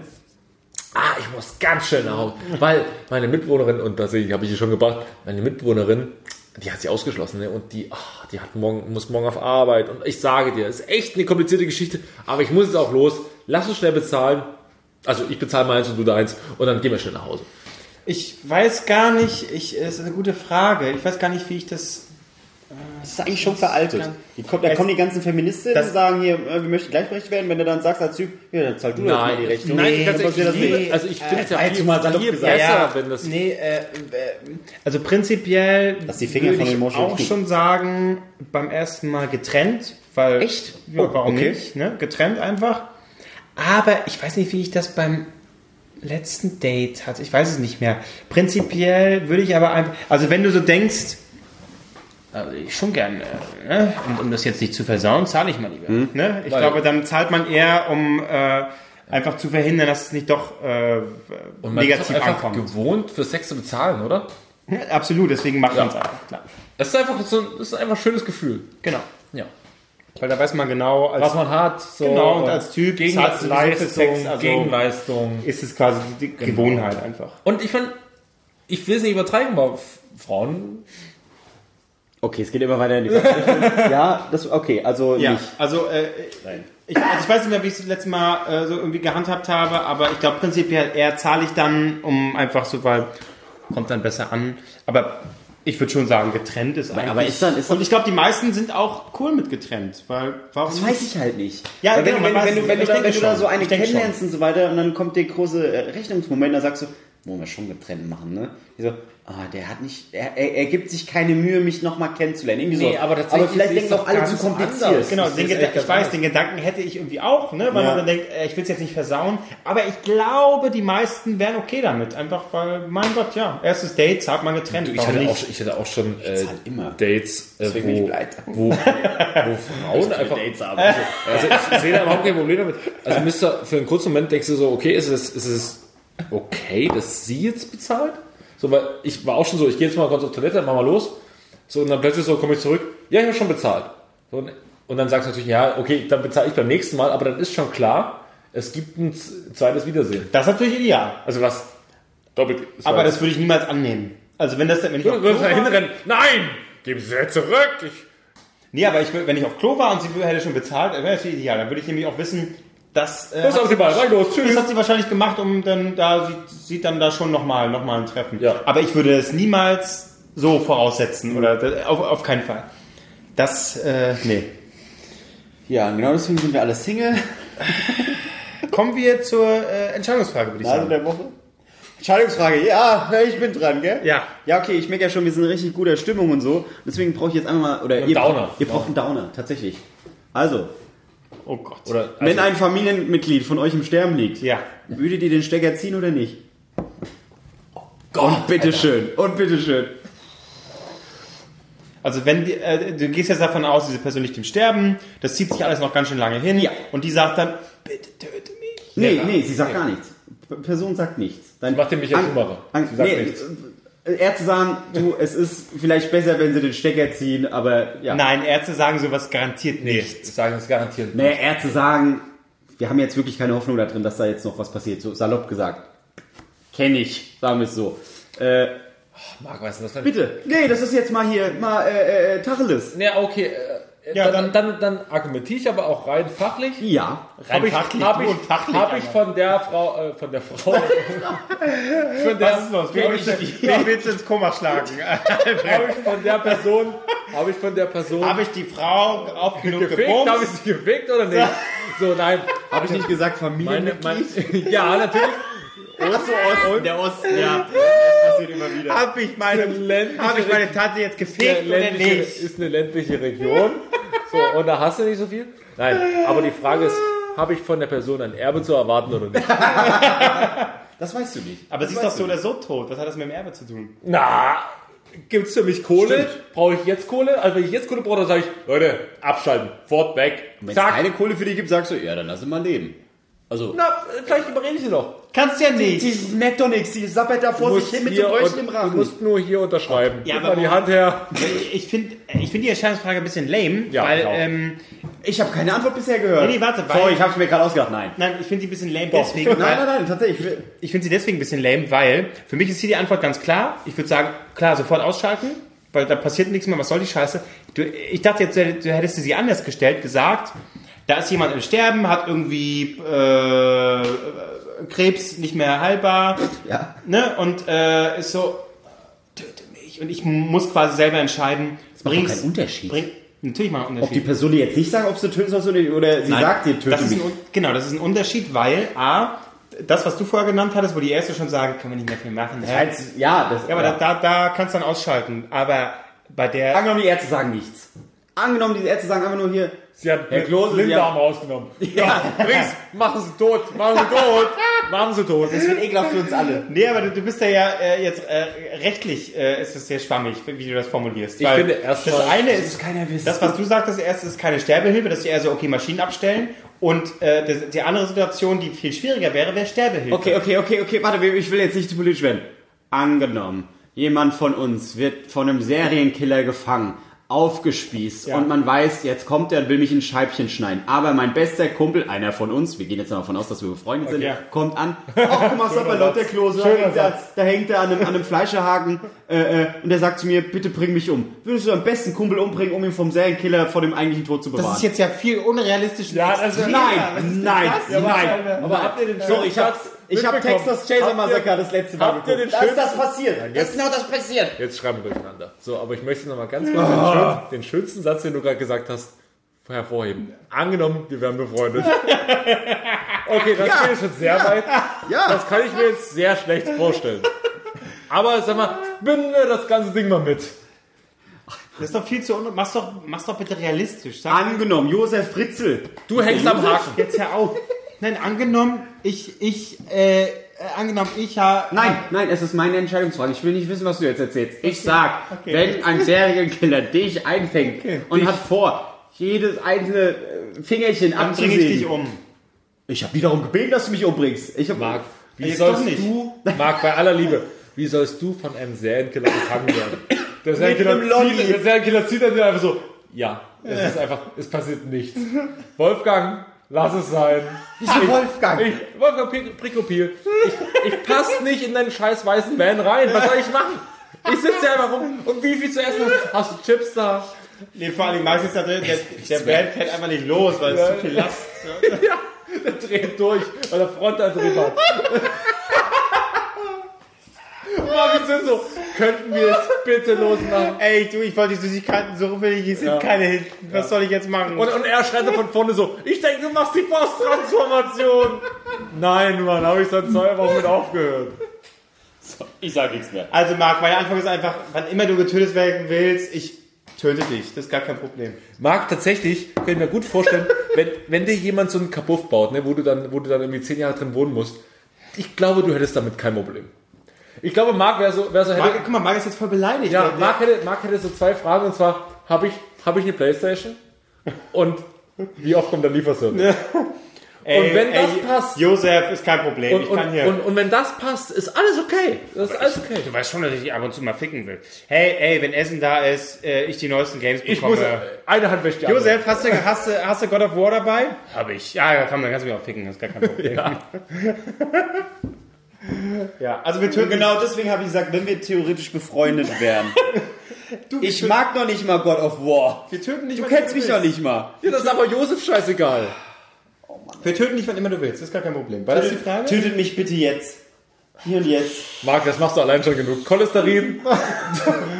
Ah, ich muss ganz schnell nach Hause. Weil meine Mitbewohnerin, und das habe ich hier schon gebracht, meine Mitbewohnerin, die hat sie ausgeschlossen, ne? Und die, ah, die hat morgen, muss morgen auf Arbeit. Und ich sage dir, ist echt eine komplizierte Geschichte, aber ich muss jetzt auch los. Lass uns schnell bezahlen. Also ich bezahle meins und du deins und dann gehen wir schnell nach Hause. Ich weiß gar nicht, ich, ist eine gute Frage. Ich weiß gar nicht, wie ich das. Das ist eigentlich schon veraltet. Die kommt, da Es- kommen die ganzen Feministinnen Das- und sagen hier, äh, wir möchten gleichberechtigt werden. Wenn du dann sagst als Typ, ja, dann zahl du doch mal die Rechnung. nein, ganz passiert das ehrlich, nicht. liebe, also ich finde es ja jetzt mal salopp viel gesagt. besser, wenn das Nee, äh, äh, also prinzipiell Lass die Finger würde ich auch kriegen. schon sagen, beim ersten Mal getrennt, weil Echt? Ja, Oh, warum okay. nicht? Ne? Getrennt einfach. Aber ich weiß nicht, wie ich das beim letzten Date hatte. Ich weiß es nicht mehr. Prinzipiell würde ich aber einfach, also wenn du so denkst, also ich schon gern, äh, ne? und um das jetzt nicht zu versauen, zahle ich mal lieber. Hm. Ne? Ich Weil- glaube, dann zahlt man eher, um äh, einfach zu verhindern, dass es nicht doch äh, und man negativ ist einfach ankommt. gewohnt, für Sex zu bezahlen, oder? Ja, Absolut, deswegen macht Ja. man es einfach. Klar. Das ist einfach so, das ist einfach ein schönes Gefühl. Genau. Ja. Weil da weiß man genau, als Was man hat, so Genau, und als Typ gegen zahlst du sowieso für Leistung, Sex, also- Gegenleistung. ist es quasi die Gewohnheit einfach. Und ich fand, ich will es nicht übertreiben, aber Frauen, Okay, es geht immer weiter in die falsche Richtung. Ja, das, okay, also Ja, nicht. also, äh, ich, also ich weiß nicht mehr, wie ich es das letzte Mal äh, so irgendwie gehandhabt habe, aber ich glaube prinzipiell eher zahle ich dann, um einfach so, weil kommt dann besser an. Aber ich würde schon sagen, getrennt ist eigentlich. aber ist dann- ist dann- und ich glaube, die meisten sind auch cool mit getrennt, weil warum Das weiß ich halt nicht. Ja, Weil wenn, genau, wenn, weiß wenn, du, wenn, du, da, wenn denke du da schon. so eine kennenlernst und so weiter und dann kommt der große äh, Rechnungsmoment, da sagst du, wollen wir schon getrennt machen, ne? Die so, ah, der hat nicht, er, er, er gibt sich keine Mühe, mich nochmal kennenzulernen. Irgendwie Nee, so. aber tatsächlich vielleicht denken es auch alle zu kompliziert. anders. Genau, den ich weiß, anders. den Gedanken hätte ich irgendwie auch, ne, weil Ja. man dann denkt, äh, ich will es jetzt nicht versauen, aber ich glaube, die meisten wären okay damit, einfach weil, mein Gott, ja, erstes Date, zahlt man getrennt. ich warum hatte, nicht? auch, ich hatte auch schon äh. Dates, äh, Deswegen bin ich wo, wo, wo Frauen einfach... Dates haben. Also ich, ich sehe da überhaupt kein Problem damit. Also Mister, für einen kurzen Moment denkst du so, okay, ist es, ist es okay, dass sie jetzt bezahlt? So, weil ich war auch schon so, ich gehe jetzt mal kurz auf Toilette, mach mal los. So, und dann plötzlich so komme ich zurück, ja, ich habe schon bezahlt. So, und, und dann sagst du natürlich, ja, okay, dann bezahle ich beim nächsten Mal, aber dann ist schon klar, es gibt ein zweites Wiedersehen. Das ist natürlich ideal, Also was doppelt ist. aber das würde ich niemals annehmen. Also wenn das, wenn ich da war, hinrennen. Nein! Geben Sie jetzt zurück! Ich, nee, aber ich, wenn ich auf Klo war und sie hätte schon bezahlt, wäre das ideal, dann würde ich nämlich auch wissen, dass, äh, auf sie- die Ball, rein los, Das tschüss! hat sie wahrscheinlich gemacht, um dann da sieht, sieht dann da schon nochmal noch mal ein Treffen. Ja. Aber ich würde es niemals so voraussetzen oder das- auf, auf keinen Fall. Das, äh, nee. Ja, genau deswegen sind wir alle Single. Kommen wir zur äh, Entscheidungsfrage, würde ich Nase sagen. der Woche. Entscheidungsfrage, ja, ich bin dran, gell? Ja. Ja, okay, ich merke ja schon, wir sind in richtig guter Stimmung und so. Deswegen brauche ich jetzt einfach mal, oder Einen ihr, Downer. ihr braucht einen Downer, tatsächlich. Also, Oh Gott. Oder, also, wenn ein Familienmitglied von euch im Sterben liegt, Ja. würdet ihr den Stecker ziehen oder nicht? und bitteschön, und bitteschön. Also wenn die, äh, du gehst jetzt davon aus, diese Person liegt im Sterben, das zieht sich alles noch ganz schön lange hin Ja. und die sagt dann, bitte töte mich. Nee, Ja. nee, sie sagt gar nichts. Person sagt nichts. Dann macht ihr mich jetzt An-. An, nee, nichts. Äh, Ärzte sagen, du, es ist vielleicht besser, wenn sie den Stecker ziehen, aber ja. Nein, Ärzte sagen sowas garantiert nee, nicht. ich sage das garantiert. Naja, Ärzte sagen, wir haben jetzt wirklich keine Hoffnung da drin, dass da jetzt noch was passiert. So salopp gesagt. Kenn ich, sagen wir es so. Äh, Marc, weißt du, das bitte. Nee, das ist jetzt mal hier, mal äh, äh, Tacheles. Ja, okay. Äh, Ja, dann, dann, dann argumentiere ich aber auch rein fachlich. Ja. Rein Habe ich, fachlich, hab du ich, und fachlich, hab ich von der Frau, äh, von der Frau, von der, Was ist los? Wen willst, du, wen willst du ins Koma schlagen? habe ich von der Person, habe ich von der Person Habe ich die Frau oft genug gefickt, habe ich sie gefickt oder nicht? So, nein. Habe ich nicht gesagt Meine, Familienmitglied? mein, ja, natürlich. Osten, der Osten, ja. Das passiert immer wieder. Habe ich meine, hab ich meine Tante jetzt gefickt oder nicht? ist eine ländliche Region. So, und da hast du nicht so viel. Nein, aber die Frage ist, habe ich von der Person ein Erbe zu erwarten oder nicht? Das weißt du nicht. Aber sie ist doch so oder so tot. Was hat das mit dem Erbe zu tun? Na, gibt's für mich Kohle? Brauche ich jetzt Kohle? Also wenn ich jetzt Kohle brauche, dann sage ich, Leute, abschalten, fort, weg. Wenn es keine Kohle für dich gibt, sagst du, ja, dann lass sie mal leben. Also, Na, vielleicht überrede ich sie noch. Kannst ja nicht. die merkt doch nichts, die sappert da vor sich hin mit Bräuchen und- im Rachen. Du musst nur hier unterschreiben. Ja, Gib aber mal die Hand her. Ich finde ich find die Entscheidungsfrage ein bisschen lame, Ja, weil, ich auch. ähm, Ich habe keine Antwort bisher gehört. Nee, nee, warte, weil- Sorry, ich habe mir gerade ausgedacht. Nein. nein, ich finde sie ein bisschen lame deswegen, Nein, nein, nein, tatsächlich. ich finde sie deswegen ein bisschen lame, weil für mich ist hier die Antwort ganz klar. Ich würde sagen, klar, sofort ausschalten, weil da passiert nichts mehr, was soll die Scheiße? Du, ich dachte jetzt, du hättest du sie anders gestellt, gesagt, da ist jemand im Sterben, hat irgendwie äh, Krebs nicht mehr heilbar, Ja. ne? Und äh, ist so, töte mich. Und ich muss quasi selber entscheiden, macht doch bring's- keinen Unterschied. Bring, natürlich macht einen Ob Unterschied. die Person dir jetzt nicht sagt, ob sie töten sollst oder, oder sie Nein, sagt dir, töte das mich. ein, Genau, das ist ein Unterschied, weil A, das, was du vorher genannt hattest, wo die Ärzte schon sagen, können wir nicht mehr viel machen. Ja, Als, ja, das, ja aber Da, da, da kannst du dann ausschalten. Aber bei der... Angenommen, die Ärzte sagen nichts. Angenommen, die Ärzte sagen einfach nur hier, Sie hat Herr Klose, Blinddarm haben- rausgenommen. Ja, bring's, machen Sie tot, machen Sie tot, machen Sie tot. das wird ekelhaft für uns alle. Nee, aber du, du bist ja, ja äh, jetzt äh, rechtlich äh, ist es sehr schwammig, wie du das formulierst. Ich finde erstmal- das eine Das ist, muss keiner wissen. das was du sagtest, erst ist keine Sterbehilfe, das ist eher so, okay, Maschinen abstellen. Und äh, das, die andere Situation, die viel schwieriger wäre, wäre Sterbehilfe. Okay, okay, okay, okay, warte, ich will jetzt nicht zu politisch werden. Angenommen, jemand von uns wird von einem Serienkiller gefangen, aufgespießt Ja. und man weiß, jetzt kommt er und will mich in Scheibchen schneiden. Aber mein bester Kumpel, einer von uns, wir gehen jetzt mal davon aus, dass wir befreundet sind, ja. kommt an. Ach, guck mal, Sapperlot, der Klose, da hängt, er, da hängt er an einem, an einem Fleischerhaken äh, äh, und er sagt zu mir, bitte bring mich um. Würdest du deinen besten Kumpel umbringen, um ihn vom Serienkiller vor dem eigentlichen Tod zu bewahren? Das ist jetzt ja viel unrealistisch. Ja, das ist- Nein, nein, nein. Aber habt ihr den So, ich hab, ich hab mitbekommen? Texas Chaser Massacre das letzte Mal habt ihr geguckt. den Da ist das schönsten- passiert. das ist genau das passiert. Jetzt schreiben wir durcheinander. So, aber ich möchte noch mal ganz kurz den, schön, den schönsten Satz, den du gerade gesagt hast, hervorheben. Angenommen, wir wären befreundet. Okay, das geht jetzt schon sehr weit. Ja. Das kann ich mir jetzt sehr schlecht vorstellen. Aber sag mal, binden wir das ganze Ding mal mit. Das ist doch viel zu un mach's doch, mach's doch bitte realistisch. Sag Angenommen, Josef Fritzl. Du hängst am Haken. jetzt hör auf. Nein, angenommen, ich, ich, äh, äh, angenommen, ich habe. Nein, nein, es ist meine Entscheidungsfrage. Ich will nicht wissen, was du jetzt erzählst. Ich sag, wenn ein Serienkiller dich einfängt und hat vor, jedes einzelne äh, Fingerchen Dann bring ich dich abzusägen. um. Ich habe die darum gebeten, dass du mich umbringst. Ich hab, Marc, wie sollst du, Marc, bei aller Liebe, wie sollst du von einem Serienkiller gefangen werden? Der Serienkiller zieht, der Serienkiller zieht dann einfach so, ja, es ist einfach, es passiert nichts. Wolfgang, lass es sein. Wieso Wolfgang? Ich, Wolfgang Pri- Prikopil, ich, ich passe nicht in deinen scheiß weißen Van rein. Was soll ich machen? Ich sitze hier einfach rum und wie viel zu essen hast, hast du Chips da? Nee, vor allem meistens der, der, der Band fällt einfach nicht los, weil es zu viel Last. Ja, der dreht durch, weil er Frontantrieb hat. Marvin sind so, könnten wir es bitte losmachen? Ey, du, ich wollte die Süßigkeiten so will ich, es sind keine hinten. Was soll ich jetzt machen? Und, und er schreit dann von vorne so, ich denke, du machst die Posttransformation. Nein, Mann, habe ich dann zwei Wochen mit aufgehört. Ich sage nichts mehr. Also Marc, meine Antwort ist einfach, wann immer du getötet werden willst, ich töte dich. Das ist gar kein Problem. Marc, tatsächlich, kann ich mir gut vorstellen, wenn, wenn dir jemand so einen Kapuff baut, ne, wo, du dann, wo du dann irgendwie zehn Jahre drin wohnen musst, ich glaube, du hättest damit kein Problem. Ich glaube, Marc wäre so, wär so hätte, Marc, guck mal, Marc ist jetzt voll beleidigt. ja, Marc hätte, Marc hätte so zwei Fragen, und zwar, habe ich, hab ich eine Playstation? Und wie oft kommt der Lieferservice? Ey, und wenn das ey, passt- Josef, ist kein Problem. Und, ich und, kann hier. und, und wenn das passt, ist alles okay. Das ist alles okay. du weißt schon, dass ich dich ab und zu mal ficken will. Hey, ey, wenn Essen da ist, äh, ich die neuesten Games Ich bekomme. muss, eine Hand wäscht die. Josef, hast du, hast, du, hast du God of War dabei? Hab ich. Ja, ja, komm, dann kannst du mich auch ficken, das ist gar kein Problem. Ja, also wir töten Genau deswegen habe ich gesagt, wenn wir theoretisch befreundet wären. ich mag noch nicht mal God of War. Wir töten nicht, Du kennst mich du noch nicht mal. Ja, das ist aber Josef scheißegal. Wir töten nicht, wann immer du willst, das ist gar kein Problem. War das die Frage? Tötet mich bitte jetzt. Hier und jetzt. Marc, das machst du allein schon genug. Cholesterin.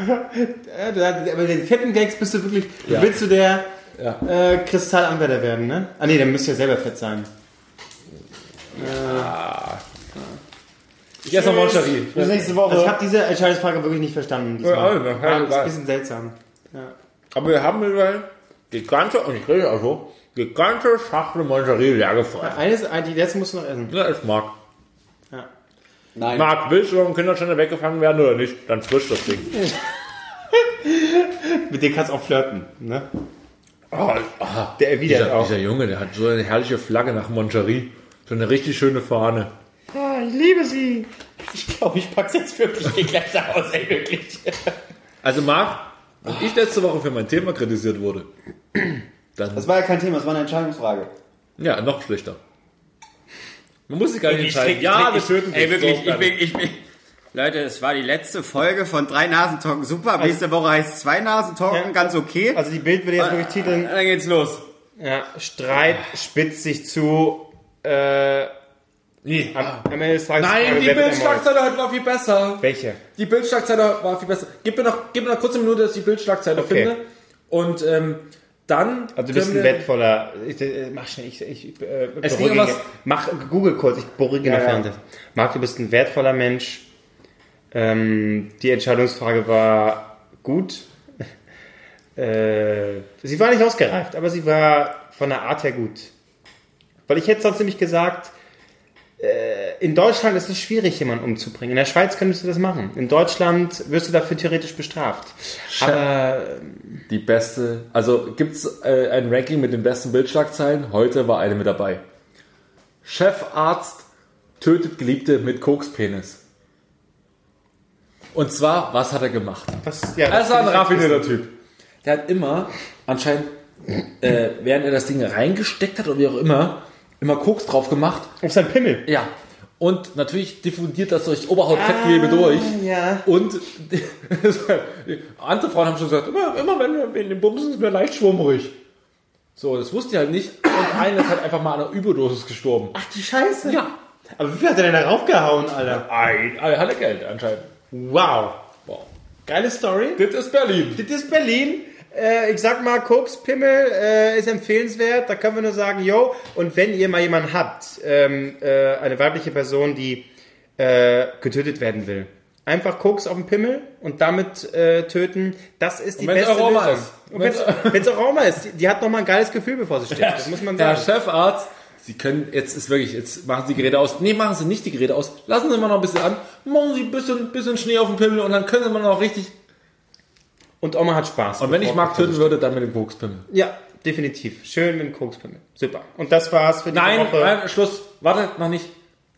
Ja, du- aber den fetten Gags bist du wirklich. Ja. Willst du der Ja. äh, Kristallanwärter werden, ne? Ah nee, dann müsst ihr ja selber fett sein. Ich esse noch Moncherie. Bis nächste Woche. Also ich habe diese Entscheidungsfrage wirklich nicht verstanden. Ja, diesmal. also, ja, Ah, das ist ein bisschen seltsam. Aber wir haben mittlerweile die ganze, und ich rede auch so, die ganze Schachtel Moncherie leer gefressen. Eines, ein- die letzte musst du noch essen. Ja, ist Marc. Nein. Marc, willst du vom Kinderständer weggefangen werden oder nicht? Dann frisch das Ding. Mit dem kannst du auch flirten, ne? Oh, ah, Der erwidert dieser, auch. dieser Junge, der hat so eine herrliche Flagge nach Moncherie. So eine richtig schöne Fahne. Ah, ich liebe sie. Ich glaube, ich pack's jetzt wirklich. Geh gleich nach Hause, ey, wirklich. Also Marc, wenn ich letzte Woche für mein Thema kritisiert wurde, dann Das war ja kein Thema, das war eine Entscheidungsfrage. ja, noch schlechter. Man muss sich gar nicht Ich entscheiden. trink- ja, ich wir töten Ey, wirklich, So, ich bin, ich bin. Leute, es war die letzte Folge von drei Nasentalken super. Nächste Woche heißt zwei Nasentalken, Ja. ganz okay. Also die Bild würde jetzt wirklich titeln, Dann geht's los. ja, Streit spitzt sich zu, äh, Nee. am, am Ende des Tages. Nein, die Bildschlagzeile heute war viel besser. Welche? Die Bildschlagzeile war viel besser. Gib mir noch, gib mir noch kurz eine Minute, dass ich die Bildschlagzeile Okay. finde. Und ähm, dann. Also du bist ein wertvoller. Ich, äh, mach schnell, ich, ich äh, Es ging was- Mach Google kurz, ich beruhige Ja, ja. Marc, du bist ein wertvoller Mensch. Ähm, die Entscheidungsfrage war gut. äh, sie war nicht ausgereift, aber sie war von der Art her gut. Weil ich hätte sonst nämlich gesagt, in Deutschland ist es schwierig, jemanden umzubringen. In der Schweiz könntest du das machen. In Deutschland wirst du dafür theoretisch bestraft. Aber Die beste. Also gibt's äh, ein Ranking mit den besten Bildschlagzeilen? Heute war eine mit dabei. Chefarzt tötet Geliebte mit Kokspenis. Und zwar, was hat er gemacht? was, ja, Er ist ein finde ich raffinierter Typ. Der hat immer, anscheinend, äh, während er das Ding reingesteckt hat oder wie auch immer, immer Koks drauf gemacht. Auf sein Pimmel. Ja. Und natürlich diffundiert das durch Oberhautfettgewebe durch. ja. Und andere Frauen haben schon gesagt, immer, immer wenn wir in den Bumsen ist mir leicht schwummrig. So, das wusste ich halt nicht. Und einer ist halt einfach mal an einer Überdosis gestorben. Ach die Scheiße. Ja. Aber wie viel hat er denn da raufgehauen, Alter? Ein, er hatte Geld anscheinend. Wow. Wow. Geile Story. Das ist Berlin. Das ist Berlin. Äh, ich sag mal, Kokspimmel äh, ist empfehlenswert. Da können wir nur sagen, yo. Und wenn ihr mal jemanden habt, ähm, äh, eine weibliche Person, die äh, getötet werden will, einfach Koks auf den Pimmel und damit äh, töten. Das ist die beste Aroma Lösung. ist. Und wenn es Aroma ist, die, die hat nochmal ein geiles Gefühl, bevor sie stirbt. Das muss man Herr sagen. Chefarzt, Sie können, jetzt ist wirklich, jetzt machen Sie die Geräte aus. Nee, machen Sie nicht die Geräte aus. Lassen Sie mal noch ein bisschen an. Machen Sie ein bisschen, bisschen Schnee auf den Pimmel und dann können Sie mal noch richtig. Und Oma hat Spaß. Und wenn ich Marc töten würde, dann mit dem Kokspimmel. Ja, definitiv. Schön mit dem Kokspimmel. Super. Und das war's für die Nein, Woche. nein, Schluss. Wartet noch nicht.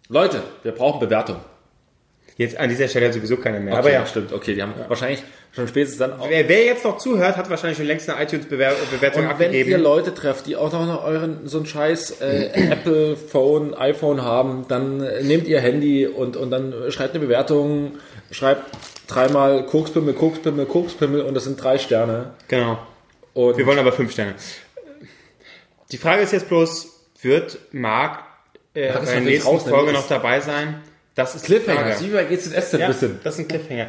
Leute, wir brauchen Bewertung. Jetzt an dieser Stelle sowieso keine mehr. Okay, Aber ja. stimmt. Okay, die haben wahrscheinlich schon spätestens dann auch. Wer, wer jetzt noch zuhört, hat wahrscheinlich schon längst eine iTunes-Bewertung Und wenn ihr abgegeben. Leute trefft, die auch noch euren so ein scheiß äh, Apple Phone, iPhone haben, dann äh, nehmt ihr Handy und, und dann schreibt eine Bewertung, schreibt dreimal Kokspimmel, Kokspimmel, Kokspimmel und das sind drei Sterne. Genau. Und Wir wollen aber fünf Sterne. Die Frage ist jetzt bloß, wird Marc äh, bei der nächsten rausnehmen, Folge das- noch dabei sein? Das ist Cliffhanger, wie bei GZSZ Ja, bisschen. das ist ein Cliffhanger.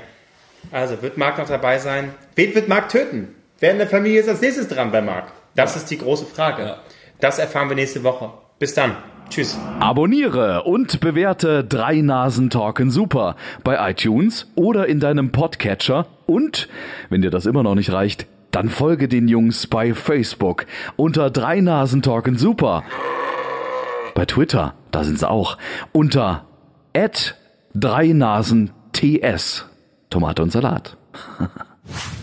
Also, wird Marc noch dabei sein? Wen wird Marc töten? Wer in der Familie ist als nächstes dran bei Marc? Das ist die große Frage. Ja. Das erfahren wir nächste Woche. Bis dann. Tschüss. Abonniere und bewerte Drei Nasen Talken Super bei iTunes oder in deinem Podcatcher und, wenn dir das immer noch nicht reicht, dann folge den Jungs bei Facebook unter Drei Nasen Talken Super. Bei Twitter, da sind sie auch, unter Drei Nasen TS. Tomate und Salat.